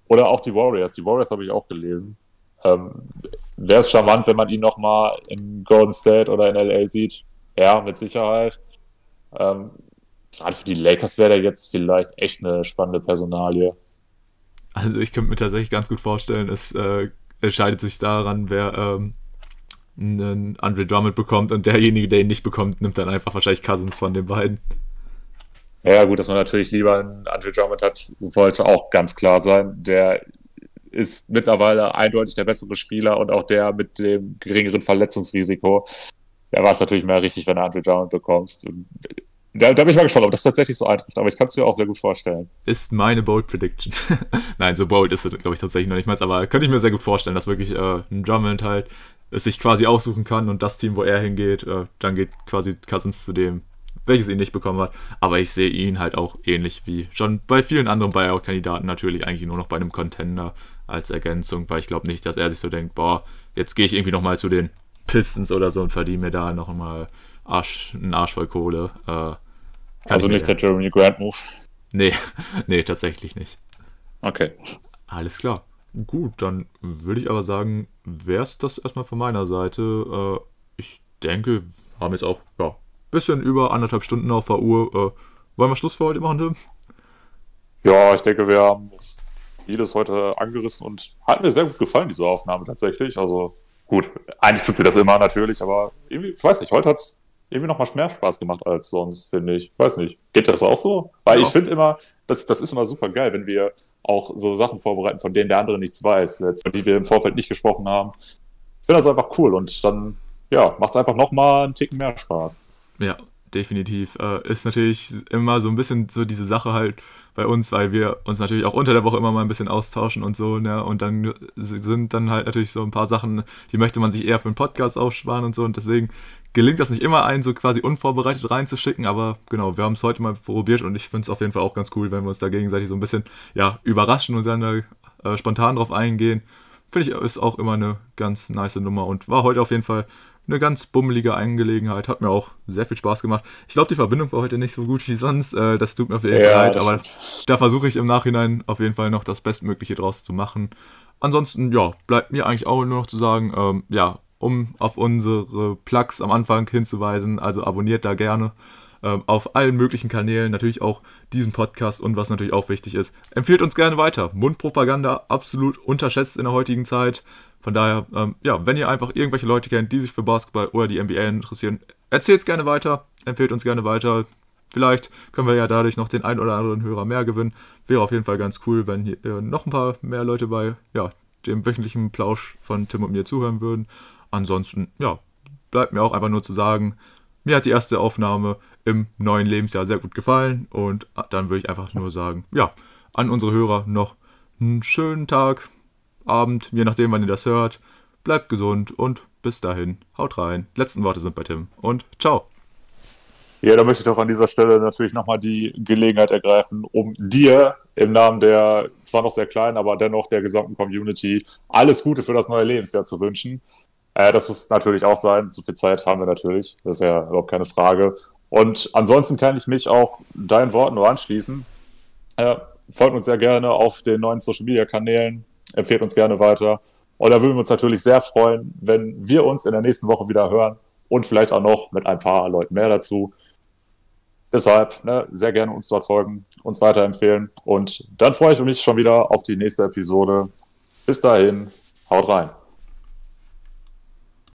Oder auch die Warriors. Die Warriors habe ich auch gelesen. Ähm, Wäre es charmant, wenn man ihn nochmal in Golden State oder in LA sieht? Ja, mit Sicherheit. Ähm, gerade für die Lakers wäre der jetzt vielleicht echt eine spannende Personalie. Also ich könnte mir tatsächlich ganz gut vorstellen, es äh, entscheidet sich daran, wer ähm, einen Andre Drummond bekommt und derjenige, der ihn nicht bekommt, nimmt dann einfach wahrscheinlich Cousins von den beiden. Ja, gut, dass man natürlich lieber einen Andrew Drummond hat, sollte auch ganz klar sein. Der ist mittlerweile eindeutig der bessere Spieler und auch der mit dem geringeren Verletzungsrisiko. Da war es natürlich mehr richtig, wenn du Andrew Drummond bekommst. Da, da, bin ich mal gespannt, ob das tatsächlich so eintrifft, aber ich kann es mir auch sehr gut vorstellen. Ist meine Bold Prediction. Nein, so bold ist es, glaube ich, tatsächlich noch nicht mal, aber könnte ich mir sehr gut vorstellen, dass wirklich äh, ein Drummond halt es sich quasi aussuchen kann und das Team, wo er hingeht, äh, dann geht quasi Cousins zu dem, welches ihn nicht bekommen hat. Aber ich sehe ihn halt auch ähnlich wie schon bei vielen anderen Buyout-Kandidaten natürlich eigentlich nur noch bei einem Contender als Ergänzung, weil ich glaube nicht, dass er sich so denkt, boah, jetzt gehe ich irgendwie nochmal zu den Pistons oder so und verdiene mir da nochmal Arsch, einen Arsch voll Kohle. Äh, also nicht der Jeremy Grant-Move? Nee, nee, tatsächlich nicht. Okay. Alles klar. Gut, dann würde ich aber sagen, wäre es das erstmal von meiner Seite. Äh, ich denke, haben jetzt auch ja, bisschen über anderthalb Stunden auf der Uhr. Äh, wollen wir Schluss für heute machen, Tim? Ja, ich denke, wir haben vieles heute angerissen und hat mir sehr gut gefallen, diese Aufnahme tatsächlich. Also gut, eigentlich tut sie das immer natürlich, aber irgendwie, ich weiß nicht, heute hat es irgendwie noch mal mehr Spaß gemacht als sonst, finde ich. Weiß nicht. Geht das auch so? Weil ja. ich finde immer, das, das ist immer super geil, wenn wir auch so Sachen vorbereiten, von denen der andere nichts weiß, die wir im Vorfeld nicht gesprochen haben. Ich finde das einfach cool und dann, ja, macht es einfach noch mal einen Ticken mehr Spaß. Ja, definitiv. Äh, ist natürlich immer so ein bisschen so diese Sache halt bei uns, weil wir uns natürlich auch unter der Woche immer mal ein bisschen austauschen und so, ne? Und dann sind dann halt natürlich so ein paar Sachen, die möchte man sich eher für einen Podcast aufsparen und so. Und deswegen gelingt das nicht immer, einen so quasi unvorbereitet reinzuschicken. Aber genau, wir haben es heute mal probiert und ich finde es auf jeden Fall auch ganz cool, wenn wir uns da gegenseitig so ein bisschen ja, überraschen und dann äh, spontan drauf eingehen. Finde ich, ist auch immer eine ganz nice Nummer und war heute auf jeden Fall eine ganz bummelige Angelegenheit. Hat mir auch sehr viel Spaß gemacht. Ich glaube, die Verbindung war heute nicht so gut wie sonst. Äh, das tut mir auf jeden Fall leid, aber da versuche ich im Nachhinein auf jeden Fall noch das Bestmögliche draus zu machen. Ansonsten, ja, bleibt mir eigentlich auch nur noch zu sagen, ähm, ja, um auf unsere Plugs am Anfang hinzuweisen, also abonniert da gerne ähm, auf allen möglichen Kanälen, natürlich auch diesen Podcast und was natürlich auch wichtig ist, empfiehlt uns gerne weiter. Mundpropaganda absolut unterschätzt in der heutigen Zeit. Von daher, ähm, ja, wenn ihr einfach irgendwelche Leute kennt, die sich für Basketball oder die NBA interessieren, erzählt es gerne weiter, empfehlt uns gerne weiter. Vielleicht können wir ja dadurch noch den ein oder anderen Hörer mehr gewinnen. Wäre auf jeden Fall ganz cool, wenn hier äh, noch ein paar mehr Leute bei ja, dem wöchentlichen Plausch von Tim und mir zuhören würden. Ansonsten, ja, bleibt mir auch einfach nur zu sagen, mir hat die erste Aufnahme im neuen Lebensjahr sehr gut gefallen und dann würde ich einfach nur sagen, ja, an unsere Hörer noch einen schönen Tag, Abend, je nachdem, wann ihr das hört. Bleibt gesund und bis dahin, haut rein. Letzten Worte sind bei Tim und ciao. Ja, da möchte ich doch an dieser Stelle natürlich nochmal die Gelegenheit ergreifen, um dir im Namen der zwar noch sehr kleinen, aber dennoch der gesamten Community alles Gute für das neue Lebensjahr zu wünschen. Äh, das muss natürlich auch sein. Zu viel Zeit haben wir natürlich. Das ist ja überhaupt keine Frage. Und ansonsten kann ich mich auch deinen Worten nur anschließen. Äh, folgt uns sehr gerne auf den neuen Social Media Kanälen empfehlt uns gerne weiter. Und da würden wir uns natürlich sehr freuen, wenn wir uns in der nächsten Woche wieder hören und vielleicht auch noch mit ein paar Leuten mehr dazu. Deshalb ne, sehr gerne uns dort folgen, uns weiterempfehlen und dann freue ich mich schon wieder auf die nächste Episode. Bis dahin, haut rein.